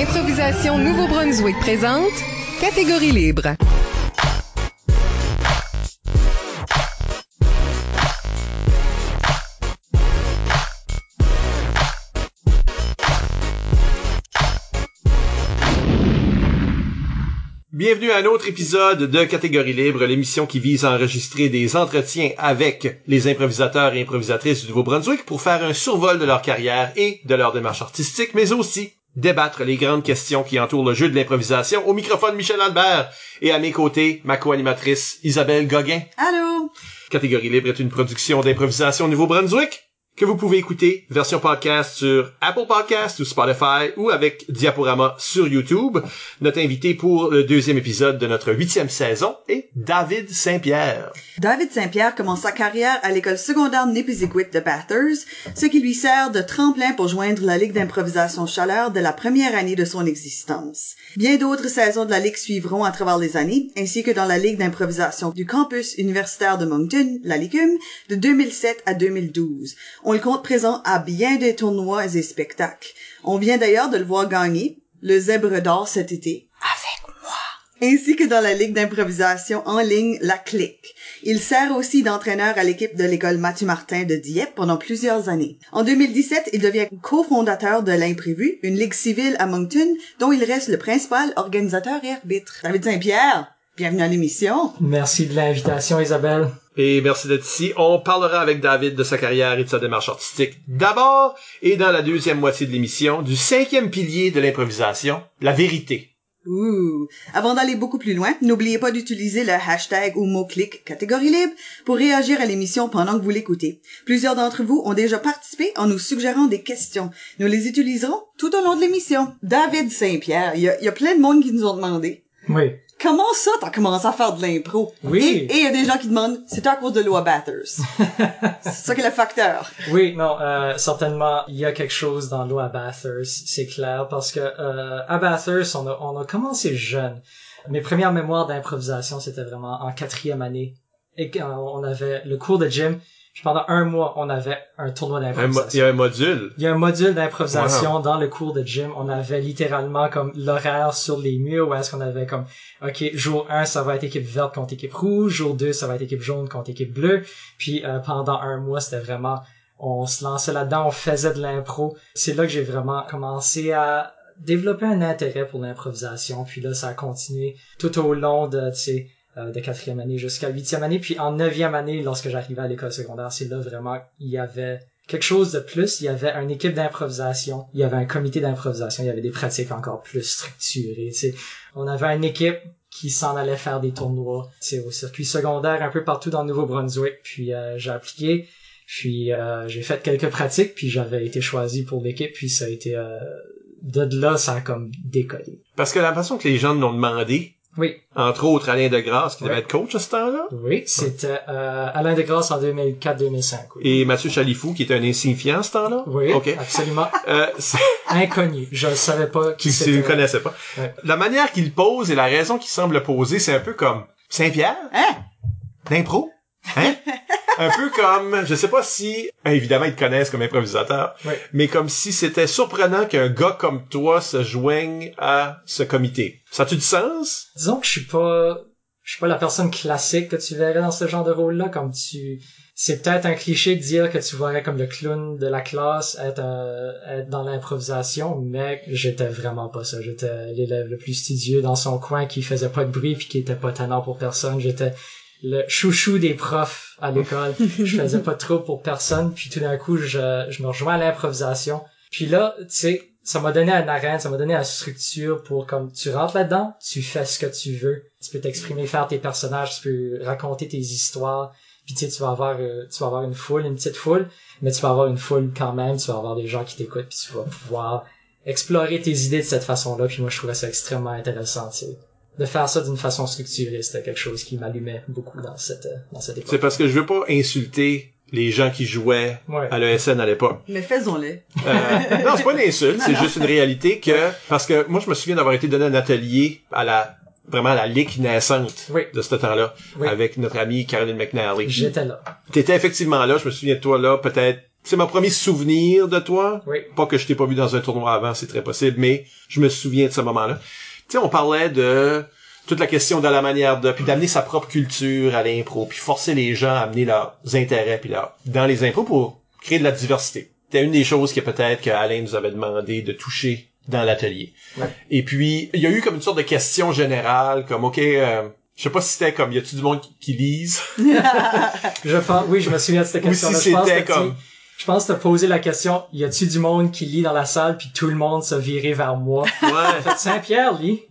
L'improvisation Nouveau-Brunswick présente Catégorie libre. Bienvenue à un autre épisode de Catégorie Libre, l'émission qui vise à enregistrer des entretiens avec les improvisateurs et improvisatrices du Nouveau-Brunswick pour faire un survol de leur carrière et de leur démarche artistique, mais aussi débattre les grandes questions qui entourent le jeu de l'improvisation. Au microphone, Michel Albert et à mes côtés, ma co-animatrice Isabelle Gauguin. Allô? Catégorie Libre est une production d'improvisation au Nouveau-Brunswick que vous pouvez écouter version podcast sur Apple Podcast ou Spotify ou avec Diaporama sur YouTube. Notre invité pour le deuxième épisode de notre huitième saison est David Saint-Pierre. David Saint-Pierre commence sa carrière à l'école secondaire Nipisiguit de Bathurst, ce qui lui sert de tremplin pour joindre la Ligue d'improvisation Chaleur de la première année de son existence. Bien d'autres saisons de la Ligue suivront à travers les années, ainsi que dans la Ligue d'improvisation du campus universitaire de Moncton, la Licume, de 2007 à 2012. On le compte présent à bien des tournois et spectacles. On vient d'ailleurs de le voir gagner le Zèbre d'or cet été. Avec moi. Ainsi que dans la Ligue d'improvisation en ligne La Clique. Il sert aussi d'entraîneur à l'équipe de l'école Mathieu Martin de Dieppe pendant plusieurs années. En 2017, il devient cofondateur de l'Imprévu, une ligue civile à Moncton, dont il reste le principal organisateur et arbitre. David Saint-Pierre, bienvenue à l'émission. Merci de l'invitation, Isabelle. Et merci d'être ici. On parlera avec David de sa carrière et de sa démarche artistique d'abord, et dans la deuxième moitié de l'émission, du cinquième pilier de l'improvisation, la vérité. Ouh. Avant d'aller beaucoup plus loin, n'oubliez pas d'utiliser le hashtag ou mot-clic catégorie libre pour réagir à l'émission pendant que vous l'écoutez. Plusieurs d'entre vous ont déjà participé en nous suggérant des questions. Nous les utiliserons tout au long de l'émission. David Saint-Pierre, il y a, y a plein de monde qui nous ont demandé. Oui. Comment ça, t'as commencé à faire de l'impro? Oui. Et il y a des gens qui demandent, c'est à cause de l'eau à Bathurst. c'est ça qui est le facteur. Oui, non, euh, certainement, il y a quelque chose dans l'eau à Bathurst, c'est clair, parce que euh, à Bathurst, on a, on a commencé jeune. Mes premières mémoires d'improvisation, c'était vraiment en quatrième année. Et quand on avait le cours de gym, puis pendant un mois, on avait un tournoi mo- Il y d'improvisation. a un module. Il y a un module d'improvisation dans le cours de gym. On avait littéralement comme l'horaire sur les murs où est-ce qu'on avait comme, OK, jour 1, ça va être équipe verte contre équipe rouge. Jour 2, ça va être équipe jaune contre équipe bleue. Puis euh, pendant un mois, c'était vraiment, on se lançait là-dedans, on faisait de l'impro. C'est là que j'ai vraiment commencé à développer un intérêt pour l'improvisation. Puis là, ça a continué tout au long de, tu sais, euh, de quatrième année jusqu'à huitième année. Puis en neuvième année, lorsque j'arrivais à l'école secondaire, c'est là vraiment, il y avait quelque chose de plus. Il y avait une équipe d'improvisation, il y avait un comité d'improvisation, il y avait des pratiques encore plus structurées. tu sais. On avait une équipe qui s'en allait faire des tournois au circuit secondaire un peu partout dans le Nouveau-Brunswick. Puis euh, j'ai appliqué, puis euh, j'ai fait quelques pratiques, puis j'avais été choisi pour l'équipe, puis ça a été... Euh, de là, ça a comme décollé. Parce que la façon que les gens l'ont demandé, Oui, entre autres Alain Degrasse, qui devait être coach à ce temps-là, oui, c'était euh, Alain Degrasse en 2004-2005. Oui. et Mathieu Chalifou, qui était un insignifiant à ce temps-là. Oui, OK. absolument Euh, c'est- inconnu. Je ne savais pas tu qui tu le c'était. connaissais pas. La manière qu'il pose et la raison qu'il semble poser, c'est un peu comme Saint-Pierre, Hein? d'impro, hein? un peu comme, je sais pas si, ben, évidemment ils te connaissent comme improvisateur, mais comme si c'était surprenant qu'un gars comme toi se joigne à ce comité. Ça a-tu du sens? Disons que je suis pas, je suis pas la personne classique que tu verrais dans ce genre de rôle-là, comme tu, c'est peut-être un cliché de dire que tu verrais comme le clown de la classe être, euh, être dans l'improvisation, mais j'étais vraiment pas ça. J'étais l'élève le plus studieux dans son coin qui faisait pas de bruit puis qui était pas tannant pour personne. J'étais le chouchou des profs à l'école. je faisais pas trop pour personne, puis tout d'un coup, je, je me rejoins à l'improvisation. Puis là, tu sais, ça m'a donné un arène, ça m'a donné une structure pour comme tu rentres là-dedans, tu fais ce que tu veux, tu peux t'exprimer, faire tes personnages, tu peux raconter tes histoires, puis tu sais, tu vas avoir euh, tu vas avoir une foule, une petite foule, mais tu vas avoir une foule quand même, tu vas avoir des gens qui t'écoutent, puis tu vas pouvoir explorer tes idées de cette façon-là, puis moi je trouvais ça extrêmement intéressant, tu sais. De faire ça d'une façon structurée, c'était quelque chose qui m'allumait beaucoup dans cette euh, dans cette époque. C'est parce que je veux pas insulter les gens qui jouaient Ouais. à l'ESN à l'époque. Mais faisons-le. Euh, non, c'est pas une insulte, c'est juste une réalité que parce que moi je me souviens d'avoir été donné un atelier à la vraiment à la ligue naissante Oui. de ce temps-là Oui. avec notre amie Caroline McNally. J'étais là. T'étais effectivement là, je me souviens de toi là, peut-être c'est mon premier souvenir de toi. Oui. Pas que je t'ai pas vu dans un tournoi avant, c'est très possible, mais je me souviens de ce moment-là. Tu sais, on parlait de toute la question de la manière de, puis d'amener sa propre culture à l'impro, puis forcer les gens à amener leurs intérêts, puis là, dans les impros pour créer de la diversité. C'était une des choses que peut-être que Alain nous avait demandé de toucher dans l'atelier. Ouais. Et puis, il y a eu comme une sorte de question générale, comme, OK, euh, je sais pas si c'était comme, y a-tu du monde qui, qui lise? Je pense, oui, je me souviens de cette Ou si pense c'était que tu- comme- Je pense que t'as posé la question, y a-tu du monde qui lit dans la salle puis tout le monde se virait vers moi? Ouais, T'as fait Saint-Pierre lit.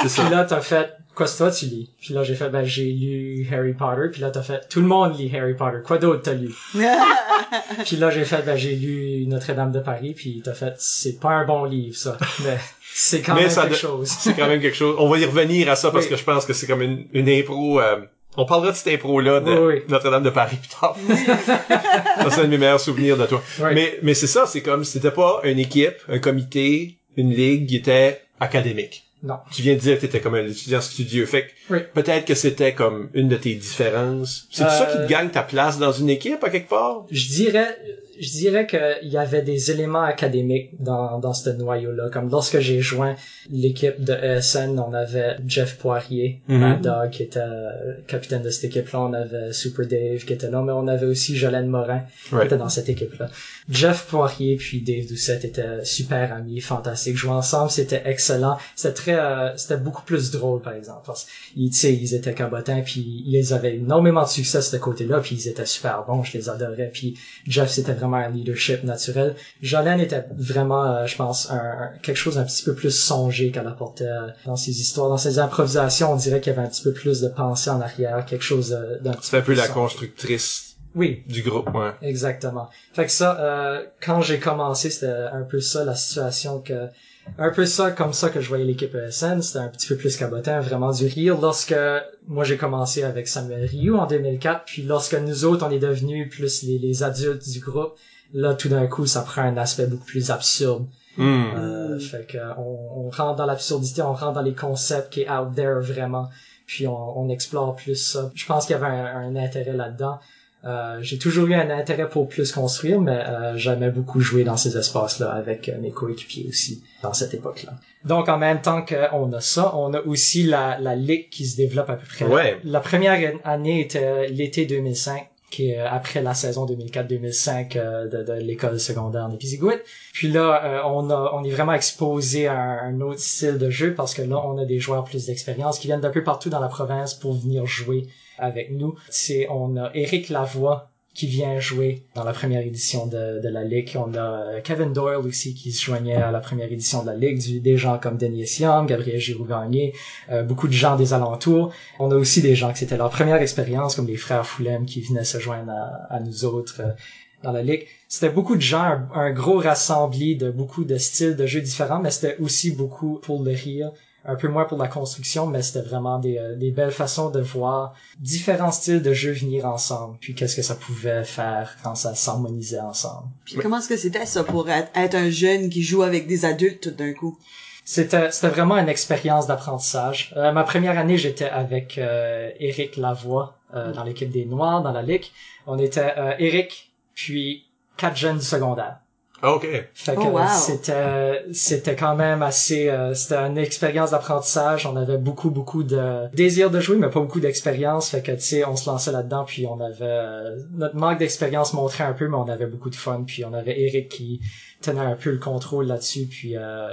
c'est ça. Puis là, t'as fait, quoi c'est toi tu lis? Puis là, j'ai fait, ben, j'ai lu Harry Potter. Puis là, t'as fait, tout le monde lit Harry Potter. Quoi d'autre t'as lu? Puis là, j'ai fait, ben, j'ai lu Notre-Dame de Paris. Puis t'as fait, c'est pas un bon livre, ça. Mais c'est quand Mais même ça quelque de- chose. C'est quand même quelque chose. On va y revenir à ça parce Oui. que je pense que c'est comme une, une impro. euh, on parlera de cette impro-là de Oui, oui. Notre-Dame de Paris plus tard. ça, c'est un de mes meilleurs souvenirs de toi. Oui. Mais, mais c'est ça, c'est comme, c'était pas une équipe, un comité, une ligue qui était académique. Non. Tu viens de dire que t'étais comme un étudiant studieux. Fait que peut-être que c'était comme une de tes différences. C'est Euh, ça qui te gagne ta place dans une équipe à quelque part? Je dirais, je dirais qu'il y avait des éléments académiques dans, dans ce noyau-là. Comme lorsque j'ai joint l'équipe de ESN, on avait Jeff Poirier, Mhm. Mad Dog, qui était euh, capitaine de cette équipe-là. On avait Super Dave, qui était là, mais on avait aussi Jolene Morin, qui était dans cette équipe-là. Jeff Poirier puis Dave Doucette étaient super amis, fantastiques. Jouer ensemble, c'était excellent. C'était très, euh, c'était beaucoup plus drôle, par exemple. Parce sais, ils étaient cabotins, puis ils avaient énormément de succès de ce côté-là, puis ils étaient super bons, je les adorais. Puis Jeff, c'était vraiment un leadership naturel. Jolene était vraiment, euh, je pense, un, un- quelque chose d'un petit peu plus songé qu'elle apportait euh, dans ses histoires, dans ses improvisations. On dirait qu'il y avait un petit peu plus de pensée en arrière, quelque chose euh, d'un petit peu la plus constructrice Oui, du groupe, ouais. Exactement. Fait que ça, euh, quand j'ai commencé, c'était un peu ça la situation que, un peu ça comme ça que je voyais l'équipe ESN, c'était un petit peu plus cabotin, vraiment du rire. Lorsque moi j'ai commencé avec Samuel Ryu en 2004, puis lorsque nous autres on est devenus plus les, les adultes du groupe, là tout d'un coup ça prend un aspect beaucoup plus absurde. Hmm. Euh, fait que on, on rentre dans l'absurdité, on rentre dans les concepts qui est out there vraiment, puis on, on explore plus ça. Je pense qu'il y avait un, un intérêt là-dedans. Euh, j'ai toujours eu un intérêt pour plus construire, mais euh, j'aimais beaucoup jouer dans ces espaces-là avec euh, mes coéquipiers aussi dans cette époque-là. Donc en même temps qu'on a ça, on a aussi la, la ligue qui se développe à peu près. Ouais. La première année était l'été 2005 qui est euh, après la saison 2004-2005 euh, de, de l'école secondaire d'Épizigouit. Puis là, euh, on a, on est vraiment exposé à un autre style de jeu parce que là, on a des joueurs plus d'expérience qui viennent d'un peu partout dans la province pour venir jouer avec nous. C'est, on a Eric Lavoie qui vient jouer dans la première édition de, de la Ligue. On a euh, Kevin Doyle aussi qui se joignait à la première édition de la Ligue, des gens comme Denis Young, Gabriel Giroux-Gagné, euh, beaucoup de gens des alentours. On a aussi des gens que c'était leur première expérience, comme les frères Foulem qui venaient se joindre à, à nous autres euh, dans la Ligue. C'était beaucoup de gens, un, gros rassembli de beaucoup de styles de jeux différents, mais c'était aussi beaucoup pour le rire, un peu moins pour la construction, mais c'était vraiment des, euh, des belles façons de voir différents styles de jeux venir ensemble, puis qu'est-ce que ça pouvait faire quand ça s'harmonisait ensemble. Puis comment est-ce que c'était ça pour être, être un jeune qui joue avec des adultes tout d'un coup? C'était c'était vraiment une expérience d'apprentissage. Euh, ma première année, j'étais avec euh, Eric Lavoie euh, dans l'équipe des Noirs dans la ligue. On était euh, Eric puis quatre jeunes du secondaire. OK. Fait que Oh, wow. c'était c'était quand même assez euh, c'était une expérience d'apprentissage. On avait beaucoup beaucoup de désir de jouer, mais pas beaucoup d'expérience. Fait que tu sais, on se lançait là-dedans, puis on avait euh, notre manque d'expérience montrait un peu, mais on avait beaucoup de fun. Puis on avait Eric qui tenait un peu le contrôle là-dessus. Puis euh,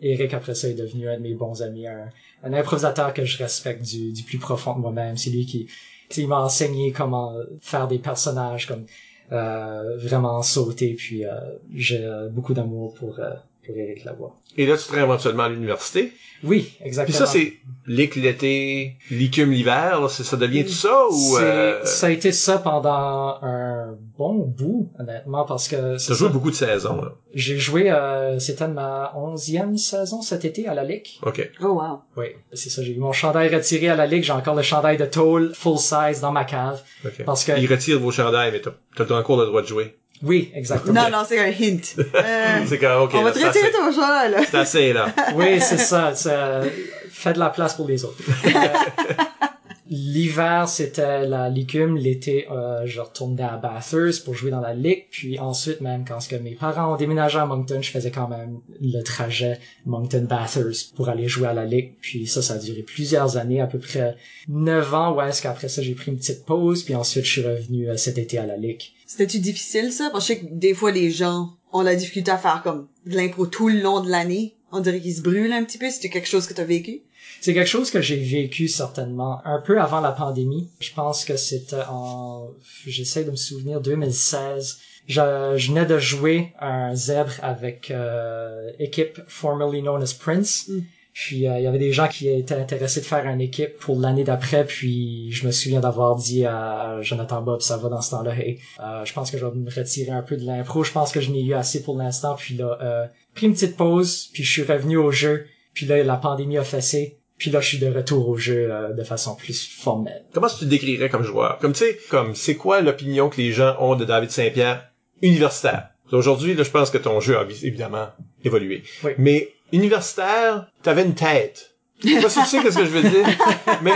Eric après ça est devenu un de mes bons amis, un, un improvisateur que je respecte du, du plus profond de moi-même. C'est lui qui tu sais, il m'a enseigné comment faire des personnages comme vraiment sauter puis euh, j'ai euh, beaucoup d'amour pour euh, pour Eric Lavoie. Et là, tu serais éventuellement à l'université. Oui, Puis exactement. ça, c'est lic l'été, licume l'hiver, là, c'est- ça devient tout ça ou... C'est- Euh, ça a été ça pendant un bon bout, honnêtement, parce que c'est T'as joué beaucoup de saisons, là. j'ai joué, euh, c'était ma onzième saison cet été à la Ligue. OK. Oh wow. Oui, c'est ça. J'ai eu mon chandail retiré à la Ligue. J'ai encore le chandail de Toll full size dans ma cave. OK. Parce que- Ils retirent vos chandails, mais t'as t'as encore le droit de jouer. Oui, exactement. Non, non, c'est un hint. Euh, C'est quand OK, on va là, te c'est retirer ton chat, là. C'est assez, là. Oui, c'est ça. c'est, euh, fais de la place pour les autres. L'hiver c'était la légume, l'été euh, je retournais à Bathurst pour jouer dans la ligue, puis ensuite même quand mes parents ont déménagé à Moncton, je faisais quand même le trajet Moncton Bathurst pour aller jouer à la ligue, puis ça ça a duré plusieurs années, à peu près neuf ans, ouais, est-ce qu'après ça j'ai pris une petite pause, puis ensuite je suis revenu euh, cet été à la ligue. C'était-tu difficile ça? Parce que des fois les gens ont la difficulté à faire comme de l'impro tout le long de l'année. On dirait qu'ils se brûlent un petit peu. C'était quelque chose que t'as vécu? C'est quelque chose que j'ai vécu certainement un peu avant la pandémie. Je pense que c'était en, j'essaie de me souvenir, 2016. Je, je venais de jouer un zèbre avec euh, équipe formerly known as Prince. Mm. Puis euh, il y avait des gens qui étaient intéressés de faire une équipe pour l'année d'après. Puis je me souviens d'avoir dit à Jonathan Bob, ça va dans ce temps-là, hey, euh, je pense que je vais me retirer un peu de l'impro. Je pense que je n'ai eu assez pour l'instant. Puis là, euh, pris une petite pause. Puis je suis revenu au jeu. Puis là, la pandémie a fessé. Puis là, je suis de retour au jeu euh, de façon plus formelle. Comment tu te décrirais comme joueur? Comme, tu sais, comme, c'est quoi l'opinion que les gens ont de David Saint-Pierre universitaire? Aujourd'hui, là, je pense que ton jeu a évidemment évolué. Oui. Mais universitaire, t'avais une tête. Je sais pas si tu sais ce que je veux dire, mais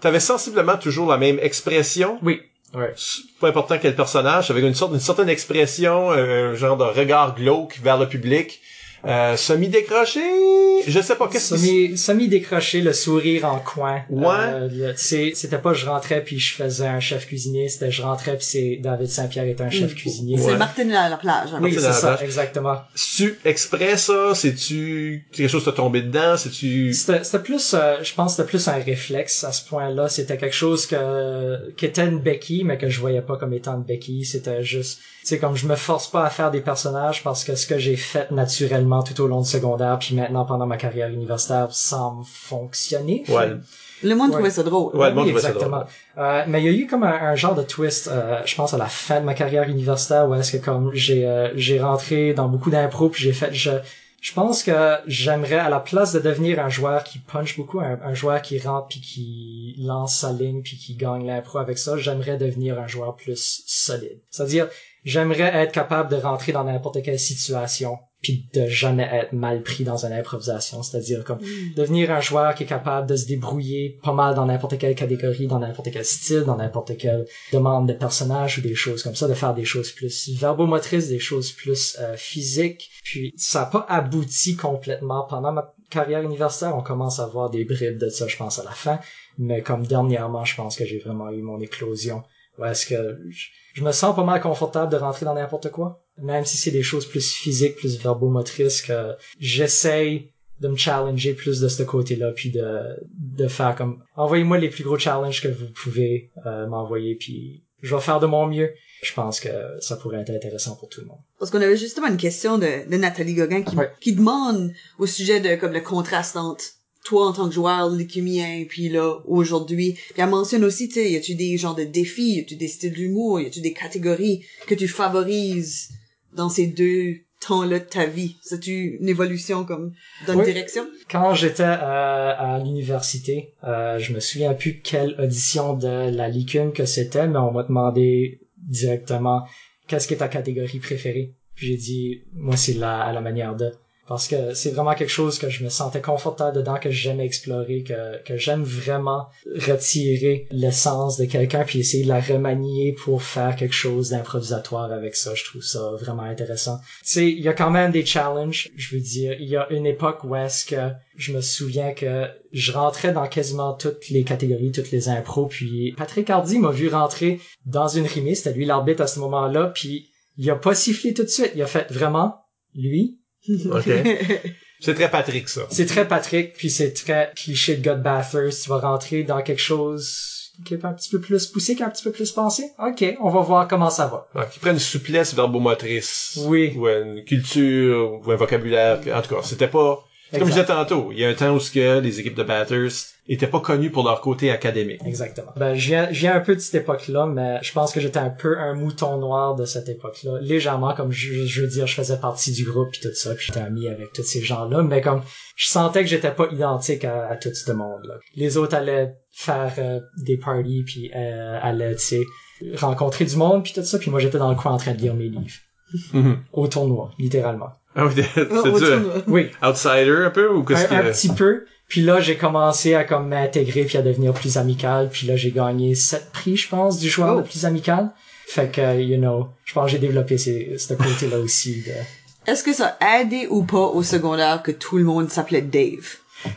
t'avais sensiblement toujours la même expression. Oui. Ouais. Pas important quel personnage, avec une sorte, une certaine expression, un genre de regard glauque vers le public. Euh, semi-décroché, je sais pas, qu'est-ce que Semi, semi décroché, le sourire en coin. Ouais. Euh, c'est- c'était pas je rentrais puis je faisais un chef cuisinier, c'était je rentrais puis c'est David Saint-Pierre est un chef Mm. cuisinier. C'est Ouais. Martine à la plage. hein. Oui, Martin c'est ça, Lavage. exactement. tu exprès ça? C'est-tu quelque chose qui t'a tombé dedans? C'est-tu... C'était c'était plus, euh, je pense, que c'était plus un réflexe à ce point-là. C'était quelque chose que qui était une béquille, mais que je voyais pas comme étant une béquille. C'était juste, tu sais, comme je me force pas à faire des personnages parce que ce que j'ai fait naturellement tout au long du secondaire, puis maintenant pendant ma carrière universitaire, semble fonctionner. Ouais. Le monde Ouais. trouvait ça drôle. Ouais, le monde Oui, trouvait ça exactement. Euh, mais il y a eu comme un, un genre de twist, euh, je pense à la fin de ma carrière universitaire, où est-ce que comme j'ai euh, j'ai rentré dans beaucoup d'impro, puis j'ai fait, je je pense que j'aimerais à la place de devenir un joueur qui punch beaucoup, un, un joueur qui rentre puis qui lance sa ligne puis qui gagne l'impro avec ça, j'aimerais devenir un joueur plus solide. C'est-à-dire, j'aimerais être capable de rentrer dans n'importe quelle situation puis de jamais être mal pris dans une improvisation. C'est-à-dire comme devenir un joueur qui est capable de se débrouiller pas mal dans n'importe quelle catégorie, dans n'importe quel style, dans n'importe quelle demande de personnage ou des choses comme ça, de faire des choses plus verbomotrices, des choses plus euh, physiques. Puis ça n'a pas abouti complètement pendant ma carrière universitaire. On commence à voir des bribes de ça, je pense, à la fin. Mais comme dernièrement, je pense que j'ai vraiment eu mon éclosion. Ou est-ce que je, je me sens pas mal confortable de rentrer dans n'importe quoi? Même si c'est des choses plus physiques, plus verbomotrices, que j'essaye de me challenger plus de ce côté-là, puis de, de faire comme, envoyez-moi les plus gros challenges que vous pouvez euh, m'envoyer, puis je vais faire de mon mieux. Je pense que ça pourrait être intéressant pour tout le monde. Parce qu'on avait justement une question de, de Nathalie Gauguin qui, Ouais. qui demande au sujet de comme le contraste entre toi en tant que joueur lécumien puis là aujourd'hui. Puis elle mentionne aussi, tu sais, y a-tu des genres de défis, y a-tu des styles d'humour, y a-tu des catégories que tu favorises dans ces deux temps-là de ta vie? C'est-tu une évolution comme dans une Oui. direction? Quand j'étais euh, à l'université, euh, je me souviens plus quelle audition de la licume que c'était, mais on m'a demandé directement qu'est-ce qui est ta catégorie préférée? Puis j'ai dit moi c'est la à la manière de parce que c'est vraiment quelque chose que je me sentais confortable dedans, que j'aime explorer, que, que j'aime vraiment retirer l'essence de quelqu'un puis essayer de la remanier pour faire quelque chose d'improvisatoire avec ça. Je trouve ça vraiment intéressant. Tu sais, il y a quand même des challenges. Je veux dire, il y a une époque où est-ce que je me souviens que je rentrais dans quasiment toutes les catégories, toutes les impros, puis Patrick Hardy m'a vu rentrer dans une rimée, c'était lui l'arbitre à ce moment-là, puis il a pas sifflé tout de suite. Il a fait vraiment, lui, OK. C'est très Patrick, ça. c'est très Patrick, puis c'est très cliché de God Bathurst. Tu vas rentrer dans quelque chose qui est un petit peu plus poussé, qui est un petit peu plus pensé. Ok, on va voir comment ça va. Ouais, qui prennent une souplesse verbomotrice. Oui. Ou une culture, ou un vocabulaire. En tout cas, c'était pas... Comme je disais tantôt, il y a un temps où ce que les équipes de Bathurst étaient pas connues pour leur côté académique. Exactement. Ben, je viens, je viens un peu de cette époque-là, mais je pense que j'étais un peu un mouton noir de cette époque-là. Légèrement, comme je, je veux dire, je faisais partie du groupe puis tout ça, puis j'étais ami avec tous ces gens-là, mais comme je sentais que j'étais pas identique à, à tout ce monde-là. Les autres allaient faire euh, des parties puis euh, allaient, tu sais, rencontrer du monde puis tout ça, puis moi j'étais dans le coin en train de lire mes livres. Mhm. Au tournoi, littéralement. Ah oui, c'est du tournoi. Oui, outsider un peu ou qu'est-ce un, un petit peu. Puis là, j'ai commencé à comme m'intégrer puis à devenir plus amical. Puis là, j'ai gagné sept prix, je pense, du joueur Oh. le plus amical. Fait que, you know, je pense que j'ai développé ce côté-là aussi. de- Est-ce que ça a aidé ou pas au secondaire que tout le monde s'appelait Dave?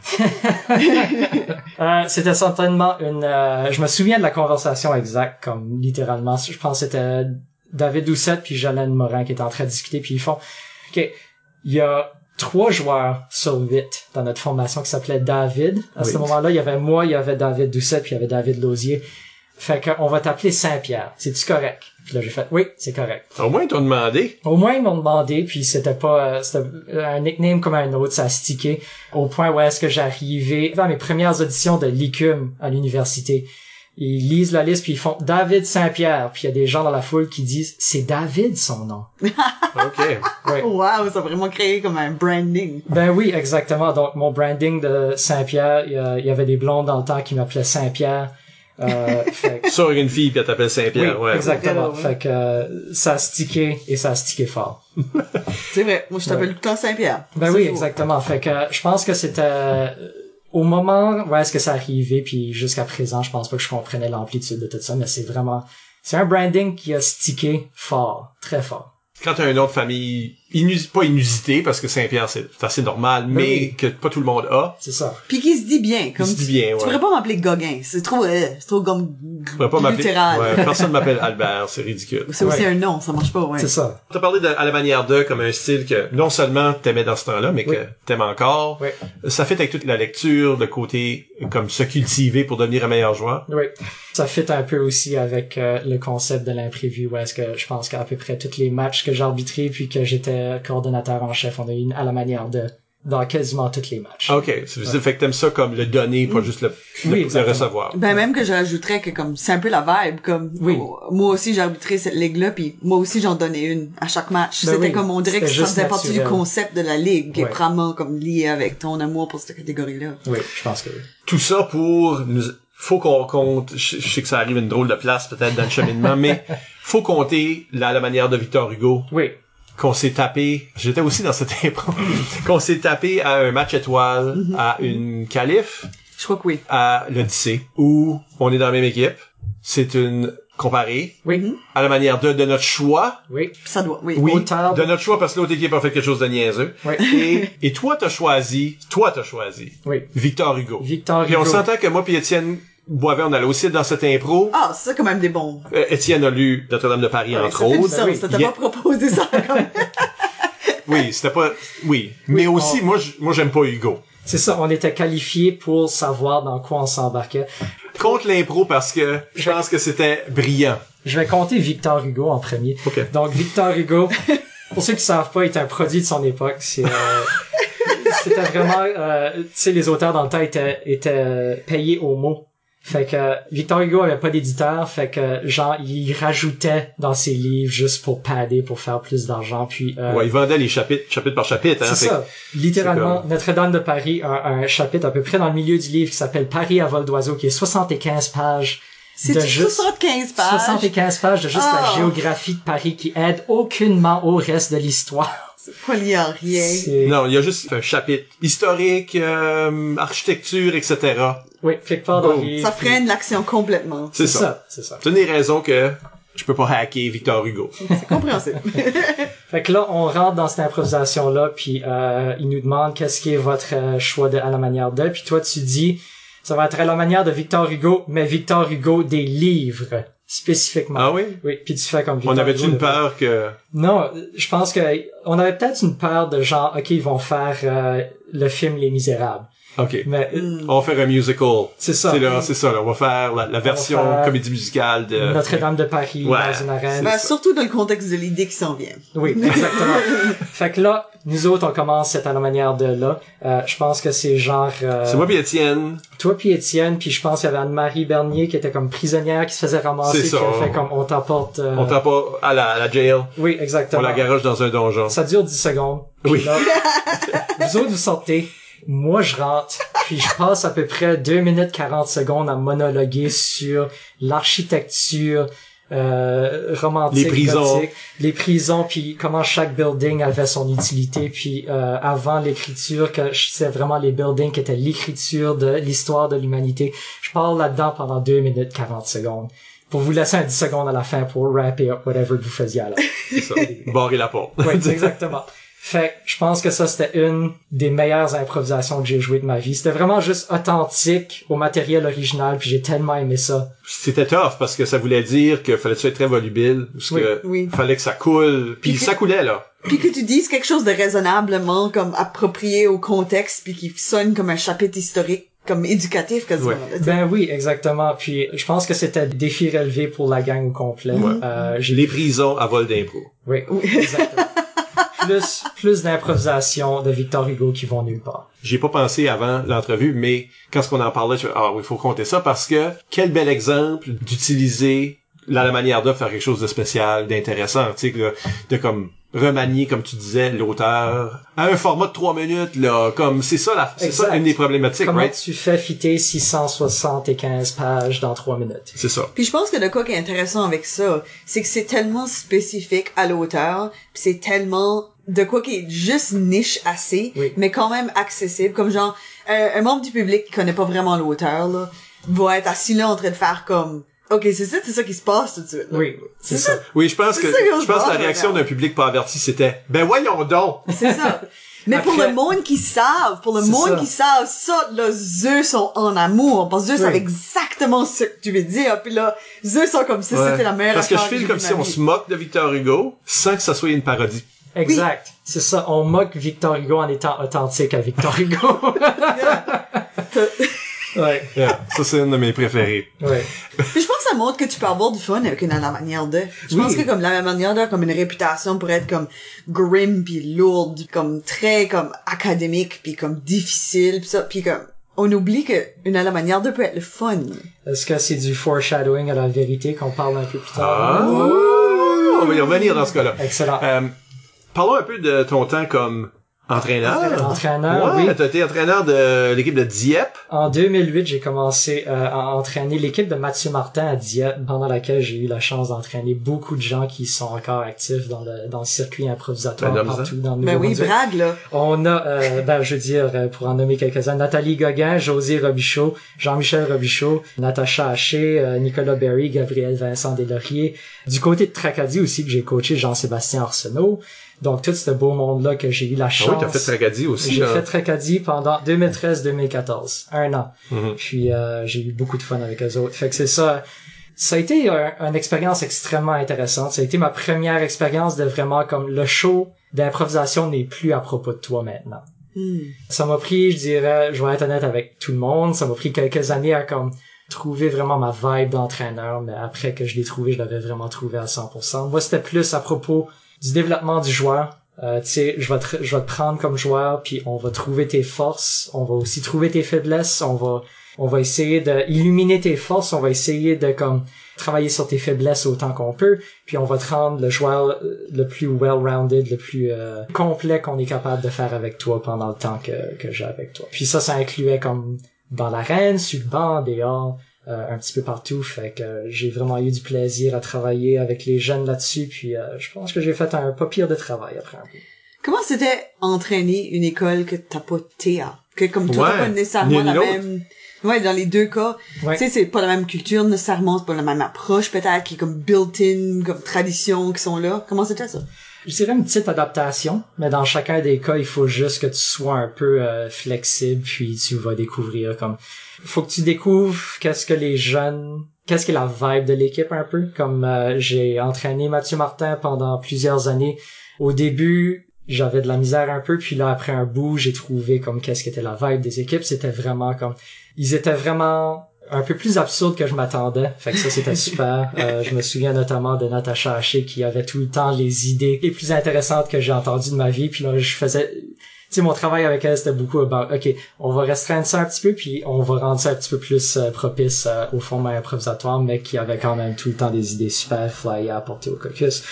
Euh, c'était certainement une... euh, je me souviens de la conversation exacte, comme littéralement. Je pense que c'était David Doucette puis Jolene Morin qui étaient en train de discuter. Puis ils font... OK, il y a trois joueurs sur huit dans notre formation qui s'appelaient David. À ce moment-là, il y avait moi, il y avait David Doucette, puis il y avait David Lausier. Fait qu'on va t'appeler Saint-Pierre. C'est-tu correct? Puis là, j'ai fait, oui, c'est correct. Au moins, ils t'ont demandé. Au moins, ils m'ont demandé, puis c'était pas, euh, c'était un nickname comme un autre, ça a stické, au point où est-ce que j'arrivais dans mes premières auditions de l'ICUM à l'université. Ils lisent la liste, puis ils font David Saint-Pierre, puis il y a des gens dans la foule qui disent, c'est David son nom. OK. Ouais. Wow, ça a vraiment créé comme un branding. Ben oui, exactement. Donc, mon branding de Saint-Pierre, il y, a- il y avait des blondes dans le temps qui m'appelaient Saint-Pierre. Euh, fait que- Sur une fille, puis elle t'appelle oui, Saint-Pierre, ouais. exactement. Ouais. Fait que euh, ça a stické et ça a stické fort. C'est vrai. Moi, je t'appelle Ouais. tout le temps Saint-Pierre. Ben oui, exactement. Fait que je pense que c'était euh, au moment où est-ce que ça arrivait, puis jusqu'à présent, je pense pas que je comprenais l'amplitude de tout ça, mais c'est vraiment, c'est un branding qui a stické fort, très fort. Quand t'as un nom de famille inus... pas inusité, parce que Saint-Pierre, c'est c'est assez normal, mais oui. que pas tout le monde a. C'est ça. Puis qui se dit bien. Comme se dit tu- bien, Tu ouais. pourrais pas m'appeler Gauguin. C'est trop, euh, c'est trop comme Tu pourrais pas m'appeler... littéral. Ouais, personne m'appelle Albert, c'est ridicule. C'est aussi Ouais. un nom, ça marche pas, ouais. C'est ça. T'as parlé de à la manière de comme un style que non seulement t'aimais dans ce temps-là, mais que Oui. t'aimes encore. Oui. Ça fait avec toute la lecture, le côté comme se cultiver pour devenir un meilleur joueur. Oui. Ça fit un peu aussi avec euh, le concept de l'imprévu, où est-ce que je pense qu'à peu près tous les matchs que j'ai arbitrés puis que j'étais coordonnateur en chef, on a eu une à la manière de dans quasiment tous les matchs. Ok, ça veut dire fait que t'aimes ça comme le donner, pas juste le, le- Oui, le exactement. recevoir. Ben même que je rajouterais que comme c'est un peu la vibe comme Oui. moi aussi j'ai arbitré cette ligue là puis moi aussi j'en donnais une à chaque match. Ben C'était oui. comme on dirait que C'était ça faisait partie du concept de la ligue qui est Ouais. vraiment comme lié avec ton amour pour cette catégorie là. Oui, je pense que oui. Tout ça pour nous, faut qu'on compte, je, je sais que ça arrive une drôle de place peut-être dans le cheminement, mais faut compter la, la manière de Victor Hugo Oui, qu'on s'est tapé, j'étais aussi dans cette impro, qu'on s'est tapé à un match étoile, Mm-hmm. à une qualif, Je crois que oui. à l'Odyssée, où on est dans la même équipe. C'est une comparée oui, à la manière de, de notre choix. oui. Ça doit, oui. Oui, de- notre choix parce que l'autre équipe a fait quelque chose de niaiseux. Oui. Et, et toi, t'as choisi, toi, t'as choisi Oui. Victor Hugo. Victor Puis on Hugo. s'entend que moi puis Étienne Boivin, on allait aussi dans cette impro. Ah, c'est quand même des bons. Euh, Étienne a lu Notre-Dame de Paris, Ouais, entre ça fait du autres. sens. oui. Ça pas proposé ça comme... Oui, c'était pas, oui. Mais aussi, on- moi, je- moi, j'aime pas Hugo. C'est ça, on était qualifiés pour savoir dans quoi on s'embarquait. Contre l'impro parce que je pense que c'était brillant. Je vais compter Victor Hugo en premier. OK. Donc Victor Hugo, pour ceux qui savent pas, est un produit de son époque. C'est euh, c'était vraiment, euh, tu sais, les auteurs dans le temps étaient, étaient payés au mot. Fait que Victor Hugo avait pas d'éditeur, fait que genre il rajoutait dans ses livres juste pour padder, pour faire plus d'argent. Puis euh, Ouais, il vendait les chapitres, chapitre par chapitre, hein. c'est ça. Littéralement, Notre-Dame de Paris a un chapitre à peu près dans le milieu du livre qui s'appelle Paris à vol d'oiseau, qui est 75 pages C'est de juste 75 pages? 75 pages de juste Ah. la géographie de Paris qui aide aucunement au reste de l'histoire. C'est pas lié à rien. Non, il y a juste un chapitre historique, euh, architecture, etc. Oui, quelque part dans les... Ça freine l'action complètement. C'est C'est ça. ça, c'est ça. C'est une des raisons que je peux pas hacker Victor Hugo. C'est compréhensible. Fait que là, on rentre dans cette improvisation-là, puis euh, il nous demande qu'est-ce qui est votre euh, choix de à la manière de, puis toi tu dis ça va être à la manière de Victor Hugo, mais Victor Hugo des livres spécifiquement. Ah oui? Oui, puis tu fais comme On Hugo une peur que... Non, je pense que on avait peut-être une peur de genre ok ils vont faire euh, le film Les Misérables, OK. mais euh. On va faire un musical. c'est ça. C'est là, c'est ça, là. On va faire la, la version faire comédie musicale de... Notre-Dame de Paris Ouais, dans une arène. Ben, ça. surtout dans le contexte de l'idée qui s'en vient. Oui, exactement. fait que là, nous autres, on commence cette à la manière de là. Euh, je pense que c'est genre... euh, C'est moi puis Étienne. Toi puis Étienne, puis je pense qu'il y avait Anne-Marie Bernier qui était comme prisonnière, qui se faisait ramasser, C'est qui a ça. fait comme on t'apporte... euh, On t'a pas à la, à la jail. Oui, On exactement. la garoche dans un donjon. Ça dure 10 secondes. Oui. là, vous autres, vous sortez. Moi, je rentre. Puis je passe à peu près 2 minutes 40 secondes à monologuer sur l'architecture, euh, romantique, Les prisons. gothique. les prisons, puis comment chaque building avait son utilité, puis euh, avant l'écriture, que c'est vraiment les buildings qui étaient l'écriture de l'histoire de l'humanité. Je parle là-dedans pendant 2 minutes 40 secondes. Pour vous laisser un 10 secondes à la fin pour wrapper up whatever vous faisiez la C'est ça. Barrer la porte. oui, exactement. Fait que je pense que ça, c'était une des meilleures improvisations que j'ai jouées de ma vie. C'était vraiment juste authentique au matériel original, puis j'ai tellement aimé ça. C'était tough parce que ça voulait dire que fallait être très volubile, parce Oui. que Oui. fallait que ça coule, puis Puis- ça coulait là. Puis que tu dises quelque chose de raisonnablement comme approprié au contexte puis qui sonne comme un chapitre historique, comme éducatif quasiment. Ouais. Ben oui, exactement. Puis je pense que c'était défi relevé pour la gang au complet. Ouais. Euh, j'ai Les prisons à vol d'impro. oui, exactement. plus plus d'improvisation de Victor Hugo qui vont nulle part. J'y ai pas pensé avant l'entrevue, mais quand on en parlait, je ah oui, il faut compter ça parce que quel bel exemple d'utiliser la, la manière de faire quelque chose de spécial, d'intéressant, tu sais, de comme remanier, comme tu disais, l'auteur à un format de trois minutes, là, comme c'est ça, la, c'est ça une des problématiques, Comment right? tu fais fitter 675 pages dans 3 minutes? C'est ça. Puis je pense que le cas qui est intéressant avec ça, c'est que c'est tellement spécifique à l'auteur, puis c'est tellement de quoi qui est juste niche assez, Oui. mais quand même accessible. Comme genre, un, un membre du public qui connaît pas vraiment l'auteur, là, va être assis là en train de faire comme, ok, c'est ça, c'est ça qui se passe tout de suite. là. Oui, c'est ça. Oui, je pense que, je pense que la réaction d'un public pas averti, c'était, ben voyons donc! C'est ça. Mais pour le monde qui savent, pour le monde ça. qui savent ça, là, eux sont en amour. Parce que eux Oui. savent exactement ce que tu veux dire. Puis là, eux sont comme ça, Ouais. c'était la meilleure Parce que je file comme si on se moque de Victor Hugo sans que ça soit une parodie. Exact. C'est ça. On moque Victor Hugo en étant authentique à Victor Hugo. ouais. Yeah, ça c'est une de mes préférées. Ouais. Puis je pense que ça montre que tu peux avoir du fun avec une à la manière de. Je Oui. pense que comme la manière de, comme une réputation pour être comme grim puis lourde, comme très comme académique puis comme difficile puis ça, puis comme on oublie que une à la manière de peut être le fun. Est-ce que c'est du foreshadowing à la vérité qu'on parle un peu plus Ah, tard? on va y revenir dans ce cas-là. Excellent. Euh, parlons un peu de ton temps comme entraîneur. Entraîneur, ouais, oui. t'as été entraîneur de l'équipe de Dieppe. En 2008, j'ai commencé euh, à entraîner l'équipe de Mathieu Martin à Dieppe, pendant laquelle j'ai eu la chance d'entraîner beaucoup de gens qui sont encore actifs dans le, dans le circuit improvisatoire Ben, partout dans le Ben oui, brague là. On a, euh, ben, je veux dire, euh, pour en nommer quelques-uns, Nathalie Gauguin, José Robichaud, Jean-Michel Robichaud, Natacha Haché, euh, Nicolas Berry, Gabriel Vincent Deslauriers. Du côté de Tracadie aussi, que j'ai coaché Jean-Sébastien Arsenault. Donc, tout ce beau monde-là que j'ai eu la Ah chance. oui, t'as fait Tracadie aussi. J'ai là. fait Tracadie pendant 2013-2014. Un an. Mhm. Puis euh, j'ai eu beaucoup de fun avec eux autres. Fait que c'est ça. Ça a été un- une expérience extrêmement intéressante. Ça a été ma première expérience de vraiment comme le show d'improvisation n'est plus à propos de toi maintenant. Hmm. Ça m'a pris, je dirais, je vais être honnête avec tout le monde, ça m'a pris quelques années à comme trouver vraiment ma vibe d'entraîneur, mais après que je l'ai trouvé, je l'avais vraiment trouvé à 100%. Moi, c'était plus à propos du développement du joueur. Euh, tu sais, je vais te, je vais te prendre comme joueur, puis on va trouver tes forces, on va aussi trouver tes faiblesses, on va, on va essayer de illuminer tes forces, on va essayer de comme travailler sur tes faiblesses autant qu'on peut, puis on va te rendre le joueur euh, le plus well-rounded, le plus euh, complet qu'on est capable de faire avec toi pendant le temps que, que j'ai avec toi. Puis ça, ça incluait comme dans l'arène, sur le banc, dehors, un petit peu partout. Fait que euh, j'ai vraiment eu du plaisir à travailler avec les jeunes là-dessus. Puis euh, je pense que j'ai fait un pas pire de travail après un peu. Comment c'était entraîner une école que t'as pas TA? Que comme toi, Ouais, t'as pas nécessairement la même... Ouais, dans les deux cas, Ouais. tu sais, c'est pas la même culture nécessairement, c'est pas la même approche peut-être, qui est comme built-in, comme tradition qui sont là. Comment c'était ça? Je dirais une petite adaptation, mais dans chacun des cas, il faut juste que tu sois un peu euh, flexible, puis tu vas découvrir comme faut que tu découvres qu'est-ce que les jeunes qu'est-ce que la vibe de l'équipe un peu comme euh, j'ai entraîné Mathieu Martin pendant plusieurs années au début j'avais de la misère un peu puis là après un bout j'ai trouvé comme qu'est-ce qu'était la vibe des équipes c'était vraiment comme ils étaient vraiment un peu plus absurdes que je m'attendais. Fait que ça, c'était super. Euh, je me souviens notamment de Natacha Haché qui avait tout le temps les idées les plus intéressantes que j'ai entendues de ma vie. Puis là, je faisais... Sais, mon travail avec elle, c'était beaucoup about, OK, on va restreindre ça un petit peu, puis on va rendre ça un petit peu plus euh, propice euh, au format improvisatoire, mais qui avait quand même tout le temps des idées super fly à apporter au caucus.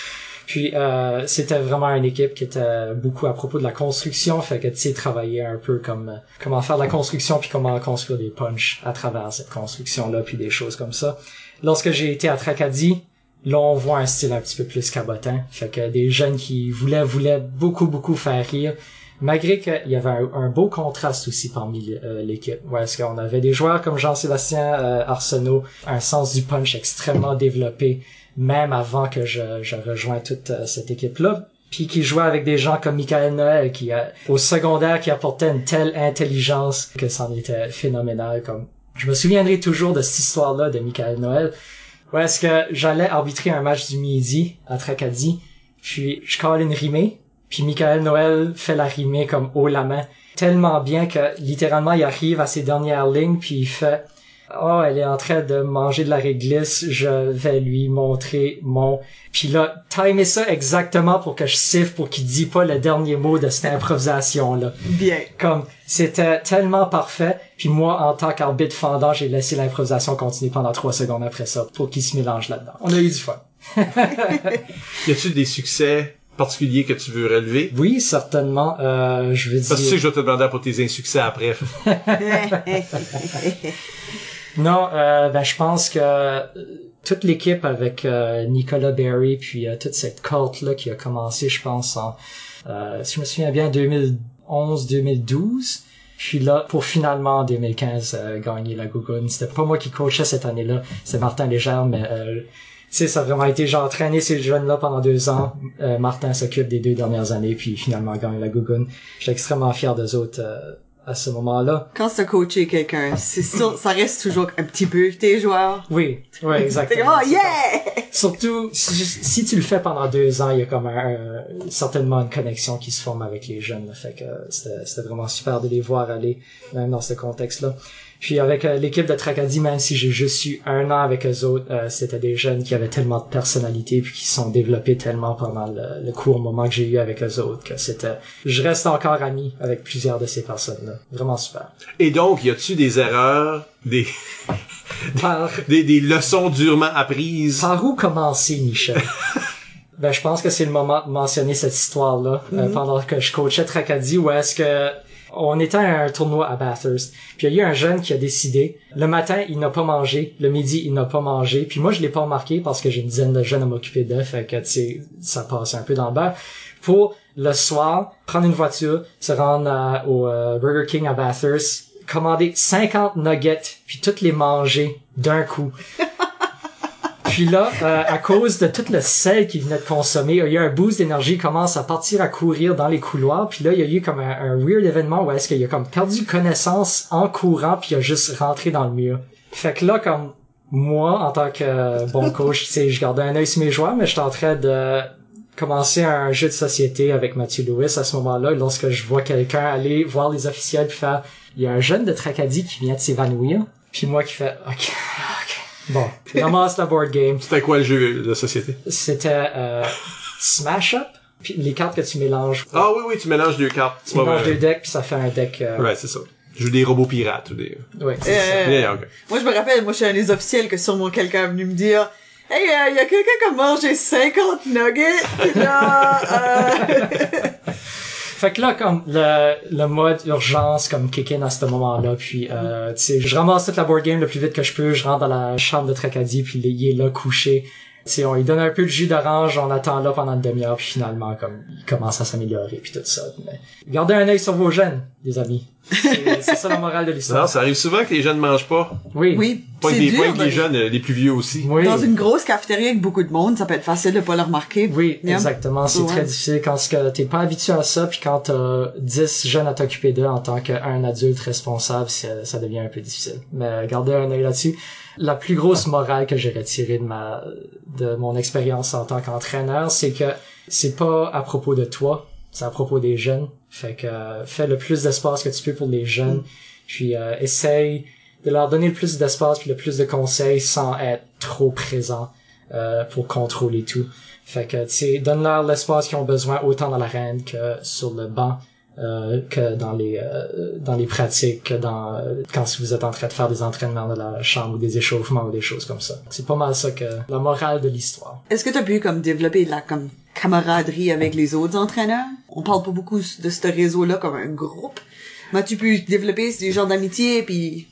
Puis euh, c'était vraiment une équipe qui était beaucoup à propos de la construction, fait que tu sais travailler un peu comme euh, comment faire de la construction puis comment construire des punchs à travers cette construction là puis des choses comme ça. Lorsque j'ai été à Tracadie, Là, on voit un style un petit peu plus cabotin. Fait que des jeunes qui voulaient, voulaient beaucoup, beaucoup faire rire. Malgré qu'il y avait un, beau contraste aussi parmi euh, l'équipe. Ouais, est-ce qu'on avait des joueurs comme Jean-Sébastien euh, Arsenault, un sens du punch extrêmement développé, même avant que je, je rejoins toute euh, cette équipe-là. Puis qui jouait avec des gens comme Michael Noël, qui au secondaire, qui apportait une telle intelligence que c'en était phénoménal. Comme je me souviendrai toujours de cette histoire-là de Michael Noël. Ouais, est-ce que j'allais arbitrer un match du midi à Tracadie, puis je colle une rimée, puis Michael Noël fait la rimée comme haut la main, tellement bien que littéralement il arrive à ses dernières lignes, puis il fait oh elle est en train de manger de la réglisse, je vais lui montrer mon puis là timer ça exactement pour que je siffle pour qu'il dise pas le dernier mot de cette improvisation là. Bien. Comme c'était tellement parfait, puis moi en tant qu'arbitre fendant, j'ai laissé l'improvisation continuer pendant trois secondes après ça pour qu'il se mélange là-dedans. On a eu du fun. y a-tu des succès particuliers que tu veux relever? Oui, certainement. Euh, je vais dire... Parce que tu sais que je vais te demander pour tes insuccès après. Non, euh, ben je pense que euh, toute l'équipe avec euh, Nicolas Berry puis toute cette cult là qui a commencé, je pense en si je me souviens bien 2011-2012. Je suis là pour finalement en 2015 gagner la Gougoune. C'était pas moi qui coachais cette année-là, c'est Martin Légère, mais sais, ça a vraiment été, j'ai entraîné ces jeunes-là pendant deux ans. Martin s'occupe des deux dernières années, puis finalement gagne la Gougoune. J'étais extrêmement fier des autres à ce moment-là. Quand tu coaché quelqu'un, c'est sûr, ça reste toujours un petit peu tes joueurs. Oui, oui, exactement. oh, yeah! Surtout, si, tu le fais pendant deux ans, il y a comme un, certainement une connexion qui se forme avec les jeunes. Là, fait que c'était vraiment super de les voir aller, même dans ce contexte-là. Puis avec euh, l'équipe de Tracadie, même si j'ai juste eu un an avec eux autres, euh, c'était des jeunes qui avaient tellement de personnalité puis qui sont développés tellement pendant le, court moment que j'ai eu avec eux autres que c'était. Je reste encore ami avec plusieurs de ces personnes-là. Vraiment super. Et donc, y a-tu des erreurs, des des, des leçons durement apprises? Par où commencer, Michel? Ben, je pense que c'est le moment de mentionner cette histoire-là euh, mm-hmm. pendant que je coachais Tracadie, où est-ce que on était à un tournoi à Bathurst. Puis il y a eu un jeune qui a décidé. Le matin, il n'a pas mangé. Le midi, il n'a pas mangé. Puis moi, je l'ai pas remarqué parce que j'ai une dizaine de jeunes à m'occuper d'eux. Fait que, tu sais, ça passe un peu dans le beurre. Pour le soir, prendre une voiture, se rendre au euh, Burger King à Bathurst, commander 50 nuggets, puis toutes les manger d'un coup. Puis là, euh, à cause de tout le sel qu'il venait de consommer, il y a eu un boost d'énergie, il commence à partir à courir dans les couloirs. Puis là, il y a eu comme un, weird événement où est-ce qu'il a comme perdu connaissance en courant, puis il a juste rentré dans le mur. Fait que là, comme moi, en tant que bon coach, tu sais, je gardais un œil sur mes joueurs, mais j'étais en train de commencer un jeu de société avec Mathieu Lewis à ce moment-là, lorsque je vois quelqu'un aller voir les officiels puis faire, il y a un jeune de Tracadie qui vient de s'évanouir, puis moi qui fais, ok, Bon, ramasse la board game. C'était quoi le jeu de société? C'était euh, Smash Up. Puis les cartes que tu mélanges. Ah oui, oui, tu mélanges deux cartes. Tu mélanges deux decks, puis ça fait un deck... Euh... Ouais, c'est ça. Je joue des robots pirates ou des... Ouais, c'est euh, Moi, je me rappelle, moi, je suis un des officiels que sûrement quelqu'un est venu me dire... Hey, il euh, y a quelqu'un qui a mangé 50 nuggets, là, euh... Fait que là, comme le, le mode urgence comme kick in à ce moment-là, puis euh, tu sais, je ramasse toute la board game le plus vite que je peux, je rentre dans la chambre de Tracadie, puis il est là couché. Tu on lui donne un peu de jus d'orange, on attend là pendant une demi-heure, puis finalement, comme, il commence à s'améliorer, puis tout ça. Mais gardez un œil sur vos jeunes, les amis. C'est ça la morale de l'histoire. Non, ça arrive souvent que les jeunes mangent pas. Oui. Oui. Pas des, dur, les jeunes, euh, les plus vieux aussi. Oui. Dans une grosse cafétéria avec beaucoup de monde, ça peut être facile de pas le remarquer. Oui, exactement. C'est très difficile quand t'es pas habitué à ça, puis quand t'as 10 jeunes à t'occuper d'eux en tant qu'un adulte responsable, ça devient un peu difficile. Mais gardez un œil là-dessus. La plus grosse morale que j'ai retirée de ma, de mon expérience en tant qu'entraîneur, c'est que c'est pas à propos de toi, c'est à propos des jeunes. Fait que euh, fais le plus d'espace que tu peux pour les jeunes. Puis euh, essaye de leur donner le plus d'espace puis le plus de conseils sans être trop présent euh, pour contrôler tout. Fait que tu donne-leur l'espace qu'ils ont besoin autant dans l'arène que sur le banc. Euh, que dans les euh, dans les pratiques, que dans euh, quand vous êtes en train de faire des entraînements de la chambre ou des échauffements ou des choses comme ça. C'est pas mal ça que la morale de l'histoire. Est-ce que tu as pu comme développer la comme camaraderie avec les autres entraîneurs? On parle pas beaucoup de ce réseau-là comme un groupe. Mais tu pu développer des genres d'amitié puis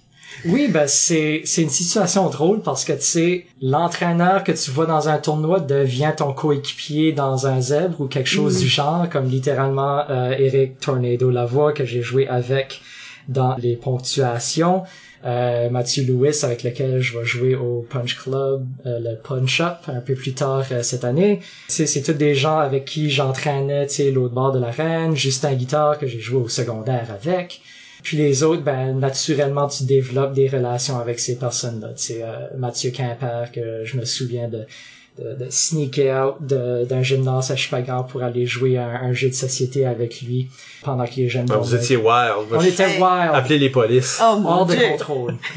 Oui, ben c'est c'est une situation drôle parce que tu sais l'entraîneur que tu vois dans un tournoi devient ton coéquipier dans un zèbre ou quelque chose du genre, comme littéralement euh, Eric Tornado Lavoie que j'ai joué avec dans les ponctuations. Euh, Mathieu Lewis avec lequel je vais jouer au Punch Club, euh, le Punch Up un peu plus tard euh, cette année. C'est c'est tous des gens avec qui j'entraînais, tu sais, l'autre bord de l'arène, Justin Guitare que j'ai joué au secondaire avec. Puis les autres, ben naturellement tu développes des relations avec ces personnes-là. Tu sais, euh, Mathieu Quimper que je me souviens de de, de sneaker out de- d'un gymnase à Chupagan pour aller jouer à un, un jeu de société avec lui pendant qu'il est jeune. Ben, vous étiez wild. on était wild, Appelez les polices. Oh mon hors de dieu. contrôle.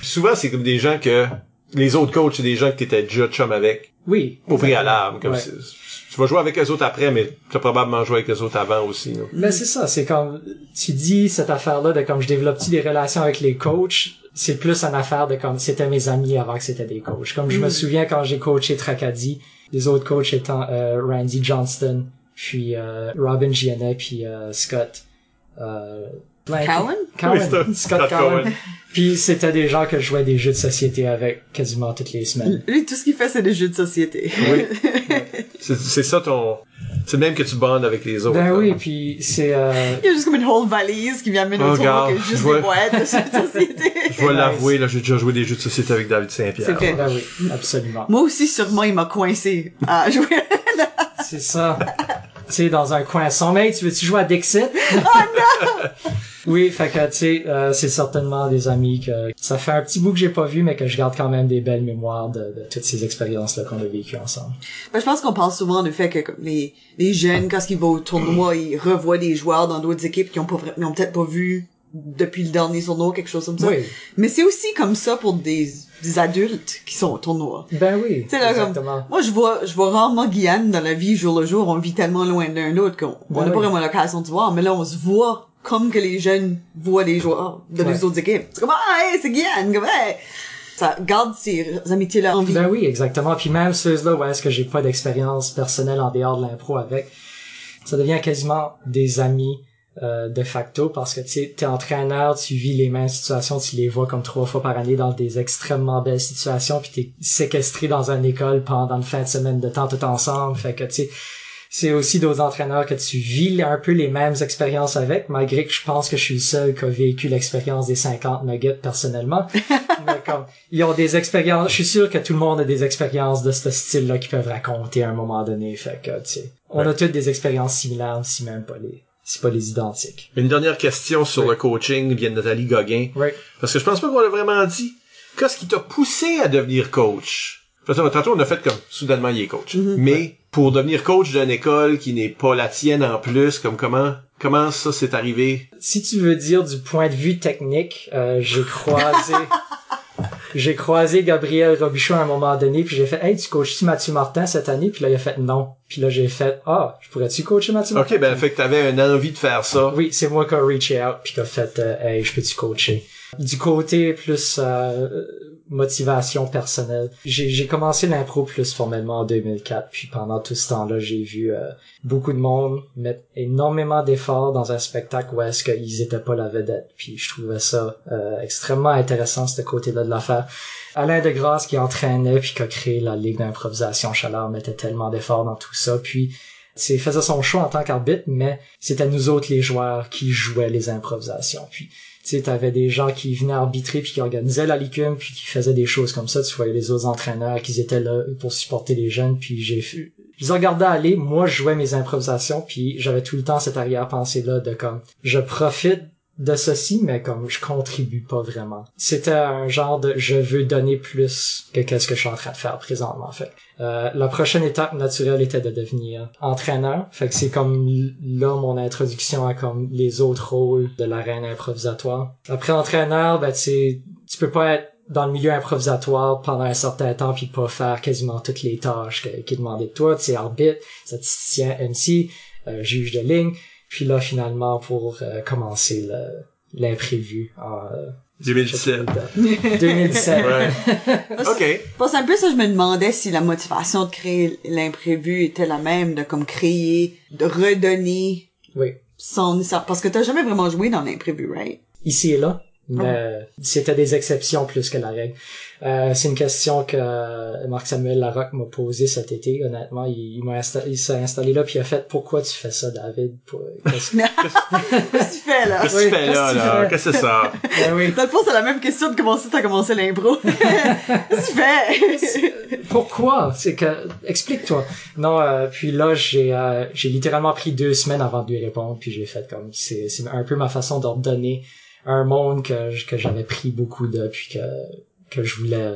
Puis souvent, c'est comme des gens que les autres coachs, c'est des gens que t'étais déjà chum avec Oui. au préalable. Comme Ouais. Tu vas jouer avec eux autres après, mais tu as probablement joué avec eux autres avant aussi. là. Mais c'est ça, c'est comme tu dis cette affaire-là de comme je développe-tu des relations avec les coachs, c'est plus une affaire de comme c'était mes amis avant que c'était des coachs. Comme je me Mm. souviens quand j'ai coaché Tracadie, les autres coachs étant euh, Randy Johnston, puis euh, Robin Giannet, puis euh, Scott. Euh, Cowan? Cowan. Oui. Scott, Scott Cowan. Cowan. Puis c'était des gens que je jouais des jeux de société avec quasiment toutes les semaines. Lui, tout ce qu'il fait, c'est des jeux de société. Oui. c'est ça ton... C'est le même que tu bondes avec les autres. Ben là. oui, puis c'est euh, Il y a juste comme une whole valise qui vient amener Oh, au tournoi, regarde, qui est juste vois- des boîtes de jeux de société. Je vais l'avouer, là, j'ai déjà joué des jeux de société avec David Saint-Pierre. C'est vrai. ben oui, absolument. Moi aussi, sûrement, il m'a coincé à jouer. C'est ça. tu sais, dans un coin hey, tu veux-tu jouer à Dixit? Oh non! Oui, fait que, tu sais, euh, c'est certainement des amis que ça fait un petit bout que j'ai pas vu, mais que je garde quand même des belles mémoires de, de toutes ces expériences-là qu'on a vécues ensemble. Ben, je pense qu'on parle souvent du fait que comme, les, les jeunes, quand ils vont au tournoi, ils revoient des joueurs dans d'autres équipes qui ont pas vra- ils ont peut-être pas vu depuis le dernier tournoi, quelque chose comme ça. Oui. Mais c'est aussi comme ça pour des, des adultes qui sont au tournoi. Ben oui. Là, comme- exactement. Moi, je vois, je vois rarement Guyane dans la vie jour le jour. On vit tellement loin l'un l'autre qu'on on Ben n'a pas vraiment l'occasion de se voir. Mais là, on se voit comme que les jeunes voient les joueurs de Ouais. les autres équipes. C'est comme, ah, hey, c'est Guyane, comme, hey. Ça garde ces amitiés-là en vie. Ben oui, exactement. Puis même ceux-là où est-ce que j'ai pas d'expérience personnelle en dehors de l'impro avec, ça devient quasiment des amis euh, de facto parce que tu t'es entraîneur, tu vis les mêmes situations, tu les vois comme trois fois par année dans des extrêmement belles situations, puis t'es séquestré dans une école pendant une fin de semaine de temps tout ensemble. Fait que tu sais, c'est aussi d'autres entraîneurs que tu vis un peu les mêmes expériences avec, malgré que je pense que je suis le seul qui a vécu l'expérience des 50 nuggets personnellement. Mais comme, ils ont des expériences, je suis sûr que tout le monde a des expériences de ce style-là qu'ils peuvent raconter à un moment donné. Fait que, tu sais, on a toutes des expériences similaires, si même pas les, si pas les identiques. Une dernière question sur Oui. le coaching vient de Nathalie Gauguin. Oui. Parce que je pense pas qu'on l'a vraiment dit. Qu'est-ce qui t'a poussé à devenir coach? Parce que tantôt, on a fait comme, soudainement, il est coach. Mais, pour devenir coach d'une école qui n'est pas la tienne en plus, comme comment, comment ça s'est arrivé? Si tu veux dire du point de vue technique, euh, j'ai croisé, j'ai croisé Gabriel Robichaud à un moment donné, puis j'ai fait, hey, tu coaches-tu Mathieu Martin cette année? Puis là, il a fait non. Puis là, j'ai fait, ah, je pourrais-tu coacher Mathieu Martin? Ok, ben, fait que t'avais une envie de faire ça. Oui, c'est moi qui ai reaché out puis qui a fait euh, hey, je peux-tu coacher? Du côté plus euh, motivation personnelle, j'ai commencé l'impro plus formellement en 2004 puis pendant tout ce temps-là, j'ai vu euh, beaucoup de monde mettre énormément d'efforts dans un spectacle où est-ce qu'ils étaient pas la vedette. Puis je trouvais ça euh, extrêmement intéressant ce côté-là de l'affaire. Alain Degrasse qui entraînait puis qui a créé la ligue d'improvisation Chaleur mettait tellement d'efforts dans tout ça puis c'est faisait son choix en tant qu'arbitre, mais c'était nous autres les joueurs qui jouaient les improvisations. Puis tu t'avais des gens qui venaient arbitrer puis qui organisaient la licume puis qui faisaient des choses comme ça. Tu voyais les autres entraîneurs qui étaient là pour supporter les jeunes. Puis j'ai je les aller. Moi, je jouais mes improvisations puis j'avais tout le temps cette arrière-pensée là de comme, je profite de ceci, mais comme je contribue pas vraiment. C'était un genre de je veux donner plus que qu'est-ce que je suis en train de faire présentement. En fait, euh, la prochaine étape naturelle était de devenir entraîneur. Fait que c'est comme là mon introduction à comme les autres rôles de l'arène improvisatoire. Après entraîneur, ben tu tu peux pas être dans le milieu improvisatoire pendant un certain temps puis pas faire quasiment toutes les tâches qui demandé de toi. Tu sais, arbitre, statisticien, MC, euh, juge de ligne. Puis là, finalement, pour euh, commencer le- l'imprévu en euh, 2017. 2017. Ouais. ok. Parce un peu ça, je me demandais si la motivation de créer l'imprévu était la même, de comme créer, de redonner Oui. son, parce que t'as jamais vraiment joué dans l'imprévu, right? ici et là, mais c'était des exceptions plus que la règle. Euh, c'est une question que euh, Marc Samuel Larocque m'a posée cet été. Honnêtement, il, il m'a installé, il s'est installé là puis il a fait pourquoi tu fais ça, David? Pour- qu'est-ce- Qu'est-ce que tu fais, là? Qu'est-ce que tu fais là, qu'est-ce que tu là? fais? Qu'est-ce que c'est ça? Ben oui. Dans le fond, c'est la même question de comment t'as commencé l'impro. Qu'est-ce que tu fais? Pourquoi? C'est que explique-toi. Non, euh, puis là j'ai euh, j'ai littéralement pris deux semaines avant de lui répondre puis j'ai fait comme c'est c'est un peu ma façon d'ordonner un monde que que j'avais pris beaucoup de puis que que je voulais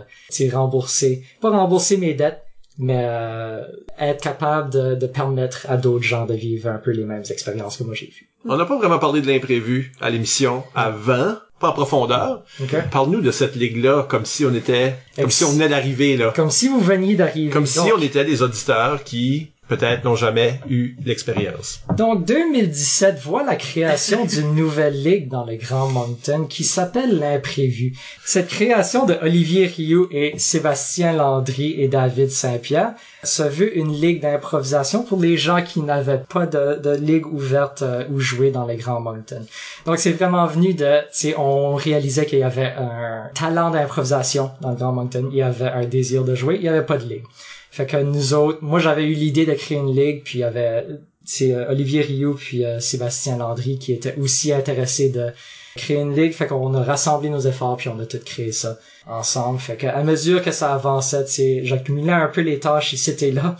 rembourser pas rembourser mes dettes mais euh, être capable de, de permettre à d'autres gens de vivre un peu les mêmes expériences que moi j'ai vues. On n'a pas vraiment parlé de l'imprévu à l'émission avant, pas en profondeur. Parle-nous de cette ligue-là comme si on était, comme Ex- si on venait d'arriver, là. Comme si vous veniez d'arriver. Comme si on était des auditeurs qui, peut-être, n'ont jamais eu l'expérience. Donc 2017 voit la création d'une nouvelle ligue dans le Grand Moncton qui s'appelle l'imprévu. Cette création de Olivier Rioux et Sébastien Landry et David Saint-Pierre se veut une ligue d'improvisation pour les gens qui n'avaient pas de, de ligue ouverte euh, où jouer dans le Grand Moncton. Donc c'est vraiment venu de, tu sais, on réalisait qu'il y avait un talent d'improvisation dans le Grand Moncton, il y avait un désir de jouer, il y avait pas de ligue. Fait que nous autres, moi j'avais eu l'idée de créer une ligue, puis il y avait c'est euh, Olivier Rioux puis euh, Sébastien Landry qui étaient aussi intéressés de créer une ligue. Fait qu'on a rassemblé nos efforts puis on a tout créé ça ensemble. Fait que à mesure que ça avançait, j'accumulais un peu les tâches ici et là.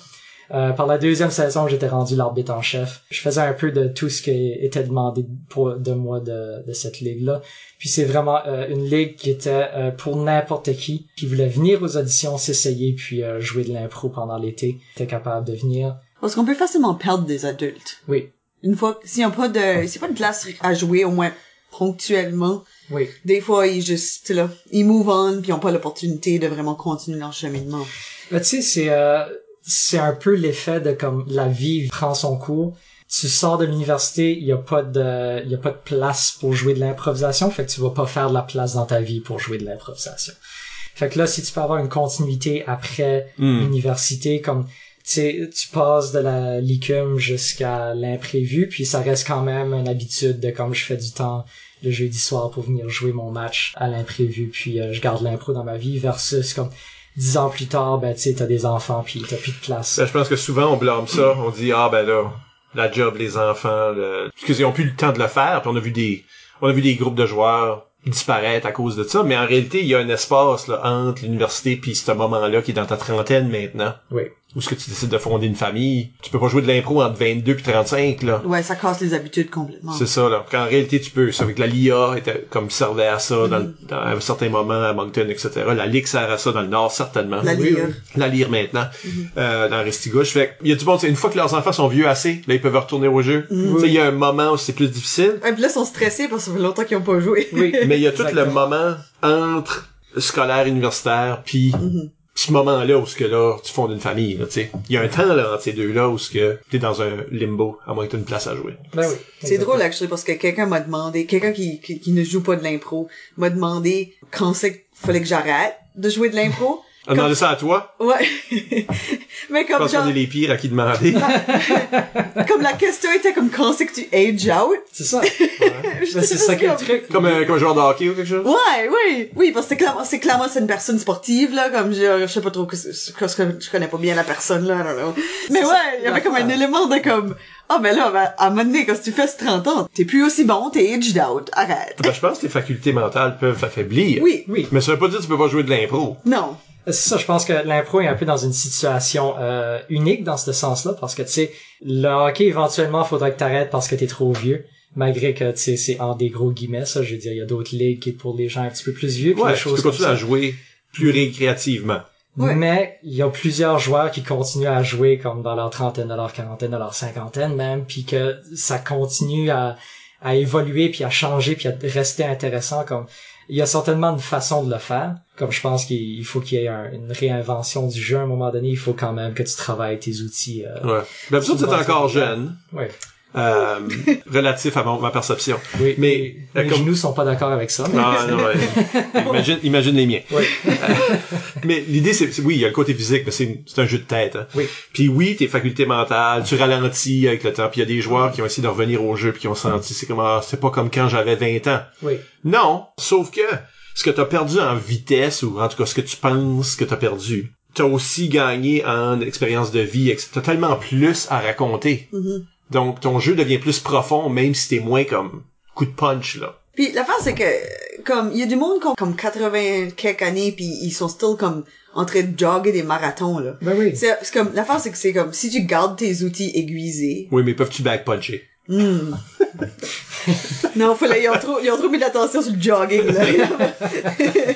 Euh, par la deuxième saison, j'étais rendu l'arbitre en chef. Je faisais un peu de tout ce qui était demandé pour, de moi de, de cette ligue-là. Puis c'est vraiment euh, une ligue qui était euh, pour n'importe qui qui voulait venir aux auditions, s'essayer puis euh, jouer de l'impro pendant l'été. Était capable de venir. Parce qu'on peut facilement perdre des adultes. Oui, Une fois, s'ils ont pas de, s'il a pas de place à jouer, au moins ponctuellement, oui. des fois, ils juste, tu sais, là, ils move on, puis ils ont pas l'opportunité de vraiment continuer leur cheminement. Ben, tu sais, c'est euh, c'est un peu l'effet de comme la vie prend son cours. Tu sors de l'université, il y a pas de il y a pas de place pour jouer de l'improvisation, fait que tu vas pas faire de la place dans ta vie pour jouer de l'improvisation. Fait que là, si tu peux avoir une continuité après Hmm. l'université, comme tu sais, tu passes de la licume jusqu'à l'imprévu, puis ça reste quand même une habitude de comme je fais du temps le jeudi soir pour venir jouer mon match à l'imprévu, puis euh, je garde l'impro dans ma vie versus comme dix ans plus tard, ben tu sais, t'as des enfants puis t'as plus de place. Ben, je pense que souvent on blâme ça, on dit ah ben là la job les enfants, le... parce qu'ils ont plus le temps de le faire, puis on a vu des on a vu des groupes de joueurs disparaître à cause de ça, mais en réalité il y a un espace là, entre l'université puis ce moment-là qui est dans ta trentaine maintenant, Oui. Où est-ce que tu décides de fonder une famille, tu peux pas jouer de l'impro entre 22 puis 35 là. Ouais, ça casse les habitudes complètement. C'est ça, là. Qu'en réalité, tu peux. Ça fait que la LIA était, comme, servait à ça dans, le- dans un certain moment à Moncton, etc. La Ligue sert à ça dans le Nord, certainement. La Oui, oui. La lire maintenant, euh, dans Restigouche. Fait il y a du monde, une fois que leurs enfants sont vieux assez, là, ils peuvent retourner au jeu. Tu sais, il y a un moment où c'est plus difficile, Et puis là, ils sont stressés parce que ça fait longtemps qu'ils ont pas joué. Oui. mais il y a tout le moment entre scolaire, universitaire, puis. Ce moment-là où ce que là, tu fondes une famille, là, tu sais. Il y a un temps, là, entre ces deux-là où ce que t'es dans un limbo, à moins que t'aies une place à jouer. Ben oui. C'est drôle, actually, parce que quelqu'un m'a demandé, quelqu'un qui, qui, qui ne joue pas de l'impro, m'a demandé quand c'est qu'il fallait que j'arrête de jouer de l'impro. On demandé ça à toi? Ouais. Mais comme pense genre, qu'on est les pires à qui demander. comme la question était comme quand c'est que tu age out? C'est ça. Ben, c'est ça pas qui est le comme- truc. comme, un, comme un joueur de hockey ou quelque chose? Ouais, oui, oui, parce que c'est clairement, c'est clairement c'est une personne sportive là, comme je, je sais pas trop que, que, je connais pas bien la personne là, non, non. Mais ouais, il y avait comme un élément de comme, ah ben là, ben, à un moment donné, quand tu fais 30 ans, t'es plus aussi bon, t'es aged out, arrête. Ben, je pense que tes facultés mentales peuvent affaiblir. Oui, Oui. Mais ça veut pas dire que tu peux pas jouer de l'impro. non. C'est ça, je pense que l'impro est un peu dans une situation euh, unique dans ce sens-là, parce que, tu sais, le hockey, éventuellement, faudra que t'arrêtes parce que t'es trop vieux. Malgré que, tu sais, c'est en des gros guillemets, ça, je veux dire, il y a d'autres ligues qui est pour les gens un petit peu plus vieux, Ouais, des tu choses peux comme continuer à jouer plus récréativement. Ouais. Mais il y a plusieurs joueurs qui continuent à jouer comme dans leur trentaine, dans leur quarantaine, dans leur cinquantaine même, puis que ça continue à, à évoluer, puis à changer, puis à rester intéressant. Comme il y a certainement une façon de le faire. Comme je pense qu'il faut qu'il y ait un- une réinvention du jeu à un moment donné, il faut quand même que tu travailles tes outils. Euh, Ouais. D'habitude, C'est t'es une encore jeune. ouais. Euh, relatif à mon- ma perception. Oui, Mais, euh, mes comme- genoux sont pas d'accord avec ça. mais- Ah non, ouais. imagine, imagine les miens. Oui. Mais l'idée, c'est, oui, il y a le côté physique, mais c'est, un jeu de tête. Hein. Oui. Puis oui, tes facultés mentales, tu ralentis avec le temps. Puis il y a des joueurs qui ont essayé de revenir au jeu puis qui ont senti, c'est comme, ah, c'est pas comme quand j'avais 20 ans. Oui. Non, sauf que ce que t'as perdu en vitesse, ou en tout cas ce que tu penses que t'as perdu, t'as aussi gagné en expérience de vie. T'as tellement plus à raconter. Mhm. Donc ton jeu devient plus profond, même si t'es moins comme coup de punch, là. Puis l'affaire c'est que comme il y a du monde qui ont comme 80 quelques années puis ils sont still comme en train de jogger des marathons là. Ben oui. C'est c'est comme l'affaire c'est que c'est comme si tu gardes tes outils aiguisés. Oui, mais peuvent-tu backpuncher? Hmm. non, faut là, ils ont trop ils ont trop mis l'attention sur le jogging là.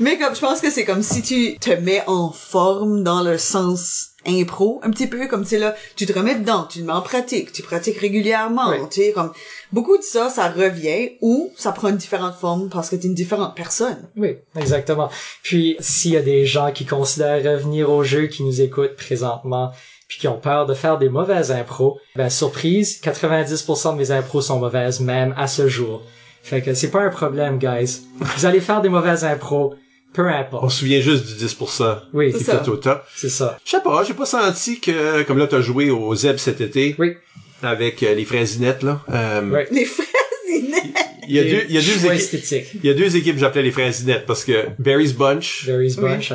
Mais comme je pense que c'est comme si tu te mets en forme dans le sens impro un petit peu comme tu sais là tu te remets dedans tu te mets en pratique tu pratiques régulièrement Oui. tu sais comme beaucoup de ça ça revient ou ça prend une différente forme parce que t'es une différente personne Oui, exactement. Puis, s'il y a des gens qui considèrent revenir au jeu, qui nous écoutent présentement, puis qui ont peur de faire des mauvaises impros, ben, surprise, 90% de mes impros sont mauvaises, même à ce jour. Fait que c'est pas un problème, guys. Vous allez faire des mauvaises impros, peu On importe. se souvient juste du 10% Oui, qui C'est ça. est au top. c'est ça. Je sais pas, j'ai pas senti que, comme là, t'as joué au Zeb cet été. Oui. Avec euh, les fraisinettes, là. Euh, Oui. les fraises Il y a deux, il y a deux équipes, il y a deux équipes que j'appelais les fraisinettes parce que Barry's Bunch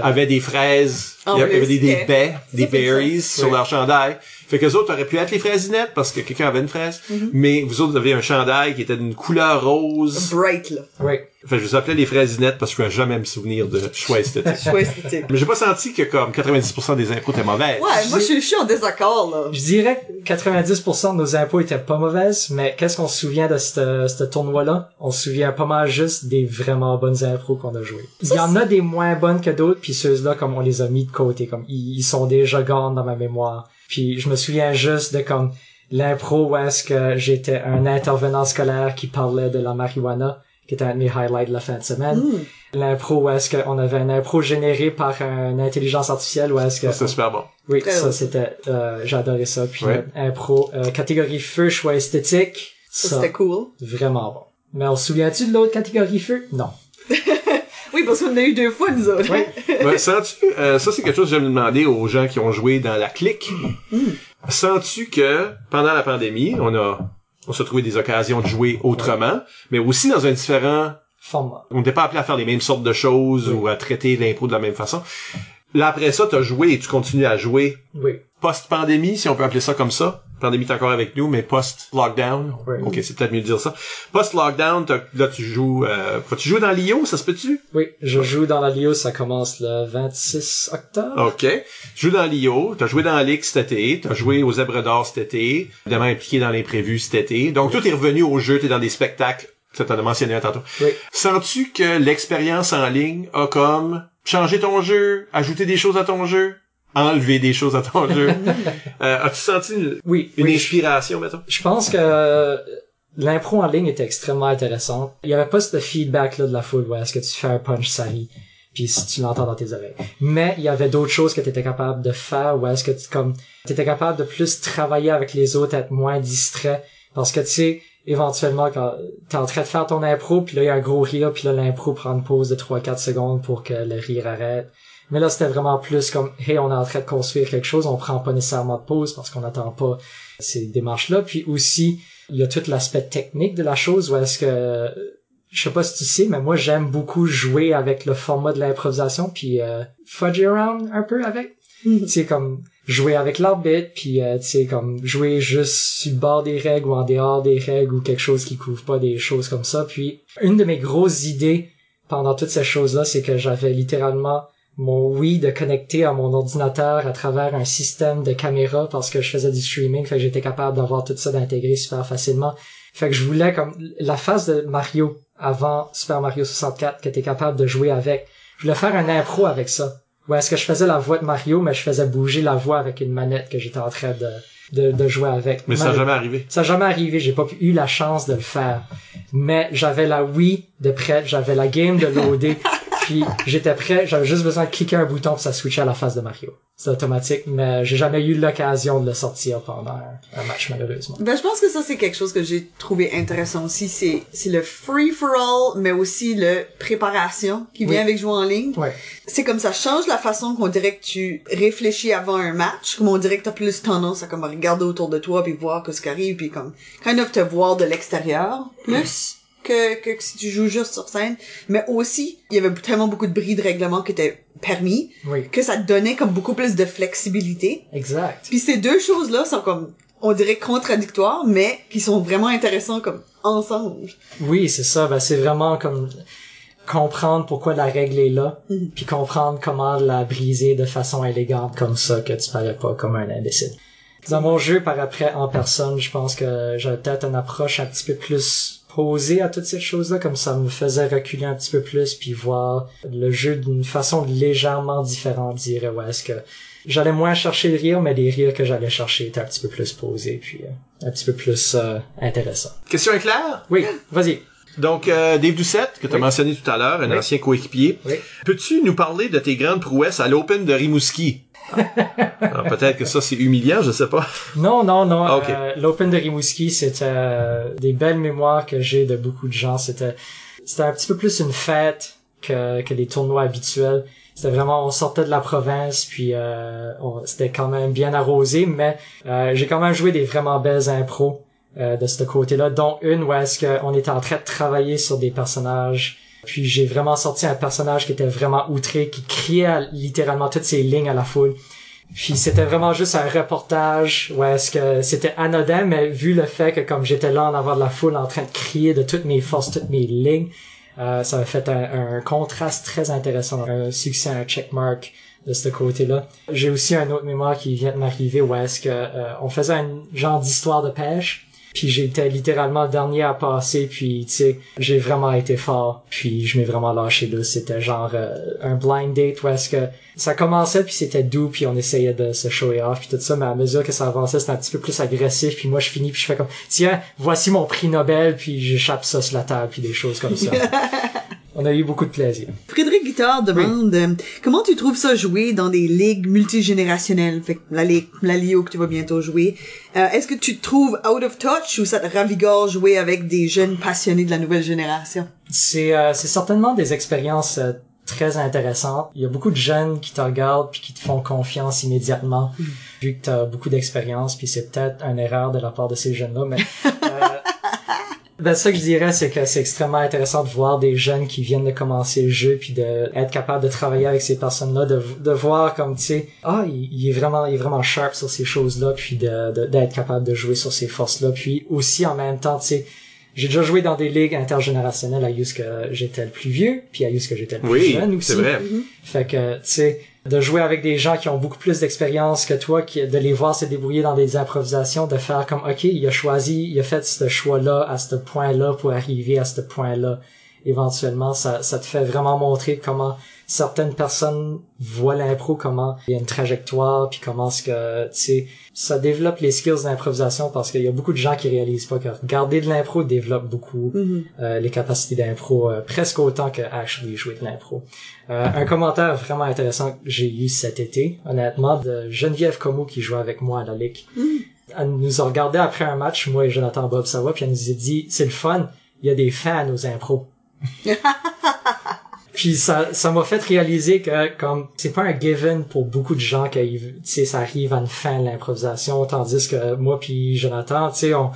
avait des fraises, En il y avait des, des baies, des berries sur Oui. leur chandail. Fait que les autres auraient pu être les fraisinettes parce que quelqu'un avait une fraise. Mm-hmm. Mais vous autres avez un chandail qui était d'une couleur rose. bright là Oui. Fait que je vous appelais les fraisinettes parce que je ne jamais me souvenir de choix esthétique. choix esthétique Mais j'ai pas senti que comme 90% des impôts étaient mauvaises. ouais moi je suis- je suis en désaccord là Je dirais que 90% de nos impôts étaient pas mauvaises, mais qu'est-ce qu'on se souvient de ce tournoi-là? On se souvient pas mal juste des vraiment bonnes impros qu'on a jouées. Il y en a des moins bonnes que d'autres, puis ceux-là, comme on les a mis de côté, comme ils, ils sont déjà gone dans ma mémoire. Puis je me souviens juste de comme l'impro où est-ce que j'étais un intervenant scolaire qui parlait de la marijuana, qui était un de mes highlights de la fin de semaine. Hmm. L'impro où est-ce qu'on avait un impro généré par une intelligence artificielle où est-ce que... Ça, C'était super bon. Oui, Très ça bon. c'était, euh, j'adorais ça. Puis Ouais. impro, euh, catégorie feu, choix esthétique, ça ça, c'était cool vraiment bon. Mais on se souvient-tu de l'autre catégorie feu? Non. oui parce qu'on en a eu deux fois nous autres Oui. Ouais, sens-tu, euh, ça c'est quelque chose que j'aime demander aux gens qui ont joué dans la clique. Sens-tu que pendant la pandémie, on a, on s'est trouvé des occasions de jouer autrement, mais aussi dans un différent, Format. on n'était pas appelé à faire les mêmes sortes de choses Oui. ou à traiter l'impro de la même façon. Là après ça, t'as joué et tu continues à jouer Oui. post-pandémie, si on peut appeler ça comme ça? Pandémie est encore avec nous, mais post-lockdown. Oui. Ok, c'est peut-être mieux de dire ça. Post-lockdown, là tu joues, euh, tu joues dans l'IO, ça se peut-tu? Oui, je joue dans la Lio, ça commence le 26 octobre. OK. Tu joues dans l'IO, t'as joué dans l'X cet été, t'as joué aux Zèbres d'Or cet été, évidemment impliqué dans l'imprévu cet été. Donc, tout est revenu au jeu, t'es dans des spectacles. Ça, t'en as mentionné un tantôt. Oui. Sens-tu que l'expérience en ligne a comme changé ton jeu, ajouté des choses à ton jeu, enlevé des choses à ton jeu? Euh, As-tu senti une, Oui, une oui, inspiration, mettons? Je pense que euh, l'impro en ligne était extrêmement intéressante. Il y avait pas ce feedback-là de la foule où est-ce que tu fais un punch sari puis si tu l'entends dans tes oreilles. Mais il y avait d'autres choses que tu étais capable de faire où est-ce que tu comme étais capable de plus travailler avec les autres, être moins distrait parce que tu sais éventuellement quand t'es en train de faire ton impro puis là il y a un gros rire puis là l'impro prend une pause de 3-4 secondes pour que le rire arrête. Mais là c'était vraiment plus comme hey on est en train de construire quelque chose, on prend pas nécessairement de pause parce qu'on n'attend pas ces démarches là puis aussi il y a tout l'aspect technique de la chose où est-ce que je sais pas si tu sais mais moi j'aime beaucoup jouer avec le format de l'improvisation puis euh, fudge around un peu avec. Tu sais comme jouer avec l'arbitre puis euh, tu sais comme jouer juste sur le bord des règles ou en dehors des règles ou quelque chose qui couvre pas des choses comme ça. Puis une de mes grosses idées pendant toutes ces choses là c'est que j'avais littéralement mon Wii de connecter à mon ordinateur à travers un système de caméra parce que je faisais du streaming fait que j'étais capable d'avoir tout ça d'intégrer super facilement fait que je voulais comme la phase de Mario avant Super Mario 64 que t'es capable de jouer avec je voulais faire un impro avec ça où est-ce que je faisais la voix de Mario, mais je faisais bouger la voix avec une manette que j'étais en train de, de, de jouer avec. Mais ça n'a jamais arrivé. ça n'a jamais arrivé, j'ai pas eu la chance de le faire. Mais j'avais la Wii de près, j'avais la game de loader, puis j'étais prêt, j'avais juste besoin de cliquer un bouton pour ça switchait à la face de Mario. c'est automatique, mais j'ai jamais eu l'occasion de le sortir pendant un, match malheureusement. Ben, je pense que ça, c'est quelque chose que j'ai trouvé intéressant aussi. C'est, c'est le free-for-all, mais aussi le préparation qui vient Oui. avec jouer en ligne. C'est comme ça change la façon qu'on dirait que tu réfléchis avant un match. Comme on dirait que t'as plus tendance à comme regarder autour de toi puis voir que ce qui arrive puis comme kind of te voir de l'extérieur plus que, que si tu joues juste sur scène. Mais aussi, il y avait tellement beaucoup de bris de règlement qui étaient permis Oui. que ça te donnait comme beaucoup plus de flexibilité. Exact. Puis ces deux choses-là sont comme, on dirait contradictoires, mais qui sont vraiment intéressants comme ensemble. Oui, c'est ça. Ben, c'est vraiment comme comprendre pourquoi la règle est là, Mhm. puis comprendre comment la briser de façon élégante comme ça, que tu parais pas comme un imbécile. Dans mon jeu, par après, en personne, je pense que j'avais peut-être une approche un petit peu plus posée à toutes ces choses-là, comme ça me faisait reculer un petit peu plus, puis voir le jeu d'une façon légèrement différente, dirais, ouais, est-ce que j'allais moins chercher le rire, mais les rires que j'allais chercher étaient un petit peu plus posés, puis euh, un petit peu plus euh, intéressants. Question est claire? Oui, vas-y. Donc, euh, Dave Doucette, que tu as Oui. mentionné tout à l'heure, un Oui. ancien coéquipier. Oui. Peux-tu nous parler de tes grandes prouesses à l'Open de Rimouski? Alors, peut-être que ça, c'est humiliant, je sais pas. Non, non, non. Ah, ok. euh, L'Open de Rimouski, c'était euh, des belles mémoires que j'ai de beaucoup de gens. C'était c'était un petit peu plus une fête que, que les tournois habituels. C'était vraiment, on sortait de la province, puis euh, on- c'était quand même bien arrosé, mais euh, j'ai quand même joué des vraiment belles impros euh, de ce côté-là, dont une où est-ce qu'on était en train de travailler sur des personnages. Puis j'ai vraiment sorti un personnage qui était vraiment outré, qui criait littéralement toutes ses lignes à la foule. Puis c'était vraiment juste un reportage où est-ce que c'était anodin, mais vu le fait que comme j'étais là en avant de la foule en train de crier de toutes mes forces, toutes mes lignes, euh, ça a fait un, un contraste très intéressant, un succès, un checkmark de ce côté-là. J'ai aussi un autre mémoire qui vient de m'arriver où est-ce que euh, on faisait un genre d'histoire de pêche. Puis j'étais littéralement le dernier à passer, puis tu sais, j'ai vraiment été fort, puis je m'ai vraiment lâché là. C'était genre euh, un blind date où est-ce que ça commençait puis c'était doux puis on essayait de se show off puis tout ça mais à mesure que ça avançait c'était un petit peu plus agressif puis moi je finis puis je fais comme tiens voici mon prix Nobel puis j'échappe ça sur la table puis des choses comme ça on a eu beaucoup de plaisir. Frédéric Guittard demande euh, comment tu trouves ça jouer dans des ligues multigénérationnelles, fait que la ligue, la Lio que tu vas bientôt jouer. Euh, Est-ce que tu te trouves out of touch ou ça te ravigore jouer avec des jeunes passionnés de la nouvelle génération? c'est euh, c'est certainement des expériences euh, très intéressantes. Il y a beaucoup de jeunes qui te regardent puis qui te font confiance immédiatement. Vu que tu as beaucoup d'expérience puis c'est peut-être une erreur de la part de ces jeunes là mais euh, Ben, ça que je dirais, c'est que c'est extrêmement intéressant de voir des jeunes qui viennent de commencer le jeu puis de être capable de travailler avec ces personnes-là, de, de voir comme, tu sais, ah, il, il est vraiment, il est vraiment sharp sur ces choses-là puis de, de- d'être capable de jouer sur ces forces-là. Puis aussi, en même temps, tu sais, j'ai déjà joué dans des ligues intergénérationnelles à Yus que j'étais le plus vieux puis à Yus que j'étais le plus Oui, jeune aussi. c'est vrai. Fait que, tu sais, de jouer avec des gens qui ont beaucoup plus d'expérience que toi, de les voir se débrouiller dans des improvisations, de faire comme, OK, il a choisi, il a fait ce choix-là à ce point-là pour arriver à ce point-là. Éventuellement, ça, ça te fait vraiment montrer comment certaines personnes voient l'impro, comment il y a une trajectoire, puis comment ce que, tu sais, ça développe les skills d'improvisation parce qu'il y a beaucoup de gens qui réalisent pas que regarder de l'impro développe beaucoup Mhm. euh, les capacités d'impro euh, presque autant que actually jouer de l'impro. Euh, un commentaire vraiment intéressant que j'ai eu cet été, honnêtement, de Geneviève Como qui jouait avec moi à la Ligue. Elle nous a regardé après un match, moi et Jonathan Bob Savoie, puis elle nous a dit, c'est le fun, il y a des fans aux impros. Puis ça, ça m'a fait réaliser que comme c'est pas un given pour beaucoup de gens que tu sais ça arrive à une fin de l'improvisation, tandis que moi puis Jonathan, tu sais on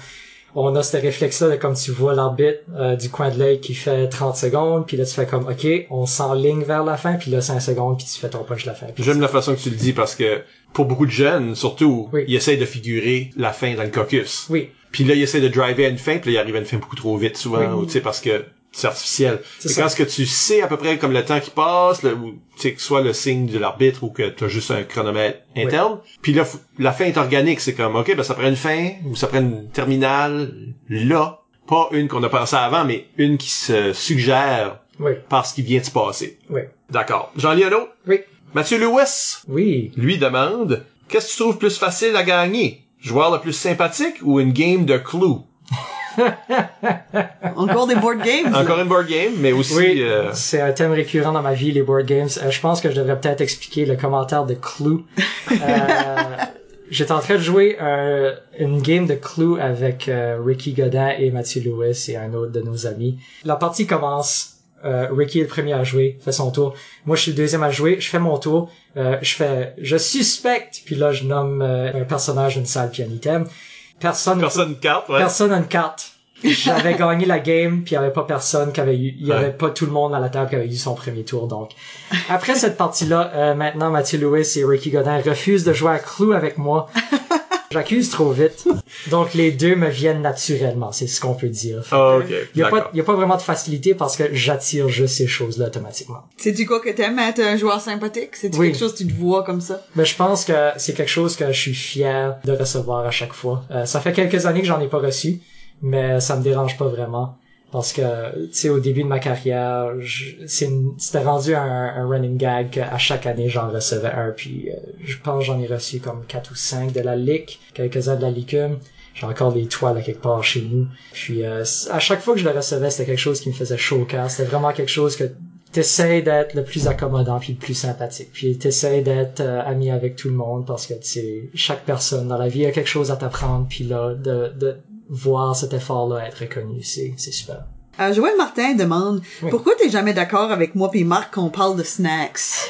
on a ce réflexe-là de comme tu vois l'arbitre euh, du coin de l'œil qui fait 30 secondes, puis là tu fais comme ok, on s'enligne vers la fin, puis là 5 secondes, puis tu fais ton punch de la fin. J'aime la façon que tu le dis parce que pour beaucoup de jeunes, surtout, Oui. ils essayent de figurer la fin dans le caucus. Oui, Puis là, ils essaient de driver à une fin, puis là, ils arrivent à une fin beaucoup trop vite souvent, Oui. ou, tu sais, parce que c'est artificiel. C'est quand ce que tu sais à peu près comme le temps qui passe, le, ou, tu sais, que ce soit le signe de l'arbitre ou que tu as juste un chronomètre interne. Puis là, la fin est organique, c'est comme, ok, ben ça prend une fin, ou ça prend une terminale, là. Pas une qu'on a pensé avant, mais une qui se suggère oui, par ce qui vient de se passer. oui, D'accord. J'en lis un autre. oui, Mathieu Lewis, oui. lui demande, qu'est-ce que tu trouves plus facile à gagner? Joueur le plus sympathique ou une game de clous? Encore des board games. Encore une board game, mais aussi... Oui, euh, c'est un thème récurrent dans ma vie, les board games. Euh, je pense que je devrais peut-être expliquer le commentaire de Clue. Euh, J'étais en train de jouer un- une game de Clue avec euh, Ricky Godin et Mathieu Lewis et un autre de nos amis. La partie commence. euh, Ricky est le premier à jouer, fait son tour. Moi, je suis le deuxième à jouer. Je fais mon tour. Euh, je fais, je suspecte. Puis là, je nomme euh, un personnage d'une salle puis un item. Personne, personne de carte, ouais. personne n'a une carte. J'avais gagné la game, puis il y avait pas personne qui avait eu, il y avait Ouais. pas tout le monde à la table qui avait eu son premier tour, donc. Après cette partie-là, euh, maintenant Mathieu Lewis et Ricky Godin refusent de jouer à Clou avec moi. J'accuse trop vite. Donc les deux me viennent naturellement, c'est ce qu'on peut dire. Ah, ok, Il y a a pas vraiment de facilité parce que j'attire juste ces choses-là automatiquement. C'est-tu quoi que t'aimes être un joueur sympathique? C'est-tu Oui. quelque chose que tu te vois comme ça? Mais je pense que c'est quelque chose que je suis fier de recevoir à chaque fois. Euh, ça fait quelques années que j'en ai pas reçu, mais ça me dérange pas vraiment. Parce que, tu sais, au début de ma carrière, c'était rendu un, un running gag qu'à chaque année, j'en recevais un. Puis, euh, je pense j'en ai reçu comme quatre ou cinq de la lick, quelques-uns de la licume. J'ai encore des toiles à quelque part chez nous. Puis, euh, à chaque fois que je le recevais, c'était quelque chose qui me faisait chaud au cœur. C'était vraiment quelque chose que t'essayes d'être le plus accommodant puis le plus sympathique. Puis t'essayes d'être euh, ami avec tout le monde parce que tu sais, chaque personne dans la vie a quelque chose à t'apprendre puis là, de, de voir cet effort-là être reconnu, c'est, c'est super. Euh, Joël Martin demande Oui. pourquoi t'es jamais d'accord avec moi puis Marc qu'on parle de snacks?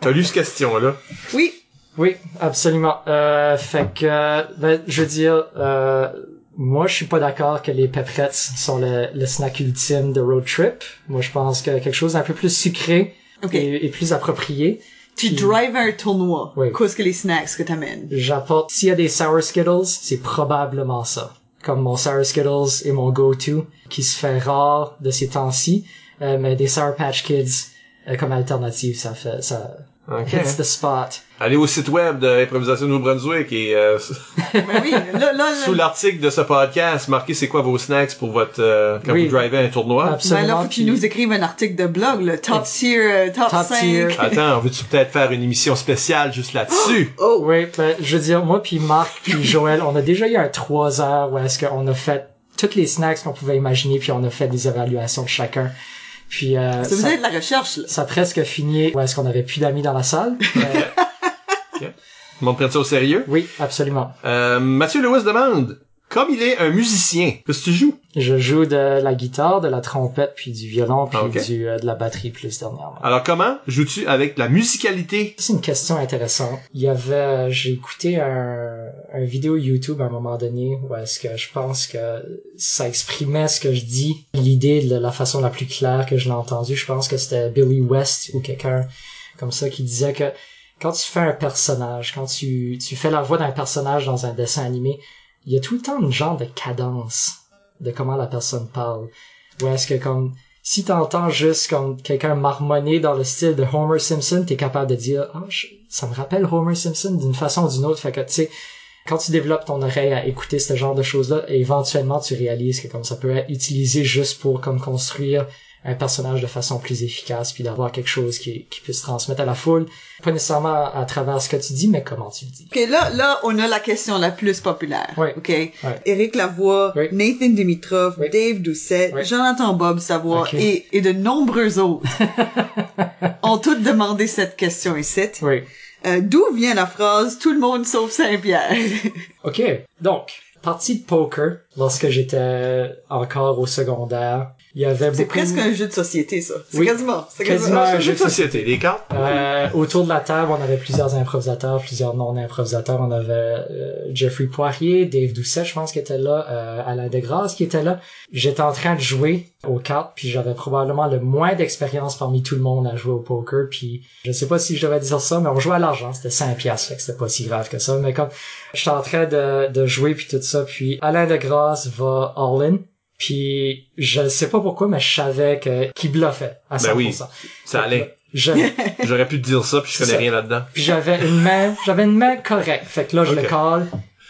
T'as lu cette question-là? oui, Oui, absolument. Euh, fait que, euh, ben, je veux dire, euh, moi, je suis pas d'accord que les pepperettes sont le, le snack ultime de road trip. Moi, je pense que quelque chose d'un peu plus sucré ok. et, et plus approprié. Tu Puis- drives un tournoi. Oui. Qu'est-ce que les snacks que t'amènes? J'apporte, s'il y a des Sour Skittles, c'est probablement ça. Comme mon Sour Skittles est mon go-to, qui se fait rare de ces temps-ci, euh, mais des Sour Patch Kids, euh, comme alternative, ça fait, ça Ok. hits the spot. Allez au site web de Improvisation de Nouveau-Brunswick et euh, Ben oui, là, là, là, sous l'article de ce podcast, marquez c'est quoi vos snacks pour votre euh, quand Oui. vous drivez un tournoi. ben Absolument. là, faut puis- nous écrives un article de blog, le top tier, euh, top, Top 5. tier. Attends, veux-tu peut-être faire une émission spéciale juste là-dessus? Oh! Oui, ben, je veux dire, moi puis Marc puis Joël, on a déjà eu un trois heures où est-ce qu'on a fait toutes les snacks qu'on pouvait imaginer puis on a fait des évaluations de chacun. Puis euh, Ça de la recherche, là. ça a presque fini où est-ce qu'on avait plus d'amis dans la salle. Euh, monde prenne ça au sérieux? oui, absolument. Euh, Mathieu Lewis demande, comme il est un musicien, qu'est-ce que tu joues? Je joue de la guitare, de la trompette, puis du violon, puis Ah, du, euh, de la batterie plus dernièrement. Alors comment joues-tu avec la musicalité? C'est une question intéressante. Il y avait, j'ai écouté un, un vidéo YouTube à un moment donné où est-ce que je pense que ça exprimait ce que je dis, l'idée de la façon la plus claire que je l'ai entendu. Je pense que c'était Billy West ou quelqu'un comme ça qui disait que quand tu fais un personnage, quand tu, tu fais la voix d'un personnage dans un dessin animé, il y a tout le temps une genre de cadence de comment la personne parle. Ou est-ce que comme si t'entends juste comme quelqu'un marmonner dans le style de Homer Simpson, t'es capable de dire ah ça me rappelle Homer Simpson d'une façon ou d'une autre. Fait que tu sais quand tu développes ton oreille à écouter ce genre de choses-là, éventuellement tu réalises que comme ça peut être utilisé juste pour comme construire un personnage de façon plus efficace puis d'avoir quelque chose qui, qui peut se transmettre à la foule. Pas nécessairement à travers ce que tu dis, mais comment tu le dis. Ok, là, là, on a la question la plus populaire. Oui. Ok? Éric Lavoie, Oui. Nathan Dimitrov, Oui. Dave Doucette, Oui. Jonathan Bob Savoie et, et de nombreux autres ont toutes demandé cette question ici. Oui. Euh, D'où vient la phrase tout le monde sauf Saint-Pierre? OK. Donc, partie de poker, lorsque j'étais encore au secondaire, il y avait C'est beaucoup... presque un jeu de société, ça. C'est Oui. quasiment. C'est Quasiment un jeu de société, les cartes. Euh, autour de la table, on avait plusieurs improvisateurs, plusieurs non-improvisateurs. On avait euh, Jeffrey Poirier, Dave Doucet, je pense, qui était là, euh, Alain Degrasse qui était là. J'étais en train de jouer aux cartes, puis j'avais probablement le moins d'expérience parmi tout le monde à jouer au poker. Puis je sais pas si je devais dire ça, mais on jouait à l'argent, c'était 5 piastres, fait que c'était pas si grave que ça. Mais comme j'étais en train de, de jouer puis tout ça, puis Alain Degrasse va all-in. Puis je sais pas pourquoi, mais je savais que qu'il bluffait à 100%. Ben oui. Ça allait. Je, J'aurais pu te dire ça, puis je connais ça. rien là-dedans. puis j'avais une main, j'avais une main correcte. Fait que là, je le colle,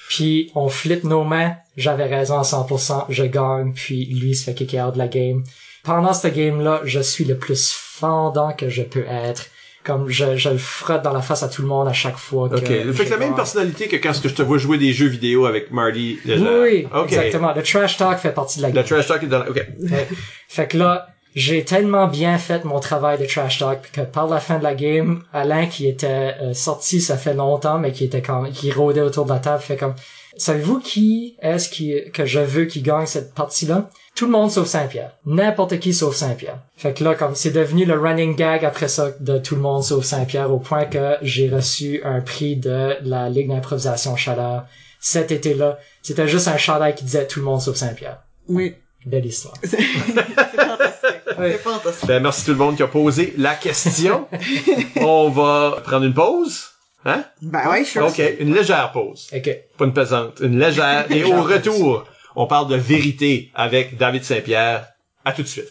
puis on flippe nos mains. J'avais raison à 100%, je gagne, puis lui se fait kicker out de la game. Pendant cette game-là, je suis le plus fendant que je peux être. Comme je, je le frotte dans la face à tout le monde à chaque fois. Que Ok. Fait que la même personnalité que quand ce que je te vois jouer des jeux vidéo avec Marty. Oui, exactement. Le trash talk fait partie de la Le game. trash talk est dans la... Ok. Ouais. Fait que là, j'ai tellement bien fait mon travail de trash talk que par la fin de la game, Alain qui était euh, sorti ça fait longtemps mais qui était quand qui rôdait autour de la table fait comme savez-vous qui est-ce qui que je veux qui gagne cette partie-là? Tout le monde sauf Saint-Pierre. N'importe qui sauf Saint-Pierre. Fait que là comme c'est devenu le running gag après ça de tout le monde sauf Saint-Pierre au point que j'ai reçu un prix de la Ligue d'improvisation Chaleur cet été-là. C'était juste un chandail qui disait tout le monde sauf Saint-Pierre. Oui. Belle histoire. C'est fantastique. Oui. C'est fantastique. Ben, merci tout le monde qui a posé la question. On va prendre une pause. Hein? Ben oui, je suis Ok, une légère pause. Ok. Pas une pesante, une légère. Et au retour, on parle de vérité avec David Saint-Pierre. À tout de suite.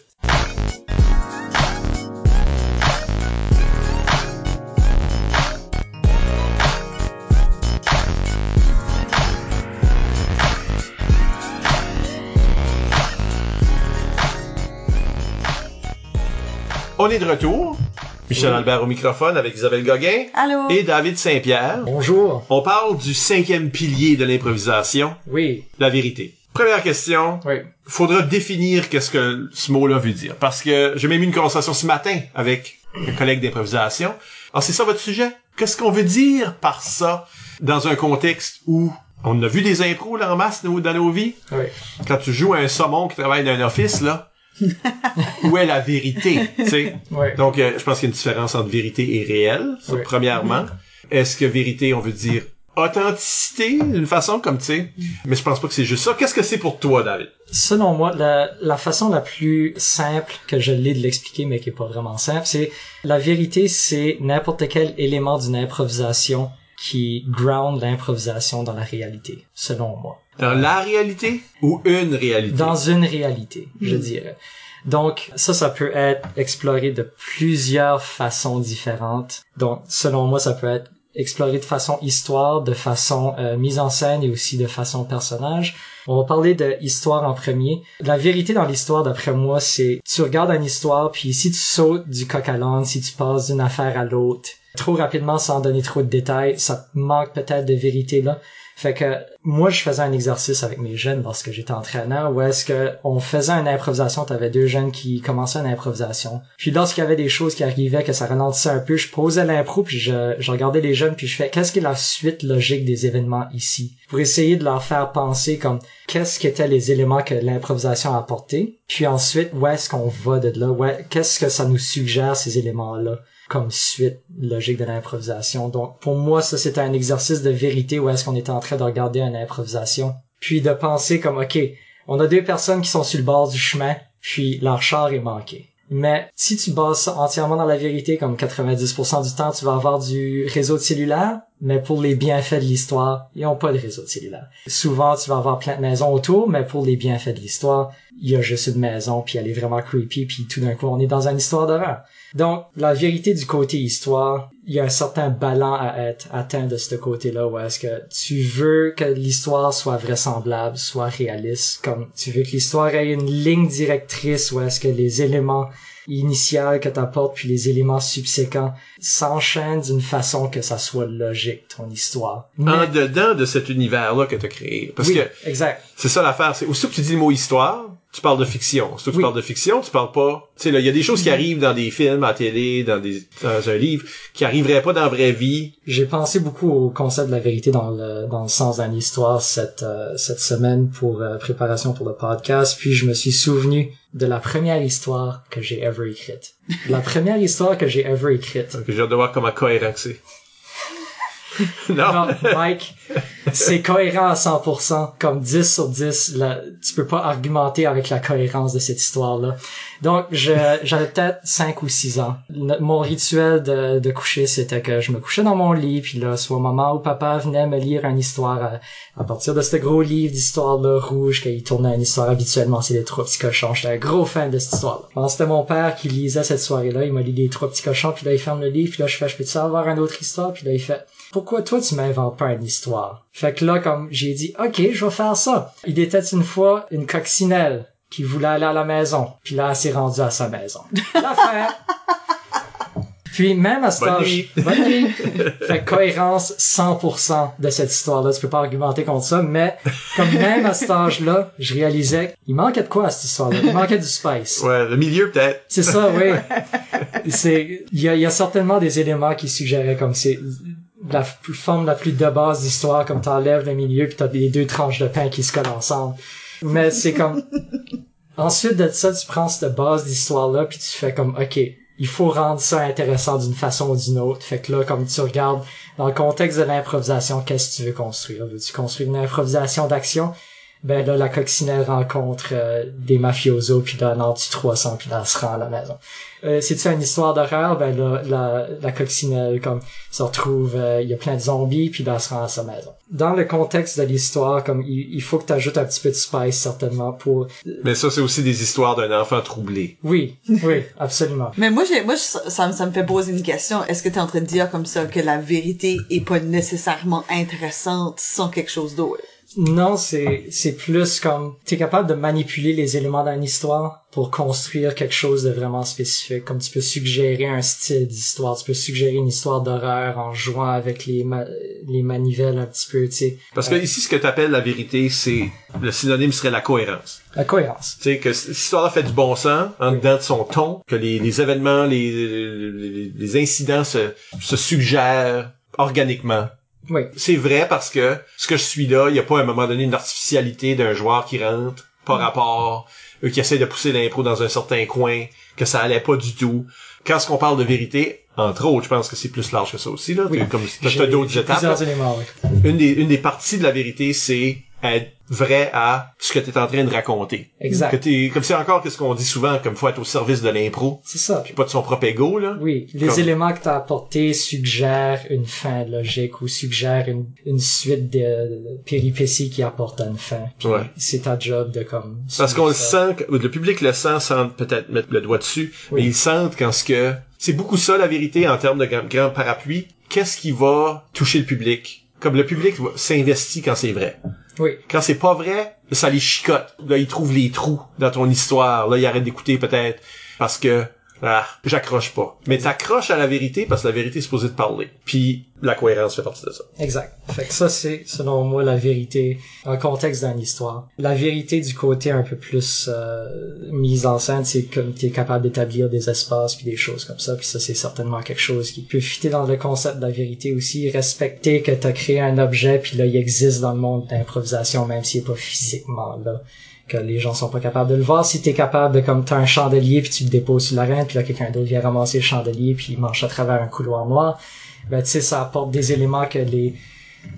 On est de retour. Michel Albert au microphone avec Isabelle Gauguin Allô? et David Saint-Pierre. Bonjour. On parle du cinquième pilier de l'improvisation, Oui. la vérité. Première question, Oui. faudra définir qu'est-ce que ce mot-là veut dire. Parce que j'ai même eu une conversation ce matin avec un collègue d'improvisation. Alors c'est ça votre sujet? Qu'est-ce qu'on veut dire par ça dans un contexte où on a vu des impros là en masse dans nos vies? Oui. Quand tu joues à un saumon qui travaille dans un office, là, où est la vérité? tu sais? Oui. Donc, euh, je pense qu'il y a une différence entre vérité et réel, ça, premièrement. Est-ce que vérité, on veut dire authenticité, d'une façon comme, tu sais? Mais je pense pas que c'est juste ça. Qu'est-ce que c'est pour toi, David? Selon moi, la, la façon la plus simple que je l'ai de l'expliquer, mais qui est pas vraiment simple, c'est la vérité, c'est n'importe quel élément d'une improvisation qui ground l'improvisation dans la réalité, selon moi. Dans la réalité ou une réalité? Dans une réalité, je dirais. Donc, ça, ça peut être exploré de plusieurs façons différentes. Donc, selon moi, ça peut être exploré de façon histoire, de façon euh, mise en scène et aussi de façon personnage. On va parler de histoire en premier. La vérité dans l'histoire, d'après moi, c'est tu regardes une histoire, puis si tu sautes du coq à l'âne, si tu passes d'une affaire à l'autre, trop rapidement sans donner trop de détails, ça manque peut-être de vérité là. Fait que moi, je faisais un exercice avec mes jeunes lorsque j'étais entraîneur où est-ce que on faisait une improvisation, t'avais deux jeunes qui commençaient une improvisation. Puis lorsqu'il y avait des choses qui arrivaient, que ça ralentissait un peu, je posais l'impro puis je, regardais les jeunes puis je fais qu'est-ce qui est la suite logique des événements ici? Pour essayer de leur faire penser comme qu'est-ce qu'étaient les éléments que l'improvisation a apporté? Puis ensuite, où est-ce qu'on va de là? Qu'est-ce que ça nous suggère ces éléments-là? Comme suite logique de l'improvisation. Donc, pour moi, ça, c'était un exercice de vérité où est-ce qu'on était en train de regarder une improvisation. Puis de penser comme, OK, on a deux personnes qui sont sur le bord du chemin, puis leur char est manqué. Mais si tu bases entièrement dans la vérité, comme 90% du temps, tu vas avoir du réseau de cellulaire, mais pour les bienfaits de l'histoire, ils n'ont pas de réseau de cellulaire. Souvent, tu vas avoir plein de maisons autour, mais pour les bienfaits de l'histoire, il y a juste une maison, puis elle est vraiment creepy, puis tout d'un coup, on est dans une histoire d'horreur. Donc, la vérité du côté histoire, il y a un certain ballon à être atteint de ce côté-là, où est-ce que tu veux que l'histoire soit vraisemblable, soit réaliste, comme tu veux que l'histoire ait une ligne directrice, où est-ce que les éléments initiaux que t'apportes puis les éléments subséquents s'enchaînent d'une façon que ça soit logique, ton histoire. Mais- En dedans de cet univers-là que tu as créé. Parce oui, que exact. c'est ça l'affaire. C'est aussitôt que tu dis le mot histoire, tu parles de fiction. Aussitôt que tu Oui. parles de fiction, tu parles pas. Tu sais, là, il y a des choses qui arrivent dans des films, à la télé, dans des, dans un livre, qui arriveraient pas dans la vraie vie. J'ai pensé beaucoup au concept de la vérité dans le dans le sens d'une histoire cette euh, cette semaine pour euh, préparation pour le podcast, puis je me suis souvenu de la première histoire que j'ai ever écrite. La première histoire que j'ai ever écrite. Donc, j'ai hâte de voir comment cohérent c'est. non. Non, Mike, c'est cohérent à 100%, comme 10 sur 10. Là, tu peux pas argumenter avec la cohérence de cette histoire-là. Donc, j'avais peut-être 5 ou 6 ans. Mon rituel de, de coucher, c'était que je me couchais dans mon lit, puis là, soit maman ou papa venait me lire une histoire à, à partir de ce gros livre d'histoire-là, rouge, qu'il tournait une histoire habituellement, c'est les trois petits cochons. J'étais un gros fan de cette histoire-là. C'était mon père qui lisait cette soirée-là, il m'a lu les trois petits cochons, puis là, il ferme le livre, puis là, je fais, je peux-tu avoir une autre histoire? Puis là, il fait, pourquoi toi tu m'inventes pas une histoire? Fait que là, comme j'ai dit, ok, je vais faire ça. Il était une fois une coccinelle qui voulait aller à la maison. Puis là, elle s'est rendue à sa maison. L'affaire. Puis même à cet âge, nuit. bonne nuit. fait que cohérence 100% de cette histoire-là. Tu peux pas argumenter contre ça, mais comme même à cet âge-là, je réalisais qu'il manquait de quoi à cette histoire-là? Il manquait du spice. Ouais, le milieu peut-être. C'est ça, oui. C'est, il y a, il y a certainement des éléments qui suggéraient comme c'est la forme la plus de base d'histoire, comme t'enlèves le milieu puis t'as les deux tranches de pain qui se collent ensemble. Mais c'est comme, ensuite de ça, tu prends cette base d'histoire-là puis tu fais comme, ok, il faut rendre ça intéressant d'une façon ou d'une autre. Fait que là, comme tu regardes dans le contexte de l'improvisation, qu'est-ce que tu veux construire? Veux-tu construire une improvisation d'action? Ben là, la coccinelle rencontre euh, des mafiosos, puis là, en tue 300, puis là, elle se rend à la maison. Euh, C'est-tu une histoire d'horreur? Ben là, la, la coccinelle, comme, se retrouve, euh, il y a plein de zombies, puis là, elle se rend à sa maison. Dans le contexte de l'histoire, comme, il, il faut que tu ajoutes un petit peu de spice, certainement, pour... Mais ça, c'est aussi des histoires d'un enfant troublé. Oui, oui, absolument. Mais moi, j'ai, moi, ça, me- ça me fait poser une question. Est-ce que tu es en train de dire comme ça que la vérité est pas nécessairement intéressante sans quelque chose d'autre? Non, c'est c'est plus comme t'es capable de manipuler les éléments d'une histoire pour construire quelque chose de vraiment spécifique. Comme tu peux suggérer un style d'histoire, tu peux suggérer une histoire d'horreur en jouant avec les ma- les manivelles un petit peu, tu sais. Parce que ici, ce que t'appelles la vérité, c'est le synonyme serait la cohérence. La cohérence. Tu sais, que cette histoire-là fait du bon sens en Oui. dedans de son ton, que les, les événements, les, les, les incidents se, se suggèrent organiquement. Oui. C'est vrai parce que ce que je suis là, il n'y a pas à un moment donné une artificialité d'un joueur qui rentre par rapport eux qui essaient de pousser l'impro dans un certain coin, que ça allait pas du tout. Quand ce qu'on parle de vérité, entre autres, je pense que c'est plus large que ça aussi là. Oui. T'as Comme t'as- t'as d'autres étapes. Plusieurs éléments, oui. Une des une des parties de la vérité, c'est être vrai à ce que tu es en train de raconter. Que Exact. t'es comme c'est encore qu'est-ce qu'on dit souvent comme faut être au service de l'impro, C'est ça. puis pas de son propre ego là. Oui, les Comme- éléments que tu as apportés suggèrent une fin logique ou suggèrent une, une suite de, péripéties qui apportent à une fin. Ouais. c'est ta job de comme... Parce qu'on le sent, que- le public le sent sans peut-être mettre le doigt dessus, Oui. mais ils sentent quand ce que c'est beaucoup ça la vérité en termes de grand, parapluie. Qu'est-ce qui va toucher le public? Comme le public s'investit quand c'est vrai. Oui, Quand c'est pas vrai, ça les chicote. Là, ils trouvent les trous dans ton histoire. Là, ils arrêtent d'écouter peut-être parce que ah, j'accroche pas. Mais t'accroches à la vérité parce que la vérité est supposée te parler. Puis la cohérence fait partie de ça. exact. Fait que ça, c'est, selon moi, la vérité en contexte d'une histoire. La vérité du côté un peu plus euh, mise en scène, c'est comme tu es capable d'établir des espaces puis des choses comme ça. Puis ça, c'est certainement quelque chose qui peut fitter dans le concept de la vérité aussi. Respecter que tu as créé un objet puis là, il existe dans le monde d'improvisation, même s'il est pas physiquement là que les gens sont pas capables de le voir. Si t'es capable de, comme t'as un chandelier puis tu le déposes sur l'arène puis là quelqu'un d'autre vient ramasser le chandelier puis il marche à travers un couloir noir, ben tu sais ça apporte des éléments que les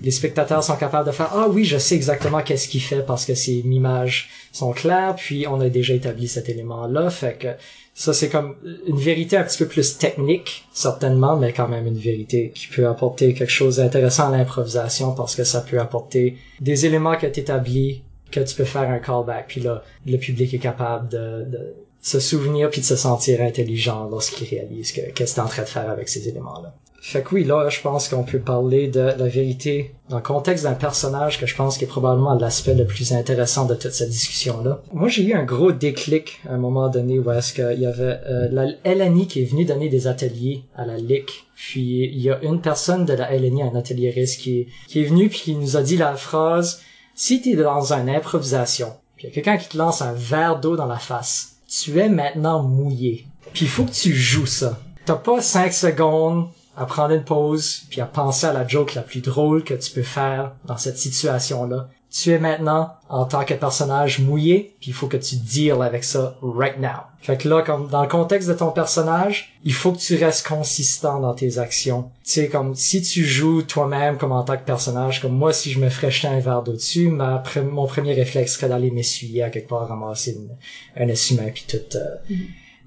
les spectateurs sont capables de faire ah oui je sais exactement qu'est-ce qu'il fait parce que ses images sont claires puis on a déjà établi cet élément là fait que ça c'est comme une vérité un petit peu plus technique certainement mais quand même une vérité qui peut apporter quelque chose d'intéressant à l'improvisation parce que ça peut apporter des éléments que t'établis que tu peux faire un callback puis là le public est capable de, de se souvenir puis de se sentir intelligent lorsqu'il réalise que qu'est-ce que en train de faire avec ces éléments là fait que oui, là, je pense qu'on peut parler de la vérité dans le contexte d'un personnage que je pense qui est probablement l'aspect le plus intéressant de toute cette discussion-là. Moi, j'ai eu un gros déclic à un moment donné où est-ce qu'il y avait euh, la LNI qui est venue donner des ateliers à la LIC. Puis il y a une personne de la LNI, un ateliériste, qui qui est venu puis qui nous a dit la phrase « Si t'es dans une improvisation, puis y a quelqu'un qui te lance un verre d'eau dans la face, tu es maintenant mouillé. Puis il faut que tu joues ça. T'as pas cinq secondes à prendre une pause puis à penser à la joke la plus drôle que tu peux faire dans cette situation-là. Tu es maintenant en tant que personnage mouillé, puis il faut que tu deals avec ça right now. Fait que là, comme dans le contexte de ton personnage, il faut que tu restes consistant dans tes actions. Tu sais, comme si tu joues toi-même comme en tant que personnage, comme moi, si je me ferais jeter un verre d'eau dessus, ma pre- mon premier réflexe serait d'aller m'essuyer à quelque part, ramasser une- un essuie-main puis tout euh,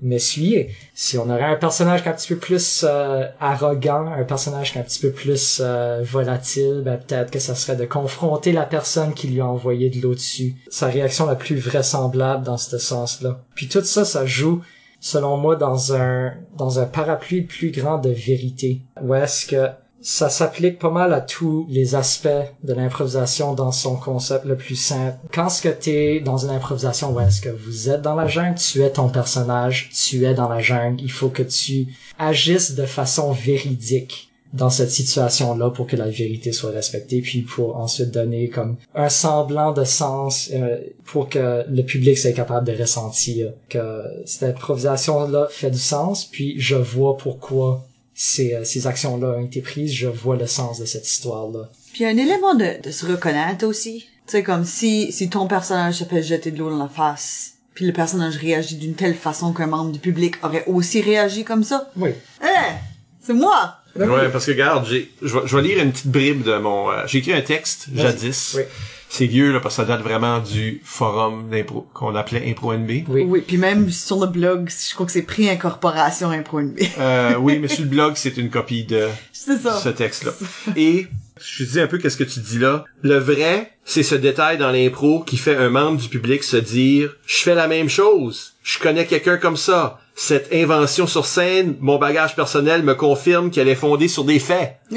m'essuyer. Si on aurait un personnage qui est un petit peu plus euh, arrogant, un personnage qui est un petit peu plus euh, volatile, ben peut-être que ça serait de confronter la personne qui lui a envoyé de l'eau dessus. Sa réaction la plus vraisemblable dans ce sens-là. Puis tout ça, ça joue selon moi dans un dans un parapluie plus grand de vérité. Où est-ce que ça s'applique pas mal à tous les aspects de l'improvisation dans son concept le plus simple. Quand ce que t'es dans une improvisation où est-ce que vous êtes dans la jungle, tu es ton personnage, tu es dans la jungle, il faut que tu agisses de façon véridique dans cette situation-là pour que la vérité soit respectée, puis pour ensuite donner comme un semblant de sens euh, pour que le public soit capable de ressentir que cette improvisation-là fait du sens, puis je vois pourquoi ces, euh, ces actions-là ont été prises, je vois le sens de cette histoire-là. Puis il y a un élément de, de se reconnaître aussi. Tu sais, comme si, si ton personnage se fait jeter de l'eau dans la face, puis le personnage réagit d'une telle façon qu'un membre du public aurait aussi réagi comme ça. Oui. Eh! c'est moi! Ouais, parce que regarde, j'ai, je vais, je vais lire une petite bribe de mon, euh, j'ai écrit un texte jadis. Oui. C'est vieux là parce que ça date vraiment du forum d'impro qu'on appelait Impro NB. Oui. Oui, puis même sur le blog, je crois que c'est pré-incorporation Impro NB. Euh, oui, mais sur le blog, c'est une copie de ça. ce texte-là. Et je dis un peu qu'est-ce que tu dis là. Le vrai, c'est ce détail dans l'impro qui fait un membre du public se dire je fais la même chose. Je connais quelqu'un comme ça. Cette invention sur scène, mon bagage personnel me confirme qu'elle est fondée sur des faits.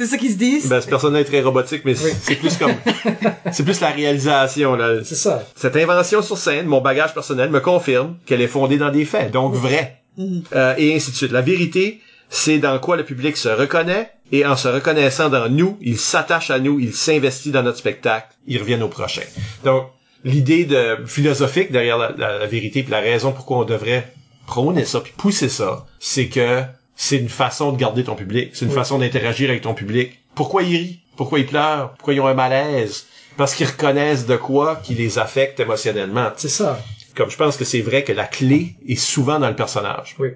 C'est ça qu'ils se disent? Ben, ce personnage est très robotique, mais Oui. c'est plus comme, c'est plus la réalisation, là. C'est ça. Cette invention sur scène, mon bagage personnel me confirme qu'elle est fondée dans des faits, donc vrai. Mhm. Euh, et ainsi de suite. La vérité, c'est dans quoi le public se reconnaît, et en se reconnaissant dans nous, il s'attache à nous, il s'investit dans notre spectacle, il revient au prochain. Donc, l'idée de philosophique derrière la, la- la vérité, puis la raison pourquoi on devrait prôner ça, puis pousser ça, c'est que c'est une façon de garder ton public, c'est une Oui. façon d'interagir avec ton public. Pourquoi ils rient? Pourquoi ils pleurent? Pourquoi ils ont un malaise? Parce qu'ils reconnaissent de quoi qui les affecte émotionnellement. C'est ça. Comme je pense que c'est vrai que la clé est souvent dans le personnage, Oui.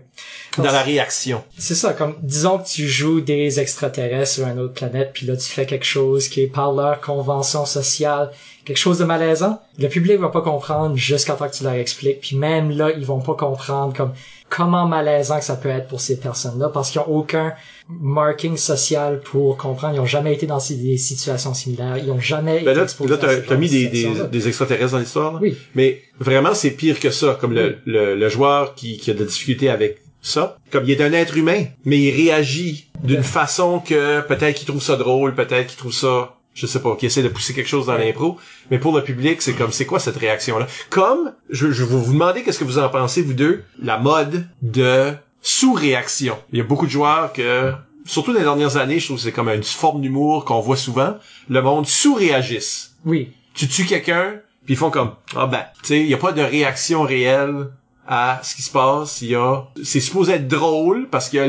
dans la réaction. C'est ça, comme disons que tu joues des extraterrestres sur une autre planète, puis là tu fais quelque chose qui est par leur convention sociale, quelque chose de malaisant. Le public va pas comprendre jusqu'à temps que tu leur expliques, puis même là ils vont pas comprendre comme comment malaisant que ça peut être pour ces personnes-là, parce qu'ils ont aucun marking social pour comprendre. Ils ont jamais été dans des situations similaires. Ils ont jamais Ben été là, exposés là t'as, mis de des, des, des extraterrestres dans l'histoire. Oui. Mais vraiment, c'est pire que ça. Comme le, le, le joueur qui, qui a de la difficulté avec ça. Comme il est un être humain, mais il réagit d'une Ouais. façon que peut-être qu'il trouve ça drôle, peut-être qu'il trouve ça, je sais pas, qu'il essaie de pousser quelque chose dans l'impro. Mais pour le public, c'est comme, c'est quoi cette réaction-là? Comme, je, je vais vous demander qu'est-ce que vous en pensez, vous deux, la mode de sous-réaction. Il y a beaucoup de joueurs que, surtout dans les dernières années, je trouve que c'est comme une forme d'humour qu'on voit souvent. Le monde sous-réagisse Oui. tu tues quelqu'un, puis ils font comme ah ben, tu sais, il y a pas de réaction réelle à ce qui se passe, il y a c'est supposé être drôle parce qu'il y a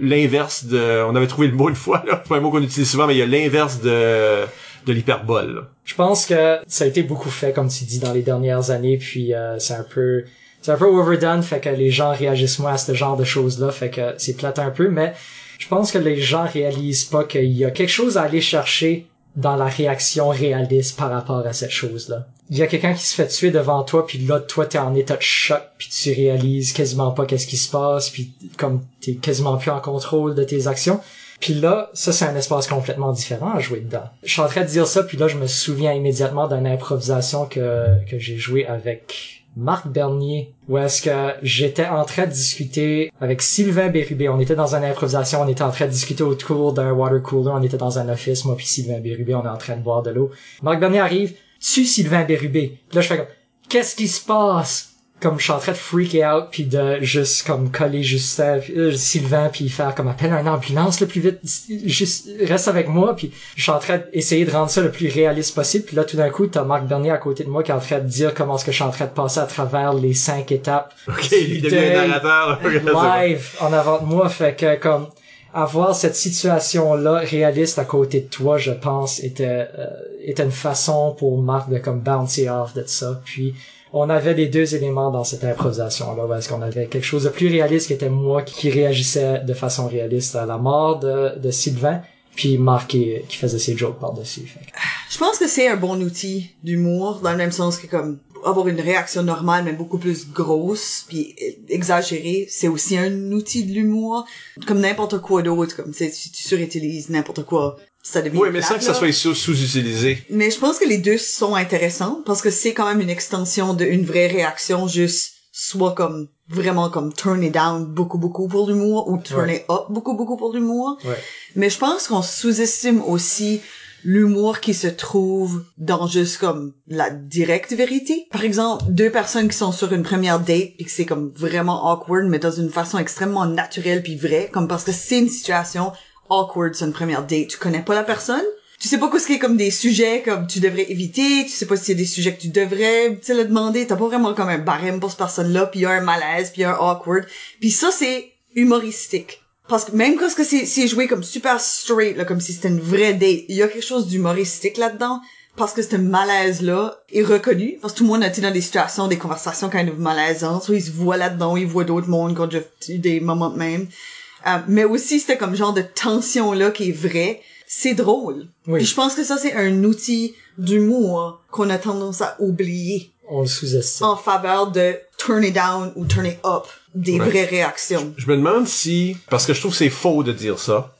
l'inverse de on avait trouvé le mot une fois là, pas un mot qu'on utilise souvent mais il y a l'inverse de de l'hyperbole. Je pense que ça a été beaucoup fait, comme tu dis, dans les dernières années, puis euh, c'est un peu c'est un peu overdone, fait que les gens réagissent moins à ce genre de choses-là, fait que c'est plate un peu, mais je pense que les gens réalisent pas qu'il y a quelque chose à aller chercher dans la réaction réaliste par rapport à cette chose-là. Il y a quelqu'un qui se fait tuer devant toi, puis là, toi, t'es en état de choc, puis tu réalises quasiment pas qu'est-ce qui se passe, puis comme t'es quasiment plus en contrôle de tes actions. Puis là, ça, c'est un espace complètement différent à jouer dedans. Je suis en train de dire ça, puis là, je me souviens immédiatement d'une improvisation que, que j'ai joué avec Marc Bernier, où est-ce que j'étais en train de discuter avec Sylvain Bérubé. On était dans une improvisation, on était en train de discuter autour d'un water cooler, on était dans un office, moi puis Sylvain Bérubé, on est en train de boire de l'eau. Marc Bernier arrive, tue Sylvain Bérubé. Puis là, je fais comme, qu'est-ce qui se passe? Comme je suis en train de freaker out puis de juste comme coller Justin, euh, Sylvain puis faire comme appelle une ambulance le plus vite, juste reste avec moi puis je suis en train d'essayer de rendre ça le plus réaliste possible puis là tout d'un coup t'as Marc Bernier à côté de moi qui est en train de dire comment est-ce que je suis en train de passer à travers les cinq étapes OK, il devient un narrateur. live en avant de moi fait que comme avoir cette situation là réaliste à côté de toi je pense était euh, était une façon pour Marc de comme bouncer off de ça puis on avait les deux éléments dans cette improvisation là est-ce qu'on avait quelque chose de plus réaliste qui était moi qui, réagissait de façon réaliste à la mort de, Sylvain puis Marc qui, faisait ses jokes par-dessus Je pense que c'est un bon outil d'humour, dans le même sens que comme avoir une réaction normale, mais beaucoup plus grosse, puis exagérée, c'est aussi un outil de l'humour, comme n'importe quoi d'autre, comme tu tu surutilises n'importe quoi, ça devient Oui, mais sans que ça soit sous- sous-utilisé. Mais je pense que les deux sont intéressants, parce que c'est quand même une extension d'une vraie réaction, juste soit comme vraiment comme turn it down beaucoup beaucoup pour l'humour ou turn it up beaucoup beaucoup pour l'humour. Ouais. Mais je pense qu'on sous-estime aussi l'humour qui se trouve dans juste comme la directe vérité. Par exemple, deux personnes qui sont sur une première date puis que c'est comme vraiment awkward mais dans une façon extrêmement naturelle puis vraie comme parce que c'est une situation awkward sur une première date. Tu connais pas la personne. Tu sais pas quoi ce qui est comme des sujets comme tu devrais éviter, tu sais pas si c'est des sujets que tu devrais, tu sais, le demander, t'as pas vraiment comme un barème pour cette personne-là, puis y a un malaise, puis y a un awkward. Puis ça, c'est humoristique. Parce que même quand c'est, joué comme super straight, là, comme si c'était une vraie date, il y a quelque chose d'humoristique là-dedans. Parce que ce malaise-là est reconnu. Parce que tout le monde a été dans des situations, des conversations kind of malaisantes. Soit ils se voient là-dedans, ils voient d'autres mondes quand j'ai eu des moments de même. Euh, mais aussi, c'était comme genre de tension-là qui est vrai. C'est drôle. Oui. Puis je pense que ça, c'est un outil d'humour qu'on a tendance à oublier On le sous-estime. en faveur de turn it down ou turn it up des Ouais. vraies réactions. Je me demande si, parce que je trouve que c'est faux de dire ça,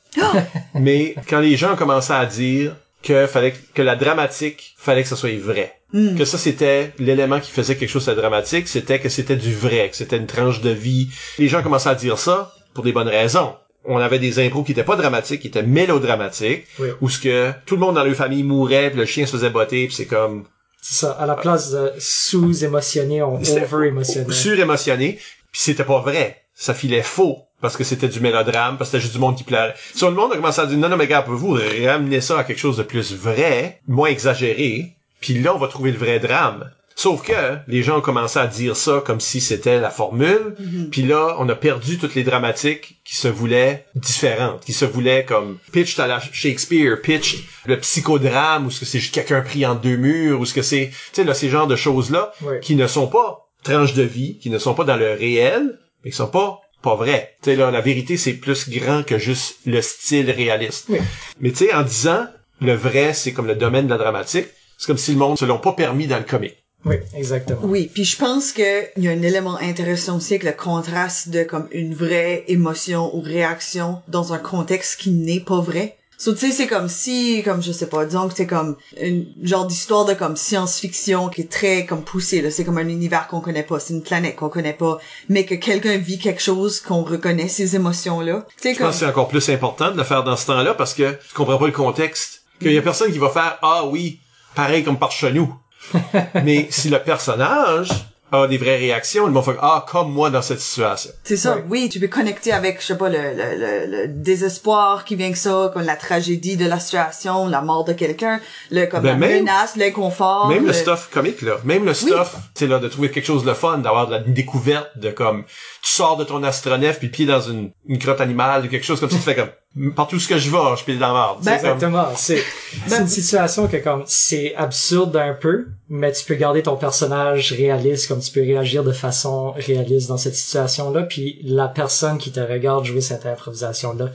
mais quand les gens ont commencé à dire que fallait que la dramatique fallait que ça soit vrai. Hmm. Que ça c'était l'élément qui faisait quelque chose de dramatique, c'était que c'était du vrai, que c'était une tranche de vie. Les gens commençaient à dire ça pour des bonnes raisons. On avait des impros qui étaient pas dramatiques, qui étaient mélodramatiques, Oui. où ce que tout le monde dans leur famille mourait, puis le chien se faisait botter, puis c'est comme C'est ça. À la place de sous-émotionner, on C'était over-émotionner. surémotionné, puis c'était pas vrai. Ça filait faux parce que c'était du mélodrame, parce que c'était juste du monde qui pleurait. Sur le monde a commencé à dire non non mais gars, pouvez-vous ramener ça à quelque chose de plus vrai, moins exagéré, puis là on va trouver le vrai drame. Sauf que les gens ont commencé à dire ça comme si c'était la formule, puis là on a perdu toutes les dramatiques qui se voulaient différentes, qui se voulaient comme pitch à la Shakespeare, pitch le psychodrame ou ce que c'est juste quelqu'un pris en deux murs ou ce que c'est, tu sais là ces genres de choses là Ouais. qui ne sont pas tranches de vie, qui ne sont pas dans le réel, mais qui sont pas pas vraies. Tu sais là, la vérité c'est plus grand que juste le style réaliste. Oui. Mais tu sais en disant le vrai c'est comme le domaine de la dramatique, c'est comme si le monde se l'ont pas permis dans le comique. Oui, exactement. Oui, puis je pense que il y a un élément intéressant aussi avec le contraste de comme une vraie émotion ou réaction dans un contexte qui n'est pas vrai. So, tu sais, c'est comme si, comme je sais pas, disons que c'est comme une genre d'histoire de comme science-fiction qui est très comme poussée, là. C'est comme un univers qu'on connaît pas, c'est une planète qu'on connaît pas, mais que quelqu'un vit quelque chose qu'on reconnaît ces émotions-là. Tu sais, Je comme... pense que c'est encore plus important de le faire dans ce temps-là parce que tu comprends pas le contexte. Qu'il y a personne qui va faire ah oui, pareil comme par chenou. Mais si le personnage a des vraies réactions, ils vont faire ah comme moi dans cette situation. C'est ça, Ouais. oui, tu peux connecter avec, je sais pas, le, le, le, le désespoir qui vient que ça, comme la tragédie de la situation, la mort de quelqu'un, le comme Ben, la même- menace, l'inconfort. Même le stuff comique là, même le stuff, c'est là de trouver quelque chose de fun, d'avoir de la découverte de comme tu sors de ton astronef puis pied dans une, une crotte animale ou quelque chose comme ça, tu fais comme partout ce que je vais, je pile dans la marde. Ben, comme- Exactement. C'est c'est une situation que comme c'est absurde un peu, mais tu peux garder ton personnage réaliste, comme tu peux réagir de façon réaliste dans cette situation-là, puis la personne qui te regarde jouer cette improvisation-là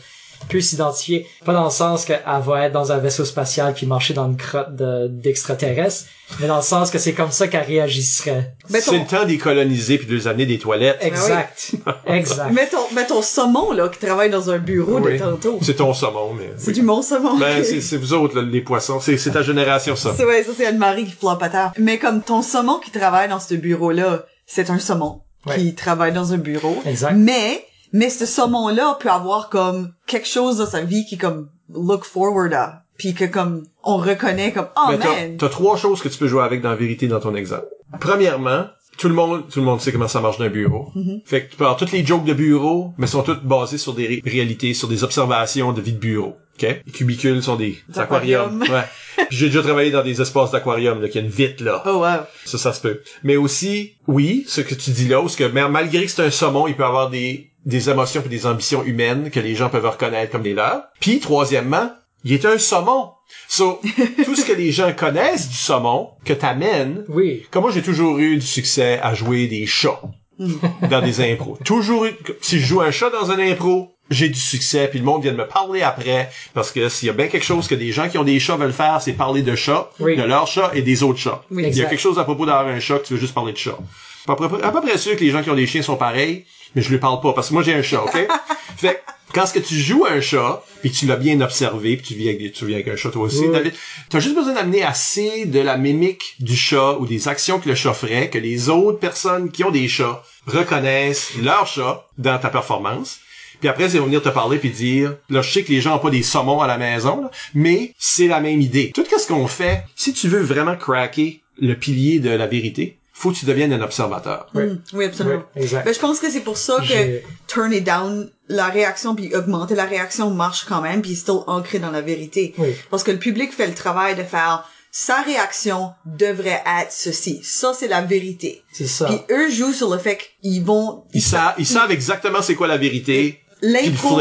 peut s'identifier, pas dans le sens qu'elle va être dans un vaisseau spatial puis marcher dans une crotte de- d'extraterrestres, mais dans le sens que c'est comme ça qu'elle réagirait. Mais ton, c'est le temps d'y coloniser puis de les amener des toilettes. Exact. Exact. mais ton, mais ton saumon, là, qui travaille dans un bureau Oui. de tantôt. C'est ton saumon, mais. C'est du mon saumon. Ben, c'est, c'est vous autres, là, les poissons. C'est, c'est ta génération, ça. C'est ouais, ça c'est Anne-Marie qui floppe à terre. Mais comme ton saumon qui travaille dans ce bureau-là, c'est un saumon qui travaille dans un bureau. Exact. Mais, mais ce saumon-là peut avoir comme quelque chose dans sa vie qui comme look forward à. Puis que comme on reconnaît comme oh t'as, man. t'as trois choses que tu peux jouer avec dans la vérité dans ton exemple. Premièrement, tout le monde, tout le monde sait comment ça marche d'un bureau. Mm-hmm. Fait que tu peux avoir toutes les jokes de bureau, mais sont toutes basées sur des ré- réalités, sur des observations de vie de bureau. OK? Les cubicules sont des, Des aquariums. Ouais. J'ai déjà travaillé dans des espaces d'aquarium, là, qu'il y a une vitre, là. Oh wow. Ça, ça se peut. Mais aussi, oui, ce que tu dis là, parce que ma- malgré que c'est un saumon, il peut avoir des, des émotions et des ambitions humaines que les gens peuvent reconnaître comme les leurs. Puis, troisièmement, il est un saumon. So, tout ce que les gens connaissent du saumon, que t'amènes, Oui. comme moi, j'ai toujours eu du succès à jouer des chats dans des impros. Toujours eu, si je joue un chat dans un impro, j'ai du succès, puis le monde vient de me parler après, parce que s'il y a bien quelque chose que des gens qui ont des chats veulent faire, c'est parler de chats, Oui. de leurs chats et des autres chats. Oui. Il y a quelque chose à propos d'avoir un chat que tu veux juste parler de chat. À peu, près- à peu près sûr que les gens qui ont des chiens sont pareils, mais je lui parle pas, parce que moi j'ai un chat, ok? Fait que, quand ce que tu joues un chat, puis tu l'as bien observé, puis tu viens avec, tu viens avec un chat toi aussi, Oui. David, t'as juste besoin d'amener assez de la mimique du chat ou des actions que le chat ferait, que les autres personnes qui ont des chats reconnaissent leur chat dans ta performance. Puis après, ils vont venir te parler puis dire, là, je sais que les gens ont pas des saumons à la maison, là, mais c'est la même idée. Tout ce qu'on fait, si tu veux vraiment craquer le pilier de la vérité, faut que tu deviennes un observateur. Oui. Mm, oui, absolument. Oui, exact. Ben, je pense que c'est pour ça que turn it down, la réaction puis augmenter la réaction marche quand même puis still ancré dans la vérité. Oui. Parce que le public fait le travail de faire sa réaction devrait être ceci. Ça, c'est la vérité. C'est ça. Puis eux jouent sur le fait qu'ils vont... Ils savent, ils savent exactement c'est quoi la vérité. L'impro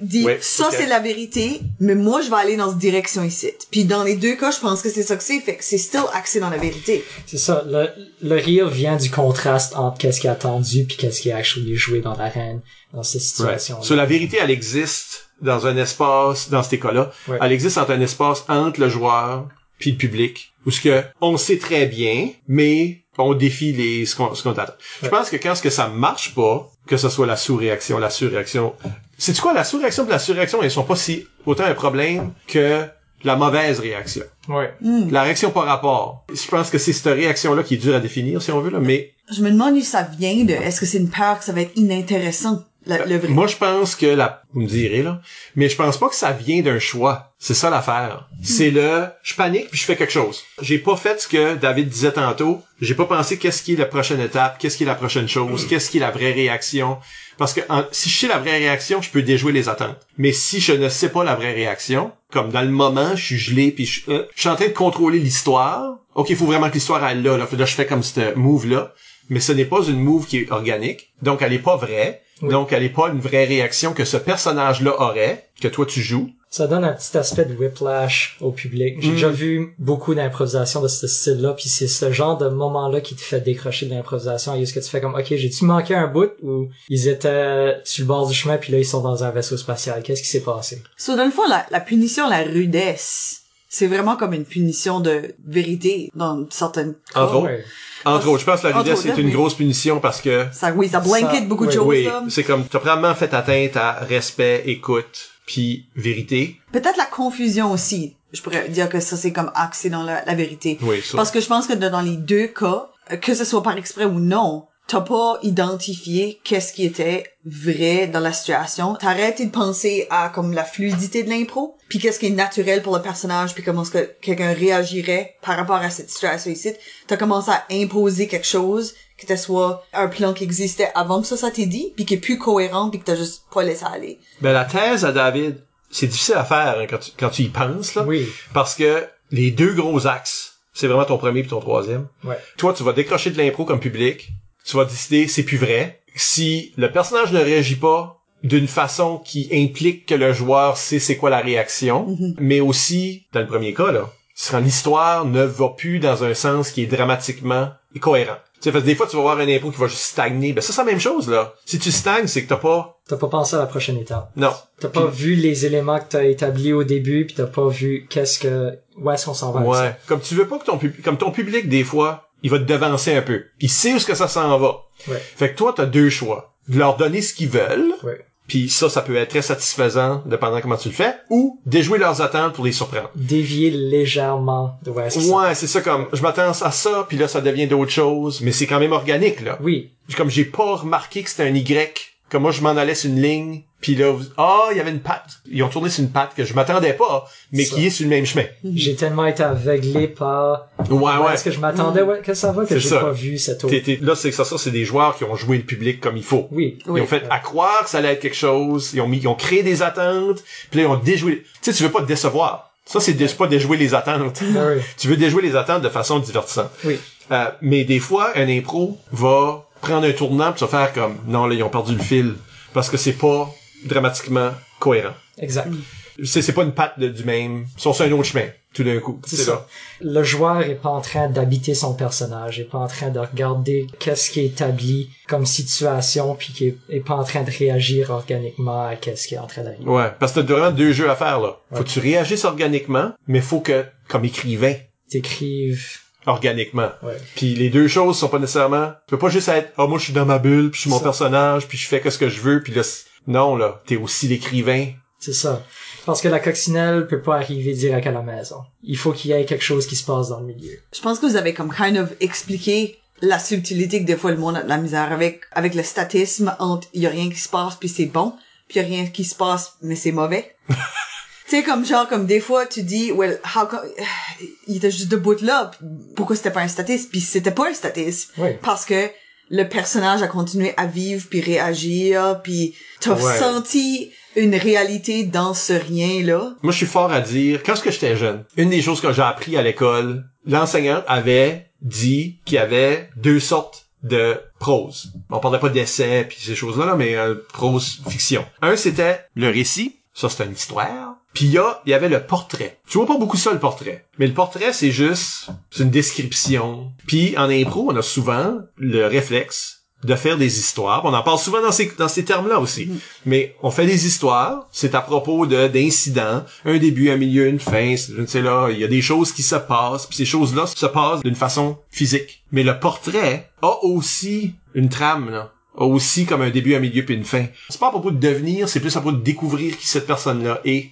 dit Ouais, ça c'est la vérité, mais moi je vais aller dans cette direction ici. Puis dans les deux cas, je pense que c'est ça que c'est, fait que c'est still axé dans la vérité. C'est ça. Le, le rire vient du contraste entre qu'est-ce qui est attendu puis qu'est-ce qui est actually joué dans l'arène, dans cette situation. So, la vérité, elle existe dans un espace, dans cet cas-là, Ouais. elle existe entre un espace entre le joueur puis le public, où ce que on sait très bien, mais on défie les ce qu'on ce qu'on attend. Je pense que quand ce que ça marche pas, que ce soit la sous-réaction, la surréaction, c'est quoi la sous-réaction? Et la surréaction, elles sont pas si autant un problème que la mauvaise réaction. Ouais. Hmm. La réaction par rapport. Je pense que c'est cette réaction-là qui est dure à définir, si on veut, là, mais Je me demande où ça vient de, est-ce que c'est une peur que ça va être inintéressant, la- le vrai? Moi, je pense que la, vous me direz, là, mais je pense pas que ça vient d'un choix. C'est ça l'affaire. C'est le, je panique puis je fais quelque chose. J'ai pas fait ce que David disait tantôt. J'ai pas pensé qu'est-ce qui est la prochaine étape, qu'est-ce qui est la prochaine chose, qu'est-ce qui est la vraie réaction. Parce que en- si je sais la vraie réaction, je peux déjouer les attentes. Mais si je ne sais pas la vraie réaction, comme dans le moment, je suis gelé puis je, euh, je suis en train de contrôler l'histoire. Ok, il faut vraiment que l'histoire aille là, là. Là, je fais comme ce move là. Mais ce n'est pas une move qui est organique. Donc, elle est pas vraie. Oui. Donc, elle est pas une vraie réaction que ce personnage-là aurait, que toi tu joues. Ça donne un petit aspect de whiplash au public. J'ai Mm. déjà vu beaucoup d'improvisation de ce style-là, puis c'est ce genre de moment-là qui te fait décrocher de l'improvisation. Est-ce que tu fais comme, ok, j'ai-tu manqué un bout? Ou ils étaient sur le bord du chemin puis là ils sont dans un vaisseau spatial. Qu'est-ce qui s'est passé? So, dans le fond, la, la punition, la rudesse, c'est vraiment comme une punition de vérité dans certaines cas. Entre autres. Ouais. Entre autres, je pense que la Entre rudesse autres, est une oui. grosse punition parce que, Ça, oui, ça blanket Ça, beaucoup de choses, oui, c'est comme, t'as probablement fait atteinte à respect, écoute, puis vérité. Peut-être la confusion aussi. Je pourrais dire que ça, c'est comme axé dans la, la vérité. Oui, ça. Parce que je pense que dans les deux cas, que ce soit par exprès ou non, t'as pas identifié qu'est-ce qui était vrai dans la situation. T'as arrêté de penser à comme la fluidité de l'impro, puis qu'est-ce qui est naturel pour le personnage, puis comment est-ce que quelqu'un réagirait par rapport à cette situation ici. T'as commencé à imposer quelque chose que ce soit un plan qui existait avant que ça, ça t'ait dit, puis qui est plus cohérent, puis que t'as juste pas laissé aller. Ben, la thèse à David, c'est difficile à faire hein, quand, tu, quand tu y penses, là. Oui. Parce que les deux gros axes, c'est vraiment ton premier puis ton troisième. Ouais. Toi, tu vas décrocher de l'impro comme public. Tu vas décider, c'est plus vrai. Si le personnage ne réagit pas d'une façon qui implique que le joueur sait c'est quoi la réaction, Mhm. mais aussi, dans le premier cas, là, l'histoire ne va plus dans un sens qui est dramatiquement cohérent. Tu sais, parce que des fois, tu vas voir un impro qui va juste stagner. Ben, ça, c'est la même chose, là. Si tu stagnes, c'est que t'as pas... T'as pas pensé à la prochaine étape. Non. T'as pas vu les éléments que t'as établis au début puis t'as pas vu qu'est-ce que, où est-ce qu'on s'en va avec Ouais. ça. Comme tu veux pas que ton public, comme ton public, des fois, il va te devancer un peu. Il sait où est-ce que ça s'en va. Ouais. Fait que toi, t'as deux choix. De leur donner ce qu'ils veulent. Ouais. Puis ça, ça peut être très satisfaisant, dépendant comment tu le fais. Ou déjouer leurs attentes pour les surprendre. Dévier légèrement de ça- Ouais, c'est ça comme, je m'attends à ça, puis là, ça devient d'autres choses. Mais c'est quand même organique, là. Oui. Comme j'ai pas remarqué que c'était un Y. Comme moi, je m'en allais sur une ligne. Puis là, vous- ah, il y avait une patte. Ils ont tourné sur une patte que je m'attendais pas, mais Ça. qui est sur le même chemin. J'ai tellement été aveuglé par Ouais, ouais. est-ce que je m'attendais ouais, que ça va que j'ai pas vu cette autre? Là, c'est que ça, ça, c'est des joueurs qui ont joué le public comme il faut. Oui. Oui. Ils ont fait à croire que ça allait être quelque chose. Ils ont mis, ils ont créé des attentes. Puis là, ils ont déjoué. Tu sais, tu veux pas te décevoir. Ça, c'est pas déjouer les attentes. Ah oui. tu veux déjouer les attentes de façon divertissante. Oui. Euh, mais des fois, un impro va prendre un tournant ça va faire comme, non, là, ils ont perdu le fil. Parce que c'est pas dramatiquement cohérent. Exact. C'est, c'est pas une patte de- du même. Ils sont sur un autre chemin, tout d'un coup. C'est ça. Le joueur est pas en train d'habiter son personnage, est pas en train de regarder qu'est-ce qui est établi comme situation, puis qui est, est pas en train de réagir organiquement à qu'est-ce qui est en train d'arriver. Ouais. Parce que t'as vraiment deux jeux à faire, là. Faut Ouais. que tu réagisses organiquement, mais faut que, comme écrivain, T'écrives, organiquement. ouais. Puis les deux choses sont pas nécessairement. Tu peux pas juste être ah moi je suis dans ma bulle, puis je suis mon Ça. personnage, puis je fais que ce que je veux, puis là Non, là, t'es aussi l'écrivain. C'est ça. Parce que la coccinelle peut pas arriver direct à la maison. Il faut qu'il y ait quelque chose qui se passe dans le milieu. Je pense que vous avez comme kind of expliqué la subtilité que des fois le monde a de la misère avec, avec le statisme entre il y a rien qui se passe puis c'est bon, puis il y a rien qui se passe mais c'est mauvais. tu sais, comme genre, comme des fois tu dis, well, how co- il était juste debout là, pourquoi c'était pas un statisme, puis c'était pas un statisme. Oui. Parce que le personnage a continué à vivre puis réagir puis t'as Ouais. senti une réalité dans ce rien là Moi, je suis fort à dire, quand j'étais jeune, une des choses que j'ai appris à l'école, l'enseignant avait dit qu'il y avait deux sortes de prose. On parlait pas d'essai puis ces choses-là, là, mais euh, prose fiction. Un, c'était le récit. Ça, c'était une histoire. Puis il y a, y avait le portrait. Tu vois pas beaucoup ça, le portrait. Mais le portrait, c'est juste, c'est une description. Puis en impro, on a souvent le réflexe de faire des histoires. On en parle souvent dans ces, dans ces termes-là aussi. Mais on fait des histoires. C'est à propos de, d'incidents. Un début, un milieu, une fin. c'est- Je ne sais là, il y a des choses qui se passent. Puis ces choses-là se passent d'une façon physique. Mais le portrait a aussi une trame, là aussi comme un début, un milieu puis une fin. C'est pas à propos de devenir, c'est plus à propos de découvrir qui cette personne-là est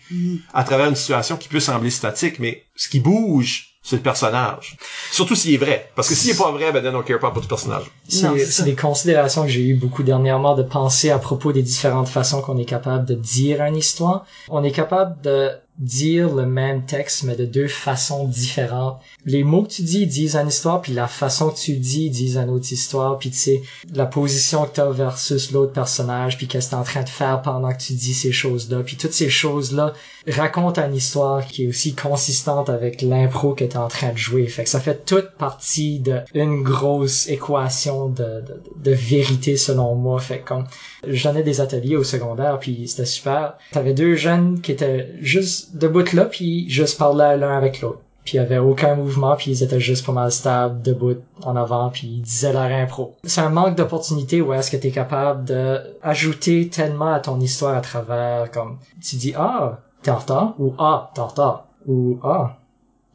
à travers une situation qui peut sembler statique, mais ce qui bouge, c'est le personnage. Surtout s'il est vrai. Parce que s'il est pas vrai, ben then on care pas pour le personnage. C'est des considérations que j'ai eues beaucoup dernièrement de penser à propos des différentes façons qu'on est capable de dire une histoire. On est capable de dire le même texte, mais de deux façons différentes. Les mots que tu dis disent une histoire, puis la façon que tu dis disent une autre histoire, puis tu sais, la position que tu as versus l'autre personnage, puis qu'est-ce que tu es en train de faire pendant que tu dis ces choses-là, puis toutes ces choses-là racontent une histoire qui est aussi consistante avec l'impro que tu es en train de jouer. Fait que ça fait toute partie de une grosse équation de, de, vérité selon moi. Fait comme je donnais des ateliers au secondaire puis c'était super. T'avais deux jeunes qui étaient juste debout là puis juste parlaient l'un avec l'autre. Puis il y avait aucun mouvement puis ils étaient juste pas mal stables, debout, en avant puis ils disaient leur impro. C'est un manque d'opportunité où est-ce que t'es capable de ajouter tellement à ton histoire à travers comme tu dis ah t'es en retard ou ah t'es en retard ou ah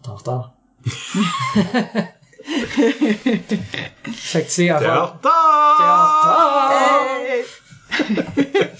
t'es en retard. fait que tu sais T'es en retard!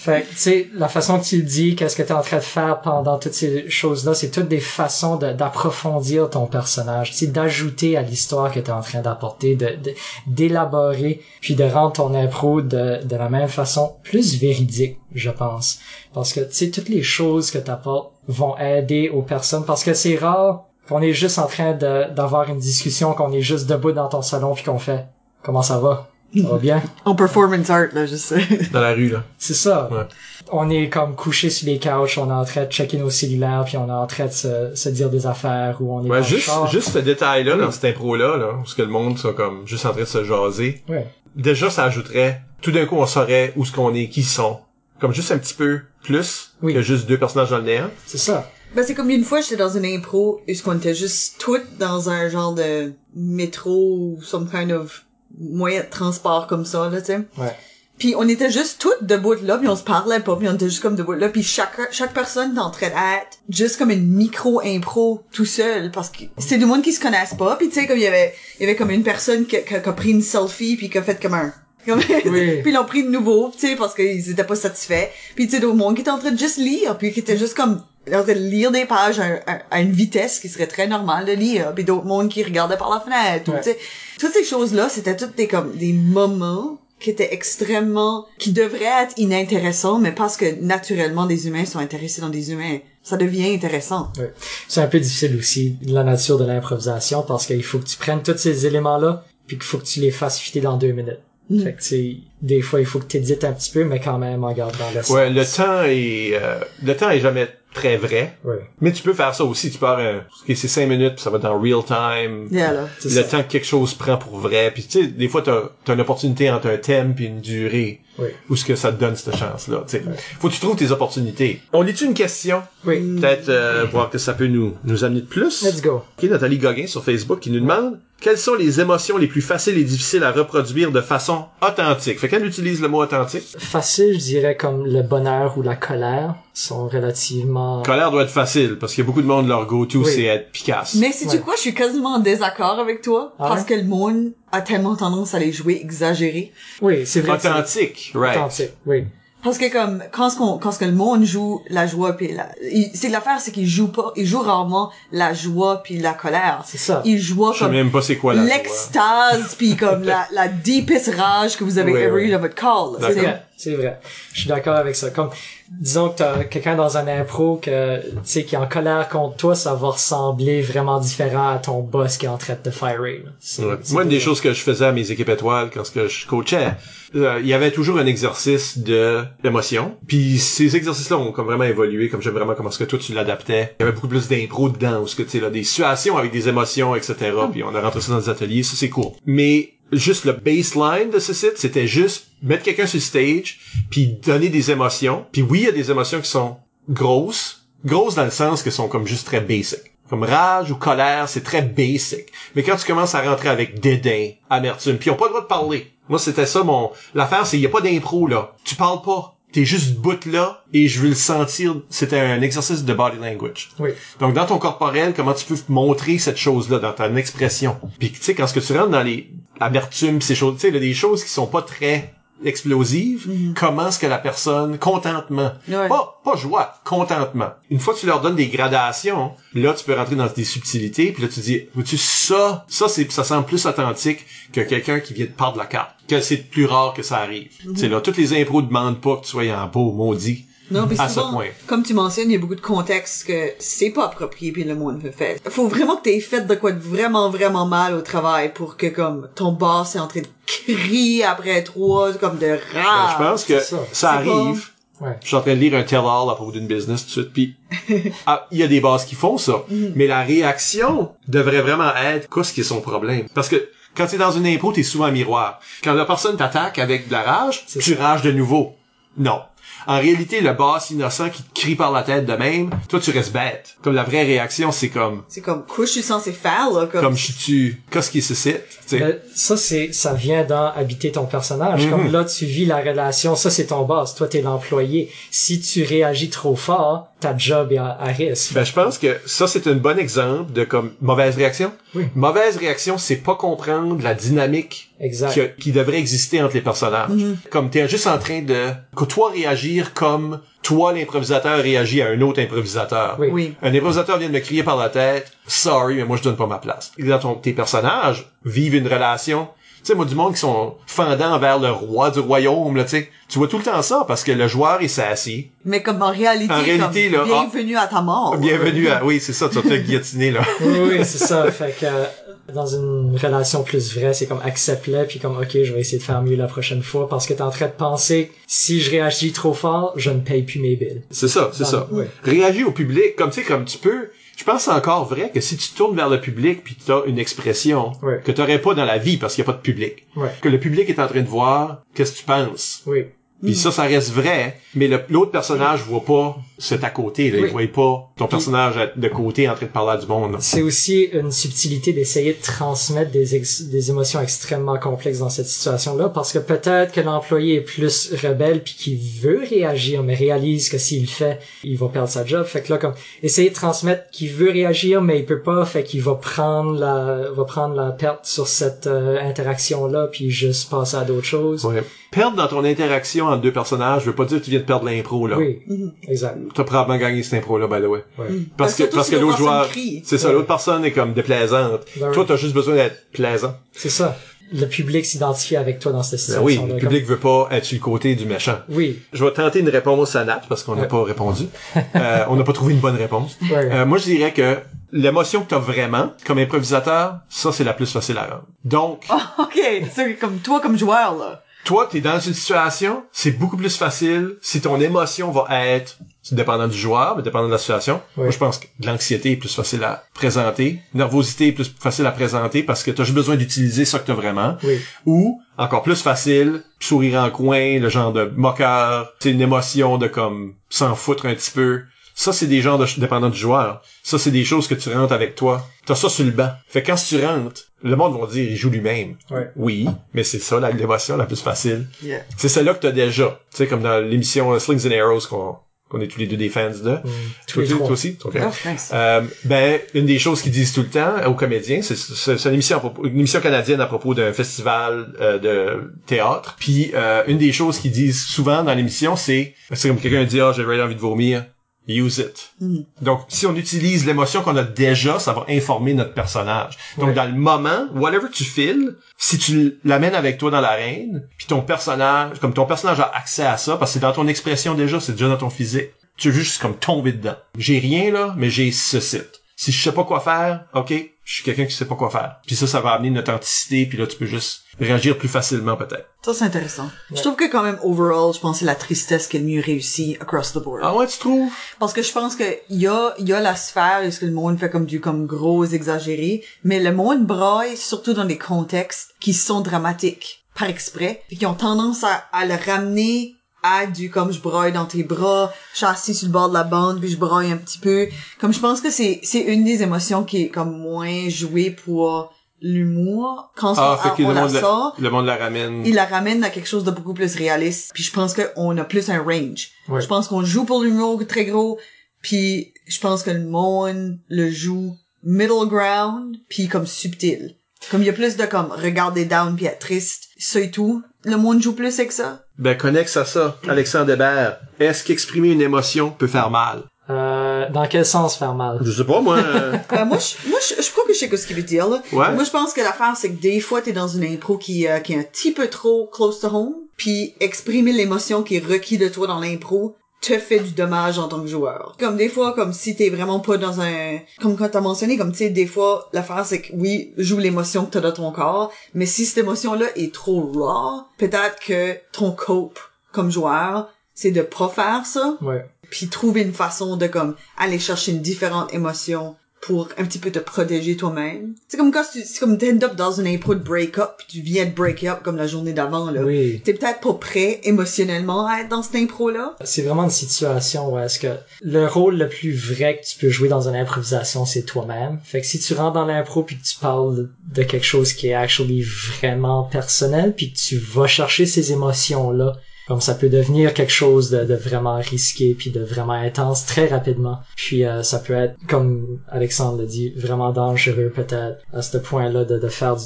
Fait tu sais, la façon que tu dis, qu'est-ce que t'es en train de faire pendant toutes ces choses-là, c'est toutes des façons d'approfondir ton personnage, tu d'ajouter à l'histoire que t'es en train d'apporter, de, de- d'élaborer, puis de rendre ton impro de, la même façon plus véridique, je pense. Parce que, tu sais, toutes les choses que t'apportes vont aider aux personnes, parce que c'est rare qu'on est juste en train d'avoir une discussion, qu'on est juste debout dans ton salon, puis qu'on fait « Comment ça va? Ça va bien? » en performance art là je sais Dans la rue, là. C'est ça. Ouais. On est comme couché sur les couches, on est en train de checker nos cellulaires, puis on est en train de se, se dire des affaires, ou on est Ouais, dans le juste, char. juste ce détail-là, Oui. dans cette impro-là, là, où ce que le monde soit comme juste en train de se jaser. Ouais. Déjà, ça ajouterait, tout d'un coup, on saurait où ce qu'on est, qui sont. Comme juste un petit peu plus Oui. que juste deux personnages dans le néant. C'est ça. Ben, c'est comme une fois, j'étais dans une impro, et ce qu'on était juste toutes dans un genre de métro ou some kind of moyen de transport comme ça, là, tu sais. Ouais. Puis on était juste toutes debout là, puis on se parlait pas, puis on était juste comme debout là, puis chaque chaque personne était en train d'être juste comme une micro impro tout seul parce que c'est du monde qui se connaissent pas, puis tu sais comme il y avait il y avait comme une personne qui, qui- qui a pris une selfie puis qui a fait comme un comme Oui. puis ils l'ont pris de nouveau, tu sais parce qu'ils étaient pas satisfaits. Puis tu sais d'autres monde qui était en train de juste lire, puis qui était juste comme en train de lire des pages à, à- à une vitesse qui serait très normale de lire, puis d'autres monde qui regardaient par la fenêtre, Ouais. tu sais toutes ces choses-là, c'était toutes des comme des moments qui étaient extrêmement qui devraient être inintéressants, mais parce que naturellement des humains sont intéressés dans des humains, ça devient intéressant. Ouais. C'est un peu difficile aussi, la nature de l'improvisation, parce qu'il faut que tu prennes tous ces éléments-là, puis qu'il faut que tu les fasses fitter dans deux minutes. Mm. Fait que, tu sais, des fois, il faut que tu édites un petit peu, mais quand même, en gardant le Ouais, le temps est, euh, le temps est jamais très vrai. Ouais. Mais tu peux faire ça aussi. Tu pars un, ok, c'est cinq minutes, puis ça va dans real time. Yeah, là. Le ça. temps que quelque chose prend pour vrai. Puis tu sais, des fois, t'as as une opportunité entre un thème puis une durée. Oui. Où ce que ça te donne cette chance-là. tu sais. Faut que tu trouves tes opportunités. On lit-tu une question? Oui. Peut-être euh, voir que ça peut nous, nous amener de plus? Let's go. Ok, Nathalie Gauguin sur Facebook qui nous demande quelles sont les émotions les plus faciles et difficiles à reproduire de façon authentique? Fait qu'elle utilise le mot authentique. Facile, je dirais, comme le bonheur ou la colère, sont relativement... Colère doit être facile parce qu'il y a beaucoup de monde leur go-to Oui. c'est être picasse. Mais sais-tu Ouais. quoi, je suis quasiment en désaccord avec toi, Ah parce ouais? que le monde a tellement tendance à les jouer exagérés. Oui, c'est vrai. Authentique, right. Authentique, oui. Parce que comme quand ce qu'on quand ce que le monde joue la joie puis la c'est l'affaire c'est qu'il joue pas il joue rarement la joie puis la colère. C'est ça. Il joue Je sais comme même pas c'est quoi l'extase puis comme la la deepest rage que vous avez Oui, ever oui. eu dans votre corps. C'est- vrai, c'est vrai. Je suis d'accord avec ça. Comme, disons que t'as quelqu'un dans un impro que, tu sais, qui est en colère contre toi, ça va ressembler vraiment différent à ton boss qui est en train de te firer. Ouais. Moi, une des choses que je faisais à mes équipes étoiles quand ce que je coachais, euh, il y avait toujours un exercice de d'émotion. Puis ces exercices-là ont comme vraiment évolué, comme j'aime vraiment comment est-ce que toi tu l'adaptais. Il y avait beaucoup plus d'impro dedans, où ce que tu sais là, des situations avec des émotions, etc. Puis on a rentré ça dans des ateliers, ça c'est cool. Mais juste le baseline de ce site, c'était juste mettre quelqu'un sur le stage, puis donner des émotions. Puis oui, il y a des émotions qui sont grosses, grosses dans le sens que sont comme juste très basic. Comme rage ou colère, c'est très basic. Mais quand tu commences à rentrer avec dédain, amertume, puis ils ont pas le droit de parler. Moi, c'était ça mon... L'affaire, c'est il y a pas d'impro, là. Tu parles pas. T'es juste bout là, et je veux le sentir. C'était un exercice de body language. Oui. Donc, dans ton corporel, comment tu peux montrer cette chose-là dans ta expression? Puis, tu sais, quand ce que tu rentres dans les amertumes, ces choses, tu sais, des choses qui sont pas très explosives, comment est-ce que la personne, contentement, Ouais. pas, pas joie, contentement. Une fois que tu leur donnes des gradations, là, tu peux rentrer dans des subtilités, puis là, tu dis, vois-tu, ça, ça, c'est, ça semble plus authentique que quelqu'un qui vient de perdre la carte. Que c'est plus rare que ça arrive. Tu sais, là, toutes les impros demandent pas que tu sois en beau, maudit. Non, puis à ce souvent, point. comme tu mentionnes, il y a beaucoup de contextes que c'est pas approprié puis le monde le fait. Faut vraiment que t'aies fait de quoi de vraiment, vraiment mal au travail pour que, comme, ton boss est en train de crier après toi, comme de Ben, rage. je pense que ça, ça. arrive. Ouais. Je suis en train de lire un tell-all à propos d'une business tout de suite, puis ah, il y a des bases qui font ça, mais la réaction devrait vraiment être qu'est-ce qui est son problème? Parce que quand tu es dans une impro, t'es souvent un miroir. Quand la personne t'attaque avec de la rage, tu rages de nouveau. Non. En réalité, le boss innocent qui te crie par la tête de même, toi tu restes bête. Comme la vraie réaction, c'est comme C'est comme, quoi je suis censé faire, là, comme... comme je tu qu'est-ce qui se cite, tu sais? Mais ça, c'est, ça vient dans habiter ton personnage. Mhm. Comme là, tu vis la relation, ça c'est ton boss, toi t'es l'employé. Si tu réagis trop fort, ta job est à, à risque. Ben, je pense que ça, c'est un bon exemple de comme mauvaise réaction. Oui. Mauvaise réaction, c'est pas comprendre la dynamique exact. qui, qui devrait exister entre les personnages. Comme t'es juste en train de, que toi réagir comme toi, l'improvisateur, réagit à un autre improvisateur. Oui. Oui. Un improvisateur vient de me crier par la tête, sorry, mais moi je donne pas ma place. Et Dans ton, tes personnages vivent une relation. Tu sais, moi, du monde qui sont fendants vers le roi du royaume, là, tu sais. Tu vois tout le temps ça, parce que le joueur est assis. Mais comme en réalité, En réalité, comme, là, ah. bienvenue à ta mort. Bienvenue à, oui, c'est ça, tu vas te guillotiner, là. oui, oui, c'est ça. Fait que euh, dans une relation plus vraie, c'est comme accepte-le, puis comme ok, je vais essayer de faire mieux la prochaine fois parce que t'es en train de penser si je réagis trop fort, je ne paye plus mes billes. C'est ça, c'est ça. oui. Réagir au public, comme tu sais, comme tu peux. Je pense que c'est encore vrai que si tu tournes vers le public puis tu as une expression Ouais. que t'aurais pas dans la vie parce qu'il y a pas de public, Ouais. que le public est en train de voir, qu'est-ce que tu penses Oui. Puis ça, ça reste vrai, mais l'autre personnage voit pas cet à côté, là. Oui. pas ton personnage de côté en train de parler à du monde. C'est aussi une subtilité d'essayer de transmettre des, ex- des émotions extrêmement complexes dans cette situation-là, parce que peut-être que l'employé est plus rebelle puis qu'il veut réagir, mais réalise que s'il le fait, il va perdre sa job. Fait que là, comme essayer de transmettre qu'il veut réagir, mais il peut pas, fait qu'il va prendre la va prendre la perte sur cette euh, interaction-là, puis juste passer à d'autres choses. Ouais. Perdre dans ton interaction entre deux personnages veut pas dire que tu viens de perdre l'impro, là. Oui, Mhm. exact. T'as probablement gagné cette impro-là, by the way. Ouais. Parce que, parce que l'autre joueur, c'est ça, Ouais. l'autre personne est comme déplaisante. Ben Toi, t'as juste besoin d'être plaisant. C'est ça. Le public s'identifie avec toi dans cette Ben oui, le public veut pas être sur le côté du méchant. Comme- Oui. Je vais tenter une réponse à Nat parce qu'on n'a Ouais. pas répondu. Euh, on n'a pas trouvé une bonne réponse. Ouais. Euh, moi, je dirais que l'émotion que t'as vraiment, comme improvisateur, ça, c'est la plus facile à rendre. Donc, Ah, ok, c'est comme toi comme joueur, là. Toi, t'es dans une situation, c'est beaucoup plus facile si ton émotion va être, c'est dépendant du joueur, mais dépendant de la situation. Moi, je pense que l'anxiété est plus facile à présenter, nervosité est plus facile à présenter parce que t'as juste besoin d'utiliser ça que t'as vraiment. Oui. Ou, encore plus facile, sourire en coin, le genre de moqueur, c'est une émotion de comme s'en foutre un petit peu. Ça, c'est des genres de dépendant du joueur. Ça, c'est des choses que tu rentres avec toi. T'as ça sur le banc. Fait que quand tu rentres, le monde va dire, il joue lui-même. Ouais. Oui, mais c'est ça, la- l'émotion la plus facile. Yeah. C'est celle-là que t'as déjà. Tu sais, comme dans l'émission euh, Slings and Arrows qu'on qu'on est tous les deux des fans de. Mm, tous les toi, trois. toi aussi? Ok. Oh, nice. Euh, ben, une des choses qu'ils disent tout le temps aux comédiens, c'est, c'est, c'est une émission, à propos- une émission canadienne à propos d'un festival euh, de théâtre. Puis euh, une des choses qu'ils disent souvent dans l'émission, c'est, c'est comme quelqu'un dit, ah, j'ai vraiment envie de vomir. Use it. Mhm. Donc, si on utilise l'émotion qu'on a déjà, ça va informer notre personnage. Donc, Ouais. dans le moment, whatever tu files, si tu l'amènes avec toi dans l'arène, puis ton personnage, comme ton personnage a accès à ça, parce que c'est dans ton expression déjà, c'est déjà dans ton physique, tu veux juste comme tomber dedans. J'ai rien là, mais j'ai ce site. Si je sais pas quoi faire, ok, je suis quelqu'un qui sait pas quoi faire. Puis ça, ça va amener une authenticité, puis là, tu peux juste réagir plus facilement peut-être. Ça, c'est intéressant. Je trouve que quand même, overall, je pense que c'est la tristesse qui est le mieux réussie across the board. Ah ouais, tu trouves? Parce que je pense que il y a, il y a la sphère, est-ce que le monde fait comme du, comme gros exagéré, mais le monde braille surtout dans des contextes qui sont dramatiques, par exprès, et qui ont tendance à, à le ramener à du comme je braille dans tes bras, je suis assis sur le bord de la bande puis je braille un petit peu. Comme je pense que c'est, c'est une des émotions qui est comme moins jouée pour l'humour. Quand Ah, on, on le la monde, sort, la, le monde la ramène. il la ramène à quelque chose de beaucoup plus réaliste. Puis je pense qu'on a plus un range. Ouais. Je pense qu'on joue pour l'humour très gros, puis je pense que le monde le joue middle ground, puis comme subtil. Comme il y a plus de comme regarder down puis être triste, ça et tout. Le monde joue plus avec ça? Ben, connexe à ça, Alexandre Hébert. Est-ce qu'exprimer une émotion peut faire mal? Euh, dans quel sens faire mal? Je sais pas, moi. euh, Ben, moi, je, moi, je, je crois que je sais ce qu'il veut dire, là. Ouais. Moi, je pense que l'affaire, c'est que des fois, t'es dans une impro qui, euh, qui est un petit peu trop close to home, puis exprimer l'émotion qui est requis de toi dans l'impro te fait du dommage en tant que joueur. Comme des fois, comme si t'es vraiment pas dans un... Comme quand t'as mentionné, comme tu sais, des fois, l'affaire, c'est que oui, joue l'émotion que t'as dans ton corps, mais si cette émotion-là est trop raw, peut-être que ton cope comme joueur, c'est de pas faire ça, Ouais. puis trouver une façon de comme aller chercher une différente émotion pour un petit peu te protéger toi-même. C'est comme quand tu, c'est comme t'end up dans une impro de break-up, tu viens de break up comme la journée d'avant, là. Oui. T'es peut-être pas prêt émotionnellement à être dans cette impro-là. C'est vraiment une situation où est-ce que le rôle le plus vrai que tu peux jouer dans une improvisation, c'est toi-même. Fait que si tu rentres dans l'impro puis que tu parles de quelque chose qui est actually vraiment personnel puis que tu vas chercher ces émotions-là, comme ça peut devenir quelque chose de, de vraiment risqué puis de vraiment intense très rapidement. Puis euh, ça peut être, comme Alexandre l'a dit, vraiment dangereux peut-être à ce point-là de, de faire du...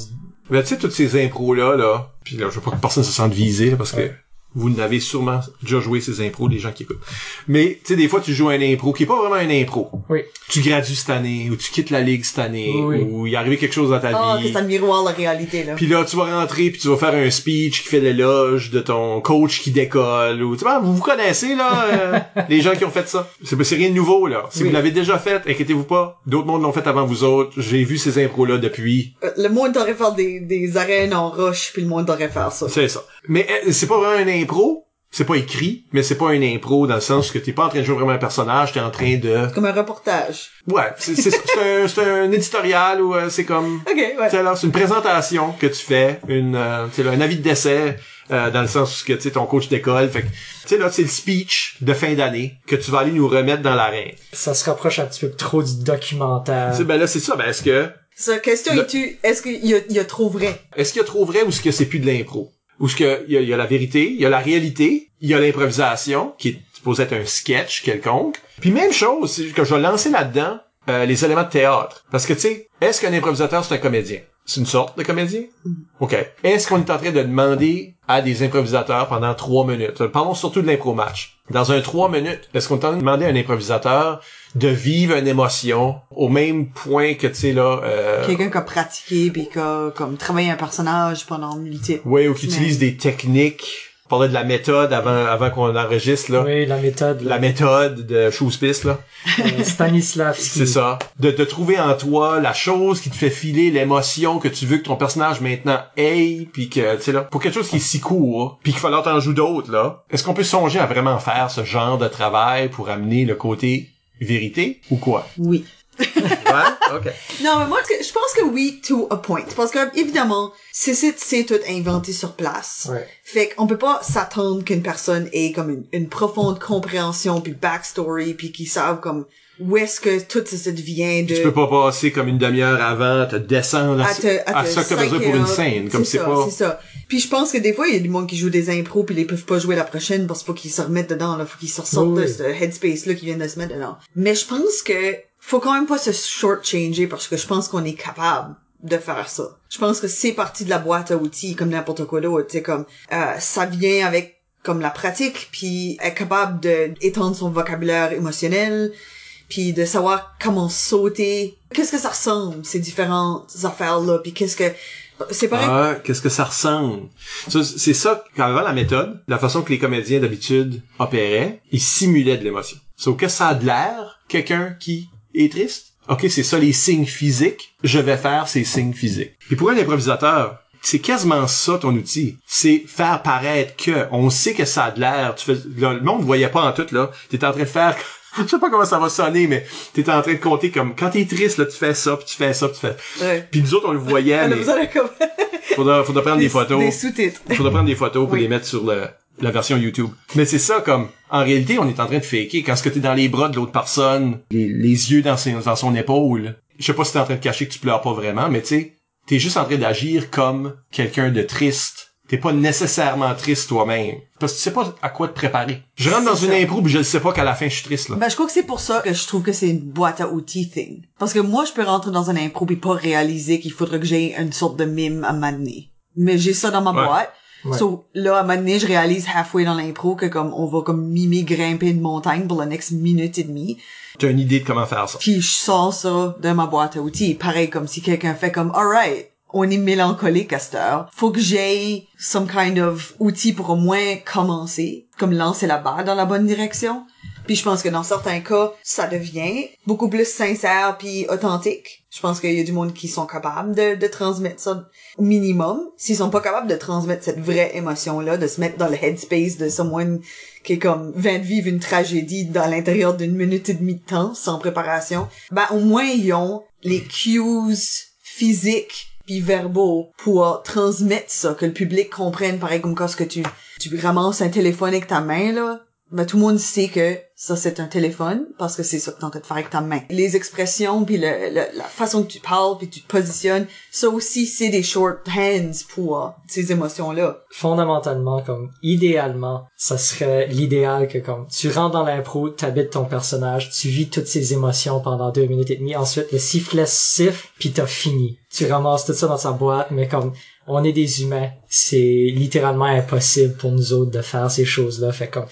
Mais tu sais, toutes ces impros-là, là, puis là, je veux pas que personne se sente visé, là, parce que Ouais. Vous n'avez sûrement déjà joué ces impros, les gens qui écoutent. Mais, tu sais, des fois, tu joues un impro qui est pas vraiment un impro. Oui. Tu gradues cette année, ou tu quittes la ligue cette année, Oui. ou il est arrivé quelque chose dans ta Ah, que vie. ça miroir la réalité, là. Puis là, tu vas rentrer, puis tu vas faire un speech qui fait l'éloge de ton coach qui décolle. Ou, tu sais, vous vous connaissez, là, euh, les gens qui ont fait ça. C'est c'est rien de nouveau, là. Si Oui. vous l'avez déjà fait, inquiétez-vous pas. D'autres mondes l'ont fait avant vous autres. J'ai vu ces impros-là depuis. Euh, Le monde t'aurait faire des, des arènes en roche, puis le monde t'aurait faire ça. C'est ça. Mais euh, c'est pas vraiment un impro. C'est pas écrit, mais c'est pas un impro dans le sens que t'es pas en train de jouer vraiment un personnage, t'es en train de... Comme un reportage. Ouais, c'est c'est- c'est un, c'est un éditorial ou euh, c'est comme... Ok, ouais. Alors, c'est une présentation que tu fais, une, euh, là, un avis de décès, euh, dans le sens où que, tu sais, ton coach d'école, fait que, tu sais, là, c'est le speech de fin d'année que tu vas aller nous remettre dans l'arène. Ça se rapproche un petit peu trop du documentaire. Tu sais, Ben là, c'est ça, ben est-ce que, Ça, question Le- est-tu, est-ce qu'il y a, il y a trop vrai? est-ce qu'il y a trop vrai ou est-ce que c'est plus de l'impro? Qu'il y, a- il y a la vérité, il y a la réalité, il y a l'improvisation, qui est supposé être un sketch quelconque. Puis même chose, c'est que je vais lancer là-dedans, euh, les éléments de théâtre. Parce que, tu sais, est-ce qu'un improvisateur, c'est un comédien? C'est une sorte de comédien? OK. Est-ce qu'on est en train de demander à des improvisateurs pendant trois minutes? Parlons surtout de l'impro match. Dans un trois minutes, est-ce qu'on est en train de demander à un improvisateur de vivre une émotion au même point que, tu sais, là... Euh, Quelqu'un qui a pratiqué, puis qui a, comme, travaillé un personnage pendant oui, ou qui utilise des techniques. On parlait de la méthode avant, avant qu'on enregistre, là. Oui, la méthode. La méthode de Chouspis, là. euh, Stanislavski. C'est ça. De, de trouver en toi la chose qui te fait filer l'émotion que tu veux que ton personnage maintenant ait, puis que, tu sais là, pour quelque chose qui est si court, puis qu'il falloir t'en jouer d'autres, là. Est-ce qu'on peut songer à vraiment faire ce genre de travail pour amener le côté vérité, ou quoi? Oui. Ouais? OK. Non, mais moi, ce je pense que oui, to a point. Parce que, évidemment, c'est, c'est, tout inventé sur place. Ouais. Fait qu'on peut pas s'attendre qu'une personne ait comme une, une profonde compréhension puis backstory puis qu'ils savent comme où est-ce que tout ça, ça devient de... Tu peux pas passer comme une demi-heure avant, te descendre à, à te- à à te ça que besoin pour une scène. Comme c'est ça, pas... C'est ça. Puis je pense que des fois, il y a du monde qui joue des impros puis ils peuvent pas jouer la prochaine parce qu'il faut qu'ils se remettent dedans, là. Faut qu'ils se ressortent Oui, de ce headspace-là qu'ils viennent de se mettre dedans. Mais je pense que faut quand même pas se short-changer parce que je pense qu'on est capable de faire ça. Je pense que c'est partie de la boîte à outils comme n'importe quoi d'autre. C'est comme, euh, ça vient avec comme la pratique puis être capable de étendre son vocabulaire émotionnel puis de savoir comment sauter qu'est-ce que ça ressemble ces différentes affaires là puis qu'est-ce que c'est pareil Ah, qu'est-ce que ça ressemble? C'est ça, qu'avant la méthode, la façon que les comédiens d'habitude opéraient, ils simulaient de l'émotion. Sauf que ça a de l'air, quelqu'un qui est triste. Ok, c'est ça les signes physiques. Je vais faire ces signes physiques. Puis pour un improvisateur, c'est quasiment ça ton outil. C'est faire paraître que, on sait que ça a de l'air. Tu fais, là, le monde voyait pas en tout, là. T'es en train de faire, je sais pas comment ça va sonner, mais t'es en train de compter comme, quand t'es triste, là, tu fais ça, puis tu fais ça, puis tu fais, Ouais. puis nous autres, on le voyait, On a mais besoin de comme faudra, faudra prendre des, photos. des sous-titres Faudra prendre des photos pour Oui. les mettre sur le, la version YouTube. Mais c'est ça, comme, en réalité, on est en train de faker. Quand ce que t'es dans les bras de l'autre personne, les, les yeux dans, ses, dans son épaule, je sais pas si t'es en train de cacher que tu pleures pas vraiment, mais tu sais, t'es juste en train d'agir comme quelqu'un de triste. T'es pas nécessairement triste toi-même. Parce que tu sais pas à quoi te préparer. Je rentre dans une impro pis je le sais pas qu'à la fin je suis triste, là. ben je crois que c'est pour ça que je trouve que c'est une boîte à outils thing parce que moi je peux rentrer dans un impro puis pas réaliser qu'il faudrait que j'ai une sorte de mime à m'amener mais j'ai ça dans ma Ouais. boîte Ouais. So, là, à un moment donné, je réalise halfway dans l'impro que comme, on va comme mimer grimper une montagne pour la next minute et demie. T'as une idée de comment faire ça. Puis je sors ça de ma boîte à outils. Pareil comme si quelqu'un fait comme, alright, on est mélancolique à cette heure. Faut que j'aie some kind of outil pour au moins commencer, comme lancer la barre dans la bonne direction. Puis je pense que dans certains cas, ça devient beaucoup plus sincère puis authentique. Je pense qu'il y a du monde qui sont capables de, de transmettre ça au minimum. S'ils sont pas capables de transmettre cette vraie émotion-là, de se mettre dans le headspace de someone qui est comme vient de vivre une tragédie dans l'intérieur d'une minute et demie de temps, sans préparation, ben au moins ils ont les cues physiques puis verbaux pour transmettre ça, que le public comprenne, pareil comme quand ce que tu, tu ramasses un téléphone avec ta main, là, ben tout le monde sait que ça c'est un téléphone parce que c'est ça que t'es en train de faire avec ta main. Les expressions puis le, le- la façon que tu parles puis tu te positionnes, ça aussi c'est des shorthands pour ces émotions-là. fondamentalement, comme idéalement, ça serait l'idéal que comme tu rentres dans l'impro, t'habites ton personnage, tu vis toutes ces émotions pendant deux minutes et demie, ensuite le sifflet siffle, puis t'as fini. Tu ramasses tout ça dans sa boîte, mais comme on est des humains, c'est littéralement impossible pour nous autres de faire ces choses-là. Fait comme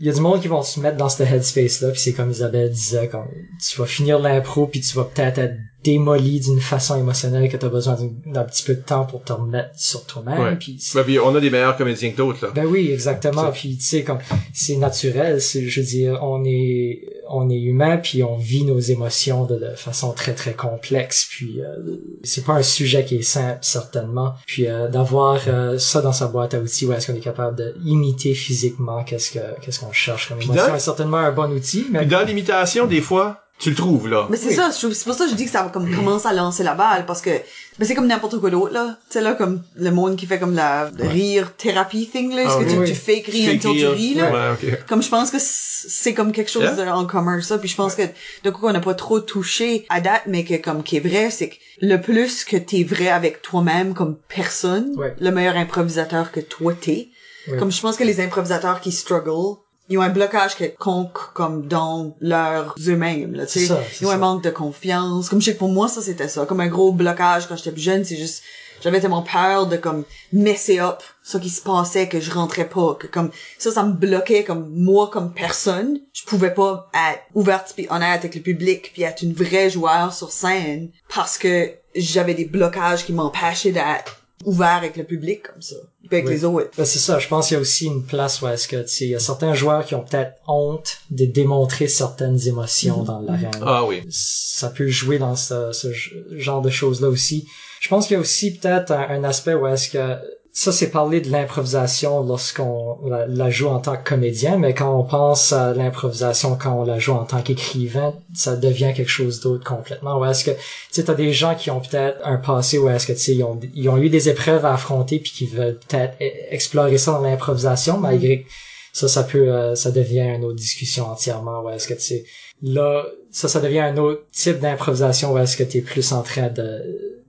il y a du monde qui vont se mettre dans ce headspace là puis c'est comme Isabelle disait comme tu vas finir l'impro puis tu vas peut-être être démoli d'une façon émotionnelle que tu as besoin d'un petit peu de temps pour te remettre sur toi-même Ouais. puis Ben, on a des meilleurs comédiens que d'autres, là. ben oui, exactement. Puis tu sais, comme c'est naturel. C'est, je veux dire, on est, on est humain, puis on vit nos émotions de, de façon très très complexe. Puis euh, c'est pas un sujet qui est simple certainement. Puis euh, d'avoir euh, ça dans sa boîte à outils, où est-ce qu'on est capable de imiter physiquement qu'est-ce que qu'est-ce qu'on cherche comme émotion, dans- est certainement un bon outil. Mais Puis dans l'imitation, des fois, tu le trouves, là. Mais c'est Oui. ça, je trouve- c'est pour ça que je dis que ça va comme commencer à lancer la balle parce que mais c'est comme n'importe quoi d'autre là, tu sais là comme le monde qui fait comme la rire thérapie thing là, est-ce Ah que tu, oui. tu fake rire until tu ris là? Ouais, ok. Comme je pense que c'est comme quelque chose Yeah. de- en commun ça, puis je pense que de quoi qu'on n'a pas trop touché à date, mais que comme qui est vrai, c'est que le plus que t'es vrai avec toi-même comme personne, Ouais. le meilleur improvisateur que toi t'es. Ouais. Comme je pense que les improvisateurs qui struggle, ils ont un blocage quelconque comme dans leurs eux-mêmes là, tu sais. Ils ont un manque de confiance. Comme je sais que pour moi ça c'était ça, comme un gros blocage quand j'étais plus jeune, c'est juste j'avais tellement peur de comme messer up ce qui se passait que je rentrais pas que comme ça ça me bloquait comme moi comme personne je pouvais pas être ouverte puis honnête avec le public puis être une vraie joueur sur scène parce que j'avais des blocages qui m'empêchaient d'être ouvert avec le public comme ça puis avec Oui. les autres Ben, c'est ça, je pense qu'il y a aussi une place où est-ce que, tu sais, il y a certains joueurs qui ont peut-être honte de démontrer certaines émotions dans l'arène. Ah oui. ça peut jouer dans ce, ce genre de choses-là aussi. Je pense qu'il y a aussi peut-être un, un aspect où est-ce que ça c'est parler de l'improvisation lorsqu'on la, joue en tant que comédien, mais quand on pense à l'improvisation quand on la joue en tant qu'écrivain, ça devient quelque chose d'autre complètement. Où est-ce que tu sais t'as des gens qui ont peut-être un passé où est-ce que tu sais ils ont ils ont eu des épreuves à affronter puis qui veulent peut-être e- explorer ça dans l'improvisation malgré ça, ça peut, euh, ça devient une autre discussion entièrement. Ouais, est-ce que tu sais, là, ça, ça devient un autre type d'improvisation. où est-ce que tu es plus en train de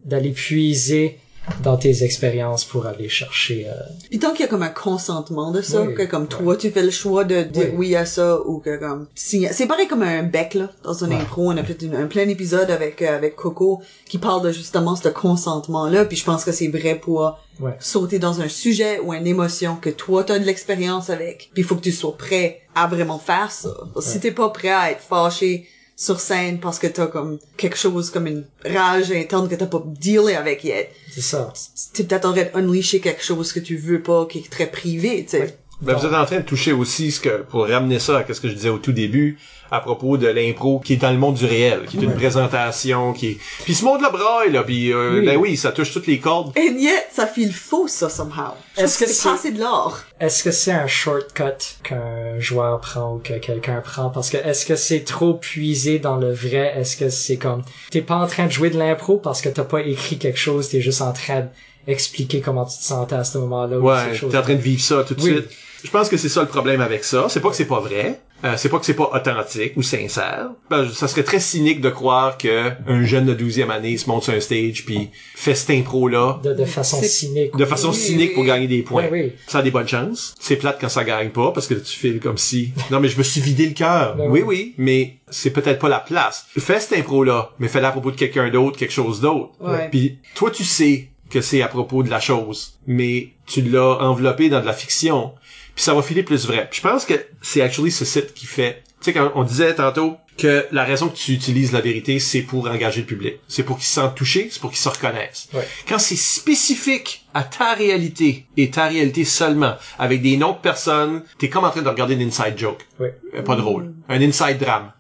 d'aller puiser dans tes expériences pour aller chercher. Euh... Puis tant qu'il y a comme un consentement de ça, Oui, que comme ouais. toi tu fais le choix de dire Oui. oui, à ça ou que comme c'est pareil comme un bec là dans un Ouais. impro on a fait une- un plein épisode avec euh, avec Coco qui parle de justement ce consentement là puis je pense que c'est vrai pour Ouais. sauter dans un sujet ou une émotion que toi t'as de l'expérience avec puis il faut que tu sois prêt à vraiment faire ça si t'es pas prêt à être fâché sur scène parce que t'as comme quelque chose comme une rage interne que t'as pas dealé avec yet C'est ça. t'es peut-être en train d'unleasher quelque chose que tu veux pas, qui est très privé, tu sais. Ouais. Ben, vous êtes en train de toucher aussi ce que, pour ramener ça à ce que je disais au tout début, à propos de l'impro qui est dans le monde du réel, qui est une Ouais. présentation, qui est... Puis ce monde-là braille, là, puis euh, Oui. ben oui, ça touche toutes les cordes. And yet, ça file faux, ça, somehow. Est-ce que c'est c'est- passé de l'or? Est-ce que c'est un shortcut qu'un joueur prend ou que quelqu'un prend? Parce que est-ce que c'est trop puisé dans le vrai? Est-ce que c'est comme, t'es pas en train de jouer de l'impro parce que t'as pas écrit quelque chose, t'es juste en train d'expliquer comment tu te sentais à ce moment-là. ou Ouais, t'es en train de vivre ça tout de Oui. suite. Je pense que c'est ça le problème avec ça. C'est pas que c'est pas vrai. Euh, c'est pas que c'est pas authentique ou sincère. Ben, ça serait très cynique de croire que un jeune de 12e année se monte sur un stage puis fait cette impro là de, de façon cynique. de façon Oui, cynique pour gagner des points. Oui. Ça a des bonnes chances. C'est plate quand ça gagne pas parce que tu files comme si non mais je me suis vidé le cœur. Ben oui oui. oui, mais c'est peut-être pas la place. Fais cette impro là, mais fais-la à propos de quelqu'un d'autre, quelque chose d'autre. Ouais. Puis toi tu sais que c'est à propos de la chose, mais tu l'as enveloppé dans de la fiction. Puis ça va filer plus vrai. Puis je pense que c'est actually ce site qui fait. Tu sais quand on disait tantôt que la raison que tu utilises la vérité, c'est pour engager le public. C'est pour qu'ils se sentent touchés, c'est pour qu'ils se reconnaissent. Ouais. Quand c'est spécifique à ta réalité et ta réalité seulement, avec des noms de personnes, t'es comme en train de regarder une inside joke. Ouais. Euh, Pas drôle. Un inside drame.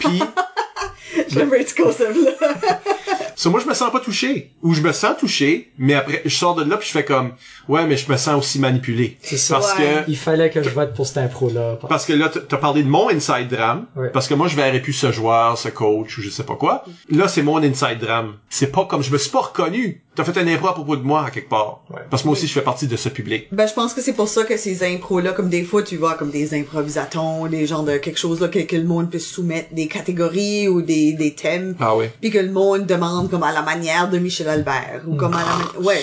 Puis, J'aimerais ce concept-là. ça, moi, je me sens pas touché. Ou je me sens touché, mais après, je sors de là puis je fais comme, ouais, mais je me sens aussi manipulé. C'est ça. Parce Ouais. que, Il fallait que je vote pour cette impro-là. parce que là, t'as parlé de mon inside drame. Ouais. Parce que moi, je verrais plus ce joueur, ce coach, ou je sais pas quoi. Là, c'est mon inside drame. C'est pas comme, je me suis pas reconnu. T'as fait un impro à propos de moi, à quelque part. Ouais. Parce que moi aussi, je fais partie de ce public. Ben, je pense que c'est pour ça que ces impros-là, comme des fois, tu vois, comme des improvisatons, des genres de quelque chose, là, que, que le monde peut soumettre des catégories ou des, des thèmes. Ah oui. puis que le monde demande comme à la manière de Michel Albert ou comme à la ouais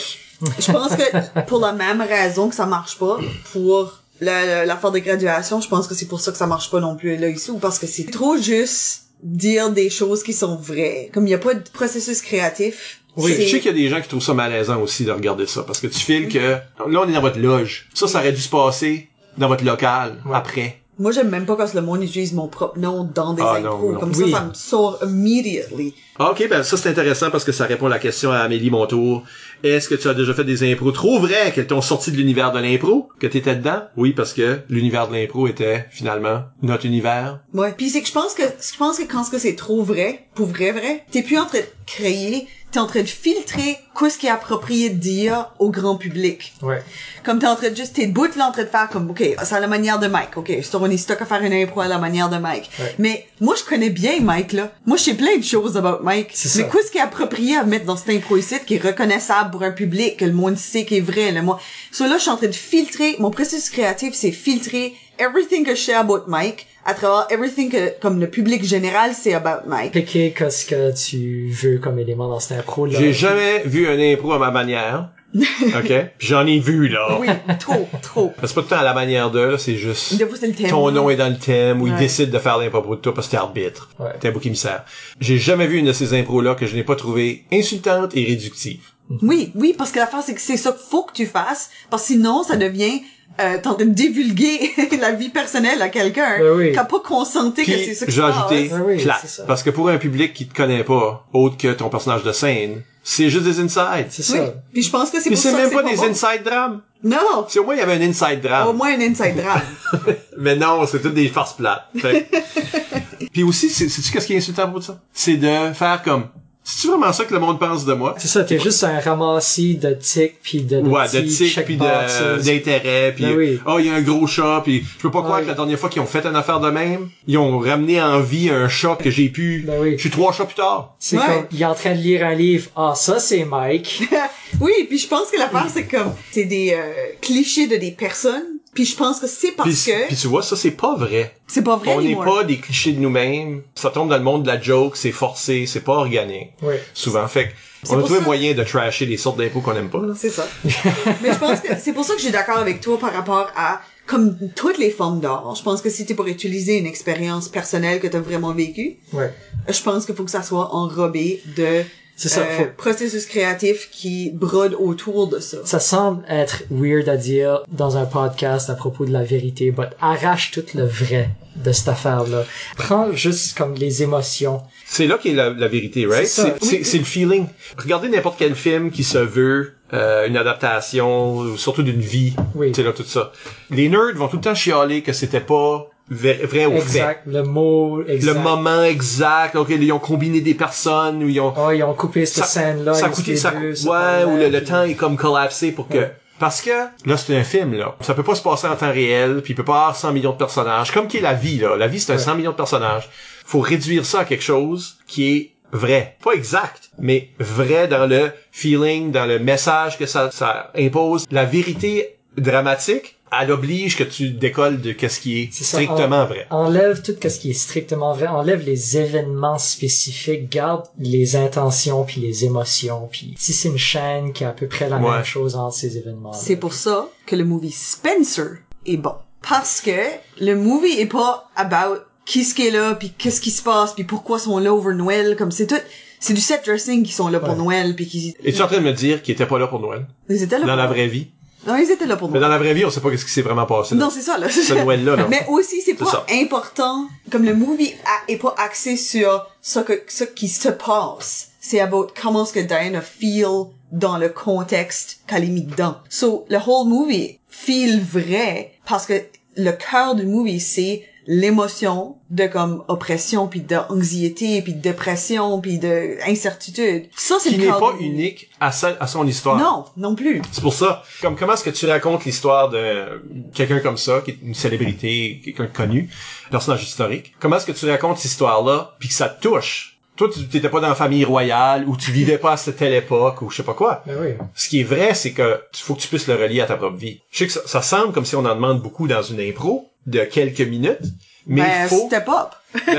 je pense que pour la même raison que ça marche pas pour la- la- l'affaire de graduation je pense que c'est pour ça que ça marche pas non plus là ici ou parce que c'est trop juste dire des choses qui sont vraies comme il y a pas de processus créatif Oui, je sais qu'il y a des gens qui trouvent ça malaisant aussi de regarder ça, parce que tu files que, là, on est dans votre loge. Ça, ça aurait dû se passer dans votre local, Ouais. après. moi j'aime même pas quand le monde utilise mon propre nom dans des Ah, non, impros non. comme Oui. ça ça me sort immediately Ah, Ok, ben ça c'est intéressant parce que ça répond à la question à Amélie Montour. Est-ce que tu as déjà fait des impros? Trop vrais qu'elles t'ont sorti de l'univers de l'impro, que t'étais dedans? Oui, parce que l'univers de l'impro était finalement notre univers. Ouais. Puis c'est que je pense que je pense que quand ce que c'est trop vrai, pour vrai vrai, t'es plus en train de créer, t'es en train de filtrer qu'est-ce qui est approprié de dire au grand public. Ouais. Comme t'es en train de juste t'es debout là en train de faire comme ok, c'est à la manière de Mike. Ok, on est stock à faire une impro à la manière de Mike. Ouais. Mais moi je connais bien Mike là. Moi je sais plein de choses about Mike. C'est Mais qu'est-ce qui est approprié à mettre dans cette impro ici qui est reconnaissable pour un public que le monde sait qui est vrai là moi. So là je suis en train de filtrer mon processus créatif c'est filtrer everything que je sais about Mike à travers everything que comme le public général sait about Mike. Piquer qu'est-ce que tu veux comme élément dans cette impro-là? J'ai jamais vu un impro à ma manière. OK? J'en ai vu, là. Oui, trop, trop. C'est pas tout le temps à la manière de, là, c'est juste... Fois c'est le thème. Ton nom est dans le thème, ou il Ouais. décide de faire l'impro de toi parce que t'es arbitre. Ouais. T'es un bouc émissaire. J'ai jamais vu une de ces impros-là que je n'ai pas trouvé insultante et réductive. Oui, oui, parce que l'affaire, c'est que c'est ça qu'il faut que tu fasses, parce que sinon, ça devient, euh, t'es en train de divulguer la vie personnelle à quelqu'un Ben oui. qui a pas consenté que c'est ça qui j'ai ajouté oui, plate. c'est ça. Parce que pour un public qui te connaît pas, autre que ton personnage de scène, c'est juste des insides. C'est Oui. ça. Puis je pense que c'est pour c'est ça même que pas c'est des bon. inside drames. Non! Si au moins il y avait un inside drame. Au moins un inside drame. Mais non, c'est toutes des farces plates. Fait que- Puis aussi, c'est- sais-tu qu'est-ce qui est insultant pour ça? C'est de faire comme, c'est-tu vraiment ça que le monde pense de moi? C'est ça, t'es juste un ramassis de tics puis de, de Ouais, de tics, puis d'intérêt, puis Ben oui. oh, il y a un gros chat, puis je peux pas croire Ouais. que la dernière fois qu'ils ont fait une affaire de même, ils ont ramené en vie un chat que j'ai pu... Ben oui. Je suis trois chats plus tard. C'est Ouais. comme, il est en train de lire un livre. Ah, ça c'est Mike. oui, puis je pense que l'affaire, c'est comme, c'est des euh, clichés de des personnes Puis je pense que c'est parce Puis, que puis tu vois, ça, c'est pas vrai. c'est pas vrai On n'est pas des clichés de nous-mêmes. Ça tombe dans le monde de la joke, c'est forcé, c'est pas organique. Oui. Souvent. Fait on a trouvé ça- moyen de trasher les sortes d'impôts qu'on aime pas. C'est ça. Mais je pense que c'est pour ça que je suis d'accord avec toi par rapport à comme toutes les formes d'art. Je pense que si t'es pour utiliser une expérience personnelle que t'as vraiment vécue, Ouais. je pense qu'il faut que ça soit enrobé de ça, euh, faut- processus créatif qui brode autour de ça. Ça semble être weird à dire dans un podcast à propos de la vérité, but arrache tout le vrai de cette affaire-là. Prends juste comme les émotions. C'est là qu'est la, la vérité, right? C'est ça. C'est c'est- c'est le feeling. Regardez n'importe quel film qui se veut euh, une adaptation, ou surtout d'une vie. Oui. Tu sais, là, tout ça. Les nerds vont tout le temps chialer que c'était pas vrai, au fait. Exact. Le mot exact. Le moment exact, ok, ils ont combiné des personnes, ou ils ont... Oh, ils ont coupé cette scène-là. ça coûte, les ça deux ouais, ou le, le puis- temps est comme collapsé pour que, Ouais. parce que, là, c'est un film, là. Ça peut pas se passer en temps réel, puis il peut pas avoir 100 millions de personnages. Comme qui est la vie, là. La vie, c'est un Ouais. 100 millions de personnages. Faut réduire ça à quelque chose qui est vrai. Pas exact, mais vrai dans le feeling, dans le message que ça, ça impose. La vérité dramatique, elle oblige que tu décolles de qu'est-ce qui est, ça, strictement en- vrai. Enlève tout ce qui est strictement vrai. Enlève les événements spécifiques. Garde les intentions puis les émotions. Puis si c'est une chaîne qui a à peu près la Ouais. même chose entre ces événements. C'est pour ça que le movie Spencer est bon. Parce que le movie est pas about qui ce qui est là, puis qu'est-ce qui se passe, puis pourquoi ils sont là over Noël, comme c'est tout, c'est du set dressing qui sont là pour. Noël, puis qui... Es-tu en train de me dire qu'il était pas là pour Noël? Ils étaient là Dans pour la vraie vie? Non, ils étaient là pour Mais Noël. dans la vraie vie, on sait pas qu'est-ce qui s'est vraiment passé. là. Non, c'est ça, là. Ce Noël-là, là. Mais aussi, c'est pas ça. important, comme le movie a- est pas axé sur ce que, ce qui se passe. C'est about comment est-ce que Diana feel dans le contexte qu'elle est mis dedans. So, le whole movie feel vrai parce que le cœur du movie, c'est l'émotion de comme oppression puis d'anxiété puis de dépression puis de incertitude. Ça, c'est qui n'est pas unique à, sa- à son histoire. Non, non plus. C'est pour ça. Comme comment est-ce que tu racontes l'histoire de quelqu'un comme ça, qui est une célébrité, quelqu'un de connu, personnage historique? Comment est-ce que tu racontes cette histoire-là, puis que ça te touche? Toi, tu t'étais pas dans la famille royale, ou tu vivais pas à cette telle époque, ou je sais pas quoi. Ben oui. Ce qui est vrai, c'est que faut que tu puisses le relier à ta propre vie. Je sais que ça, ça semble comme si on en demande beaucoup dans une impro de quelques minutes, mais ben, il faut... step up.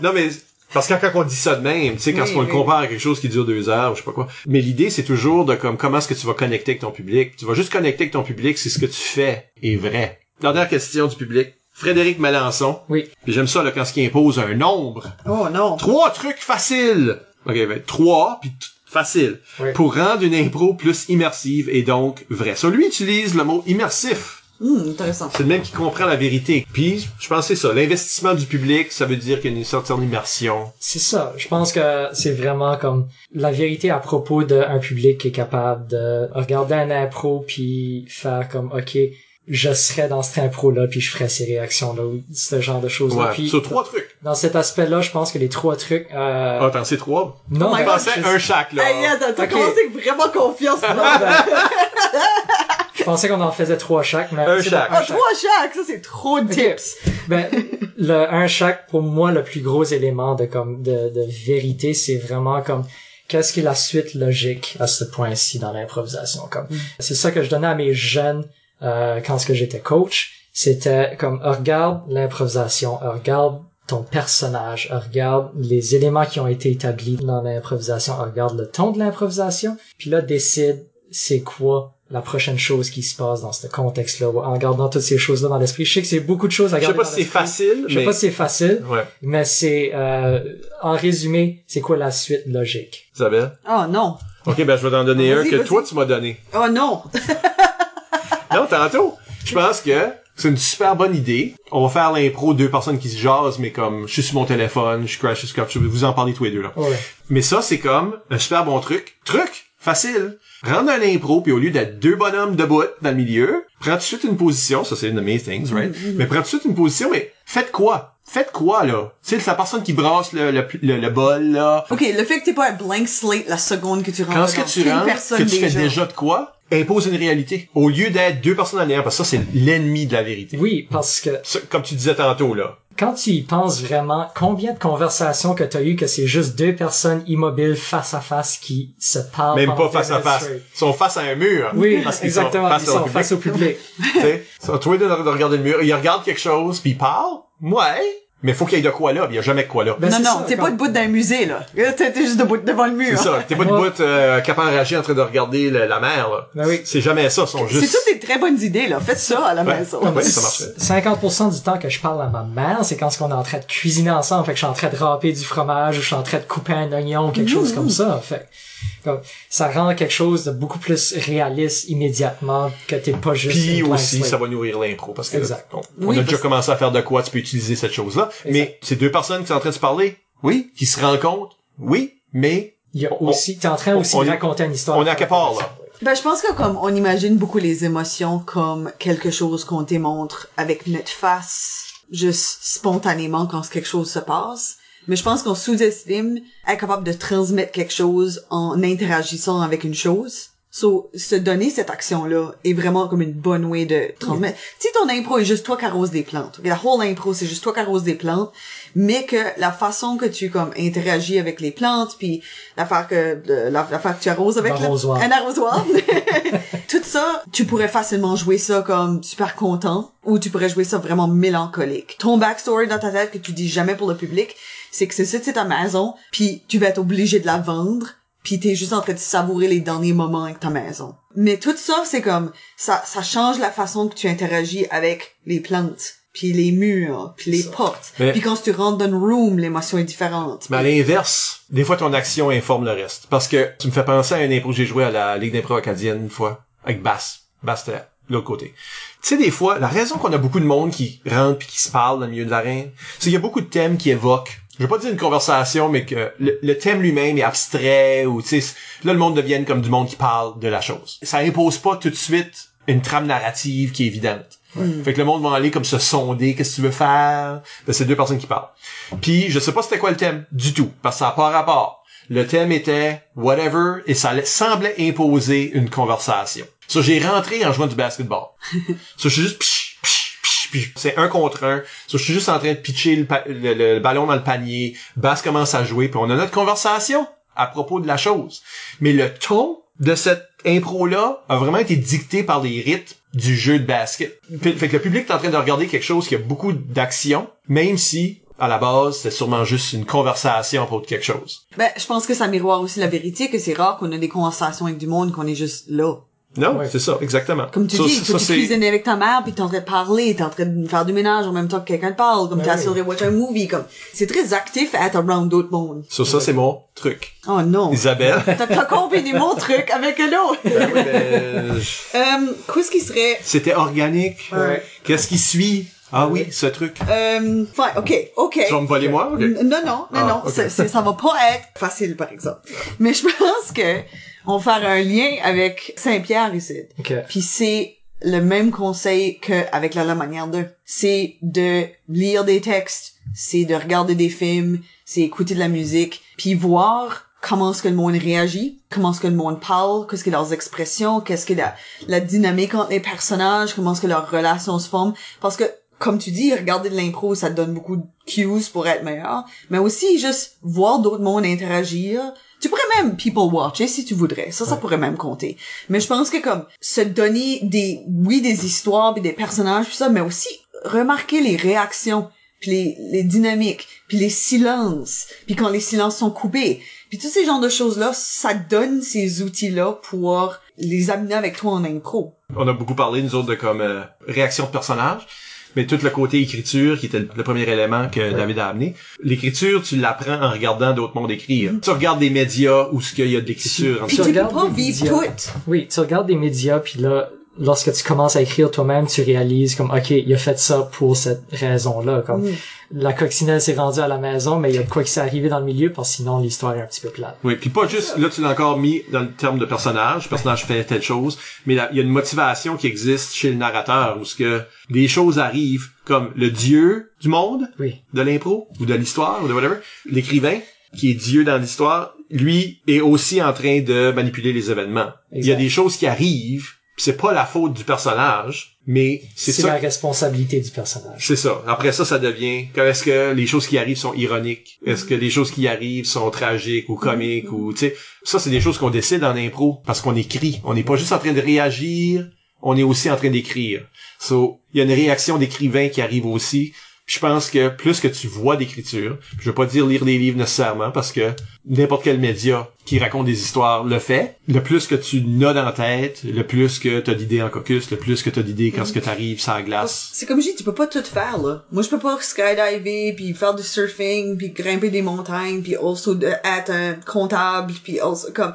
Non, mais parce que quand on dit ça de même, tu sais, quand Oui, on le compare à quelque chose qui dure deux heures, ou je sais pas quoi. Mais l'idée, c'est toujours de comme comment est-ce que tu vas connecter avec ton public? Tu vas juste connecter avec ton public si ce que tu fais est vrai. Dernière question du public. Frédéric Melançon. Oui. Puis j'aime ça là quand ce qui impose un nombre. Oh non. Trois trucs faciles. Ok, ben trois puis facile Oui. pour rendre une impro plus immersive et donc vraie. So lui utilise le mot immersif. Hmm, intéressant. C'est le même qui comprend la vérité. Puis, je pense que c'est ça. L'investissement du public, ça veut dire qu'il y a une certaine immersion. C'est ça. Je pense que c'est vraiment comme la vérité à propos d'un public qui est capable de regarder un impro puis faire comme OK, je serais dans cette impro là puis je ferais ces réactions là ou ce genre de choses là. Ouais. Puis Sur trois trucs. dans cet aspect là, je pense que les trois trucs euh, Ah, attends, c'est trois? non, Oh pensais je- un chaque, là. Hey, attends, t'as Ok. commencé avec vraiment confiance. Non, ben, je pensais qu'on en faisait trois chaque, mais Un chaque. bon, Ah, trois chaque, ça c'est trop de tips. Ben, le un chaque, pour moi, le plus gros élément de comme de, de vérité, c'est vraiment comme qu'est-ce qui est la suite logique à ce point-ci dans l'improvisation. Comme c'est ça que je donnais à mes jeunes euh, quand ce que j'étais coach. C'était comme euh, regarde l'improvisation, euh, regarde ton personnage, euh, regarde les éléments qui ont été établis dans l'improvisation, regarde le ton de l'improvisation, puis là décide c'est quoi la prochaine chose qui se passe dans ce contexte-là, en gardant toutes ces choses-là dans l'esprit. Je sais que c'est beaucoup de choses à Je sais garder pas dans si c'est facile, Je sais mais... pas si c'est facile, Ouais. mais c'est euh, en résumé, c'est quoi la suite logique? Isabelle? Oh non. Ok, ben, je vais t'en donner un que toi, tu m'as donné. Oh non. Non, tantôt. Je pense que c'est une super bonne idée. On va faire l'impro, deux personnes qui se jasent, mais comme, je suis sur mon téléphone, je crash, je scratch, je vais vous en parler tous les deux, là. Ouais. Mais ça, c'est comme un super bon truc. Truc! Facile. Rendre un impro, puis au lieu d'être deux bonhommes debout dans le milieu, prends tout de suite une position, ça c'est une de mes things, right? Mais prends tout de suite une position, mais faites quoi? Faites quoi, là? Tu sais, c'est la personne qui brasse le, le, le, le bol, là. Ok, le fait que t'es pas un blank slate la seconde que tu rentres Quand ce que tu une rentres, personne que tu fais déjà de quoi? Impose une réalité. Au lieu d'être deux personnes en parce que ça, c'est l'ennemi de la vérité. Oui, parce que Comme tu disais tantôt, là. quand tu y penses vraiment, combien de conversations que tu as eu que c'est juste deux personnes immobiles face à face qui se parlent Même pas face deux à face. Ils sont face à un mur. Oui, Parce exactement. Sont Ils sont public. face au public. Tu sais, ils sont tous de, de regarder le mur. Ils regardent quelque chose, puis ils parlent. Ouais. Mais faut qu'il y ait de quoi là. Il y a jamais de quoi là. Ben, non, c'est non, t'es comme- pas debout d'un musée, là. T'es juste debout devant le mur. C'est ça. T'es pas debout, euh, en train de regarder le- la mer, là. Ben oui. C'est jamais ça. Sont C'est juste... toutes des très bonnes idées, là. Faites ça à la Ouais. maison. Ouais, ça marcherait. 50% du temps que je parle à ma mère, c'est quand on est en train de cuisiner ensemble, fait que je suis en train de râper du fromage ou je suis en train de couper un oignon ou quelque chose comme ça. Fait comme, ça rend quelque chose de beaucoup plus réaliste immédiatement que t'es pas juste Puis aussi, ça va nourrir l'impro parce que Exact. on, on Oui, a déjà commencé à faire de quoi tu peux utiliser cette chose-là. Mais c'est deux personnes qui sont en train de se parler, oui, qui se rencontrent, oui, mais Il y a aussi, t'es en train aussi on de raconter une histoire. on est à quelque part, là. Ben, je pense que comme on imagine beaucoup les émotions comme quelque chose qu'on démontre avec notre face, juste spontanément quand quelque chose se passe. Mais je pense qu'on sous-estime être capable de transmettre quelque chose en interagissant avec une chose. So, se donner cette action-là est vraiment comme une bonne way de transmettre. Si ton impro est juste toi qui arrose des plantes, la whole impro c'est juste toi qui arrose des plantes, mais que la façon que tu comme interagis avec les plantes, puis l'affaire que l'affaire que tu arroses avec le- L'arrosoir. un arrosoir, tout ça, tu pourrais facilement jouer ça comme super content, ou tu pourrais jouer ça vraiment mélancolique. Ton backstory dans ta tête que tu dis jamais pour le public, c'est que c'est ça, c'est ta maison, puis tu vas être obligé de la vendre, puis t'es juste en train de savourer les derniers moments avec ta maison. Mais tout ça, c'est comme, ça, ça change la façon que tu interagis avec les plantes, puis les murs, puis les portes. Mais- Puis quand tu rentres dans une room, l'émotion est différente. Mais à l'inverse, des fois ton action informe le reste. Parce que tu me fais penser à un impro que j'ai joué à la Ligue d'impro acadienne une fois, avec Bass. Bass c'était de l'autre côté. Tu sais, des fois, la raison qu'on a beaucoup de monde qui rentre puis qui se parle dans le milieu de l'arène, c'est qu'il y a beaucoup de thèmes qui évoquent je veux pas dire une conversation, mais que le, le thème lui-même est abstrait ou tu sais, là le monde devient comme du monde qui parle de la chose. Ça impose pas tout de suite une trame narrative qui est évidente. Fait que le monde va aller comme se sonder, qu'est-ce que tu veux faire? Ben, c'est deux personnes qui parlent. Puis je sais pas c'était quoi le thème du tout, parce que ça n'a pas rapport. Le thème était whatever et ça semblait imposer une conversation. Ça, j'ai rentré en jouant du basketball. Ça, je suis juste psh, psh. c'est un contre un. Je suis juste en train de pitcher le, ballon dans le panier. Bass commence à jouer, puis on a notre conversation à propos de la chose. Mais le ton de cette impro-là a vraiment été dicté par les rythmes du jeu de basket. Fait que le public est en train de regarder quelque chose qui a beaucoup d'action, même si, à la base, c'est sûrement juste une conversation de quelque chose. Ben, je pense que ça miroire aussi la vérité, que c'est rare qu'on a des conversations avec du monde, qu'on est juste là. Non, Ouais. c'est ça, exactement. Comme tu Ça, dis, ça, tu cuisines avec ta mère, puis t'es en train de parler, t'es en train de faire du ménage en même temps que quelqu'un te parle, comme Ben t'es oui. assis de watch un movie, comme, c'est très actif à être around d'autres mondes. Ça, ça, c'est mon truc. Oh non. Isabelle. T'as combiné mon truc avec un autre. Ben oui, ben, je- euh, qu'est-ce qui serait, C'était organique. Ouais. Qu'est-ce qui suit? Ah oui, ce truc. euh, enfin, ok, ok. Tu vas me voler moi? Ok. N- Non, non, non, Ah, non, c'est- ça va pas être facile, par exemple. Mais je pense que on va faire un lien avec Saint-Pierre ici. Ok. Puis c'est le même conseil qu'avec la, la manière de. C'est de lire des textes, c'est de regarder des films, c'est écouter de la musique, puis voir comment est-ce que le monde réagit, comment est-ce que le monde parle, qu'est-ce que leurs expressions, qu'est-ce que la, la dynamique entre les personnages, comment est-ce que leurs relations se forment. Parce que, comme tu dis, regarder de l'impro, ça te donne beaucoup de cues pour être meilleur. Mais aussi, juste voir d'autres mondes interagir. Tu pourrais même people watcher si tu voudrais. Ça, ça pourrait même compter. Mais je pense que comme se donner des, oui, des histoires puis des personnages puis ça, mais aussi remarquer les réactions puis les, les dynamiques puis les silences puis quand les silences sont coupés puis tous ces genres de choses là, ça donne ces outils là pour les amener avec toi en impro. On a beaucoup parlé, nous autres, de comme euh, réaction de personnage. Mais tout le côté écriture, qui était le, le premier élément que David a amené. L'écriture, tu l'apprends en regardant d'autres mondes écrire. Tu regardes des médias où ce qu'il y a de l'écriture. Puis Tu tu peux regardes pas vivre tout. Oui, tu regardes des médias, puis là, lorsque tu commences à écrire toi-même, tu réalises comme, OK, il a fait ça pour cette raison-là. Comme, Mm. la coccinelle s'est rendue à la maison, mais il y a de quoi qui s'est arrivé dans le milieu, parce que sinon, l'histoire est un petit peu plate. Oui, puis pas juste, là tu l'as encore mis dans le terme de personnage, le personnage fait telle chose, mais là, il y a une motivation qui existe chez le narrateur, où ce que des choses arrivent, comme le dieu du monde, Oui. de l'impro, ou de l'histoire, ou de whatever, l'écrivain, qui est dieu dans l'histoire, lui est aussi en train de manipuler les événements. Il y a des choses qui arrivent, c'est pas la faute du personnage, mais c'est C'est ça. la responsabilité du personnage. C'est ça. Après ça, ça devient est-ce que les choses qui arrivent sont ironiques? Est-ce que les choses qui arrivent sont tragiques ou comiques ou tu sais? Ça c'est des choses qu'on décide en impro parce qu'on écrit. On n'est pas juste en train de réagir, on est aussi en train d'écrire. So, il y a une réaction d'écrivain qui arrive aussi. Je pense que plus que tu vois d'écriture, je veux pas dire lire des livres nécessairement parce que n'importe quel média qui raconte des histoires le fait, le plus que tu n'as dans la tête, le plus que t'as d'idées en cocus, le plus que t'as d'idées quand ce que t'arrives la glace. C'est comme je dis, tu peux pas tout faire, là. Moi, je peux pas skydiver, puis faire du surfing, puis grimper des montagnes, puis also être un comptable, puis also, comme,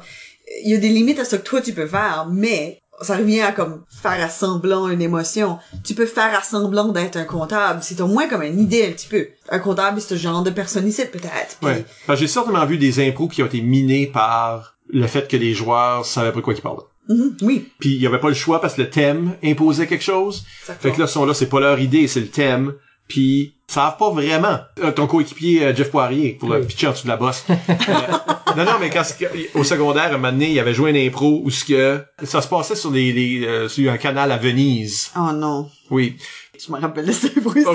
il y a des limites à ce que toi tu peux faire, mais ça revient à comme faire à semblant une émotion. Tu peux faire à semblant d'être un comptable, c'est au moins comme une idée un petit peu. Un comptable, c'est ce genre de personne ici, peut-être. Ouais. J'ai certainement vu des impros qui ont été minés par le fait que les joueurs savaient pas de quoi ils parlaient. Mhm, oui. Puis il y avait pas le choix parce que le thème imposait quelque chose. Fait que là, sont là, c'est pas leur idée, c'est le thème. Puis savent pas vraiment. Euh, ton coéquipier euh, Jeff Poirier pour le Oui. pitcher en dessous de la bosse. Euh, non, non, mais quand au secondaire, un moment donné, il avait joué une impro où ce que ça se passait sur les, les euh, sur un canal à Venise. Oh non. Oui. Je me rappelle de cette. Ah?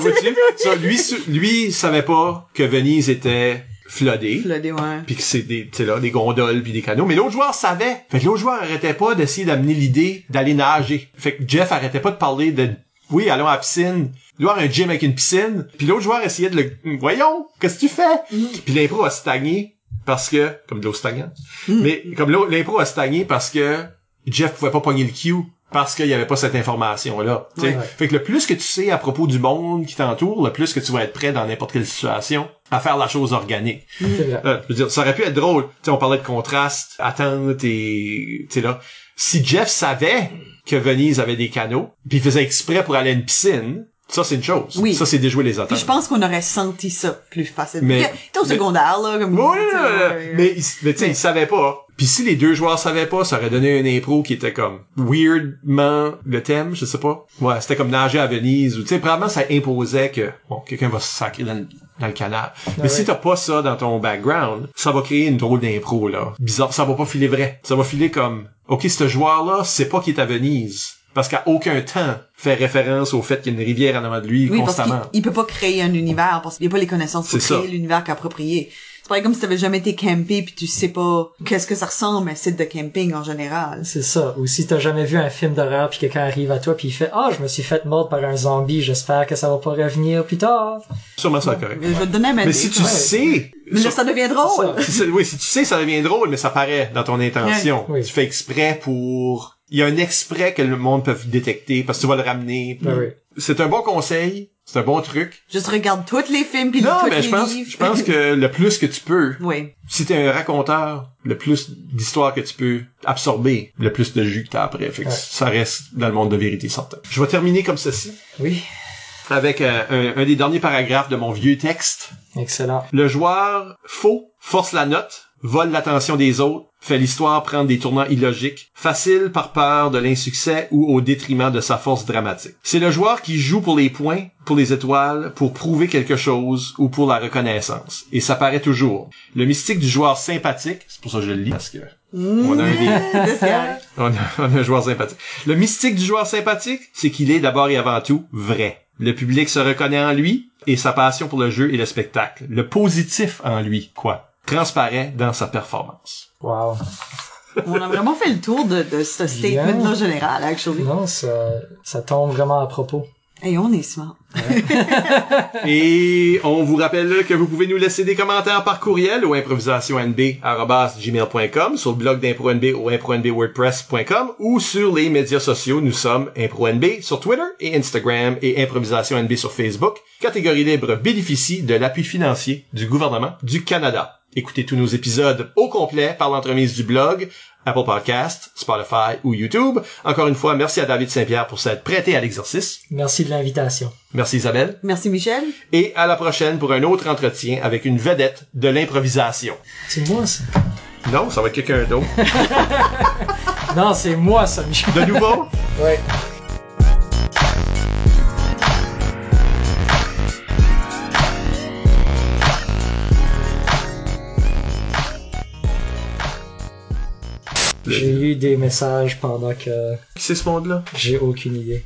Ça, lui, lui, savait pas que Venise était floodée. Flodé, ouais. puis que c'est des tu sais là des gondoles puis des canaux mais l'autre joueur savait fait que l'autre joueur arrêtait pas d'essayer d'amener l'idée d'aller nager fait que Jeff arrêtait pas de parler de oui allons à la piscine. Avoir un gym avec une piscine. Puis l'autre joueur essayait de le voyons qu'est-ce que tu fais? Puis l'impro a stagné parce que comme de l'eau stagnante. Mais comme l'impro a stagné parce que Jeff pouvait pas pogner le cue parce qu'il y avait pas cette information là Ouais, ouais. fait que le plus que tu sais à propos du monde qui t'entoure le plus que tu vas être prêt dans n'importe quelle situation à faire la chose organique. Vrai. euh, je veux dire, ça aurait pu être drôle. Tu sais, on parlait de contraste, attente et, tu sais là. Si Jeff savait que Venise avait des canaux, puis il faisait exprès pour aller à une piscine, ça c'est une chose. Oui. Ça c'est déjouer les Puis attentes. je pense qu'on aurait senti ça plus facilement. Mais- Mais... T'es au secondaire, là, comme... Oui, ouais, mais, il- mais tu sais, il savait pas. Puis si les deux joueurs savaient pas, ça aurait donné une impro qui était comme weirdement le thème, je sais pas. Ouais, c'était comme nager à Venise ou tu sais, probablement ça imposait que bon, quelqu'un va se sacrer dans le, dans le canal. Mais ouais. si t'as pas ça dans ton background, ça va créer une drôle d'impro là. Bizarre, ça va pas filer vrai. Ça va filer comme OK, ce joueur là, c'est pas qu'il est à Venise. Parce qu'à aucun temps fait référence au fait qu'il y a une rivière en avant de lui Oui, constamment. il peut pas créer un univers parce qu'il a pas les connaissances pour créer l'univers qu'approprié. C'est pareil comme si t'avais jamais été campé puis tu sais pas qu'est-ce que ça ressemble un site de camping en général. C'est ça. Ou si t'as jamais vu un film d'horreur puis quelqu'un arrive à toi puis il fait ah je me suis fait mordre par un zombie j'espère que ça va pas revenir plus tard. Sûrement ça va être correct. Mais je vais te donner un Mais si tu ouais. sais, Mais là, ça devient drôle. Oui, si tu sais, ça devient drôle, mais ça paraît dans ton intention. Oui. Tu fais exprès pour... Il y a un exprès que le monde peut détecter parce que tu vas le ramener. Ben oui. C'est un bon conseil, c'est un bon truc. Juste regarde tous les films puis non, tous mais les je pense, livres. je pense que le plus que tu peux, Oui. si t'es un raconteur, le plus d'histoires que tu peux absorber, le plus de jus que t'as après. Fait que Ouais. ça reste dans le monde de vérité certain. Je vais terminer comme ceci, Oui. avec euh, un, un des derniers paragraphes de mon vieux texte. Excellent. Le joueur faux force la note, vole l'attention des autres, fait l'histoire prendre des tournants illogiques, facile par peur de l'insuccès ou au détriment de sa force dramatique. C'est le joueur qui joue pour les points, pour les étoiles, pour prouver quelque chose ou pour la reconnaissance. Et ça paraît toujours. Le mystique du joueur sympathique, c'est pour ça que je le lis parce que on a un on a, on a un joueur sympathique. Le mystique du joueur sympathique, c'est qu'il est d'abord et avant tout vrai. Le public se reconnaît en lui et sa passion pour le jeu et le spectacle. Le positif en lui, quoi, transparaît dans sa performance. Wow. On a vraiment fait le tour de, de ce statement-là Bien. général, actually. Non, ça, ça tombe vraiment à propos. Et on est smart. Et on vous rappelle que vous pouvez nous laisser des commentaires par courriel au improvisationnb.gmail.com, sur le blog d'ImproNB au impronbwordpress.com ou sur les médias sociaux. Nous sommes ImproNB sur Twitter et Instagram et Improvisation NB sur Facebook. Catégorie libre bénéficie de l'appui financier du gouvernement du Canada. Écoutez tous nos épisodes au complet par l'entremise du blog, Apple Podcast, Spotify ou YouTube. Encore une fois, merci à David Saint-Pierre pour s'être prêté à l'exercice. Merci de l'invitation. Merci Isabelle. Merci, Michel. Et à la prochaine pour un autre entretien avec une vedette de l'improvisation. C'est moi ça. Non, ça va être quelqu'un d'autre. Non, c'est moi ça, Michel. De nouveau? Ouais. J'ai eu des messages pendant que Qui c'est ce monde-là? j'ai aucune idée.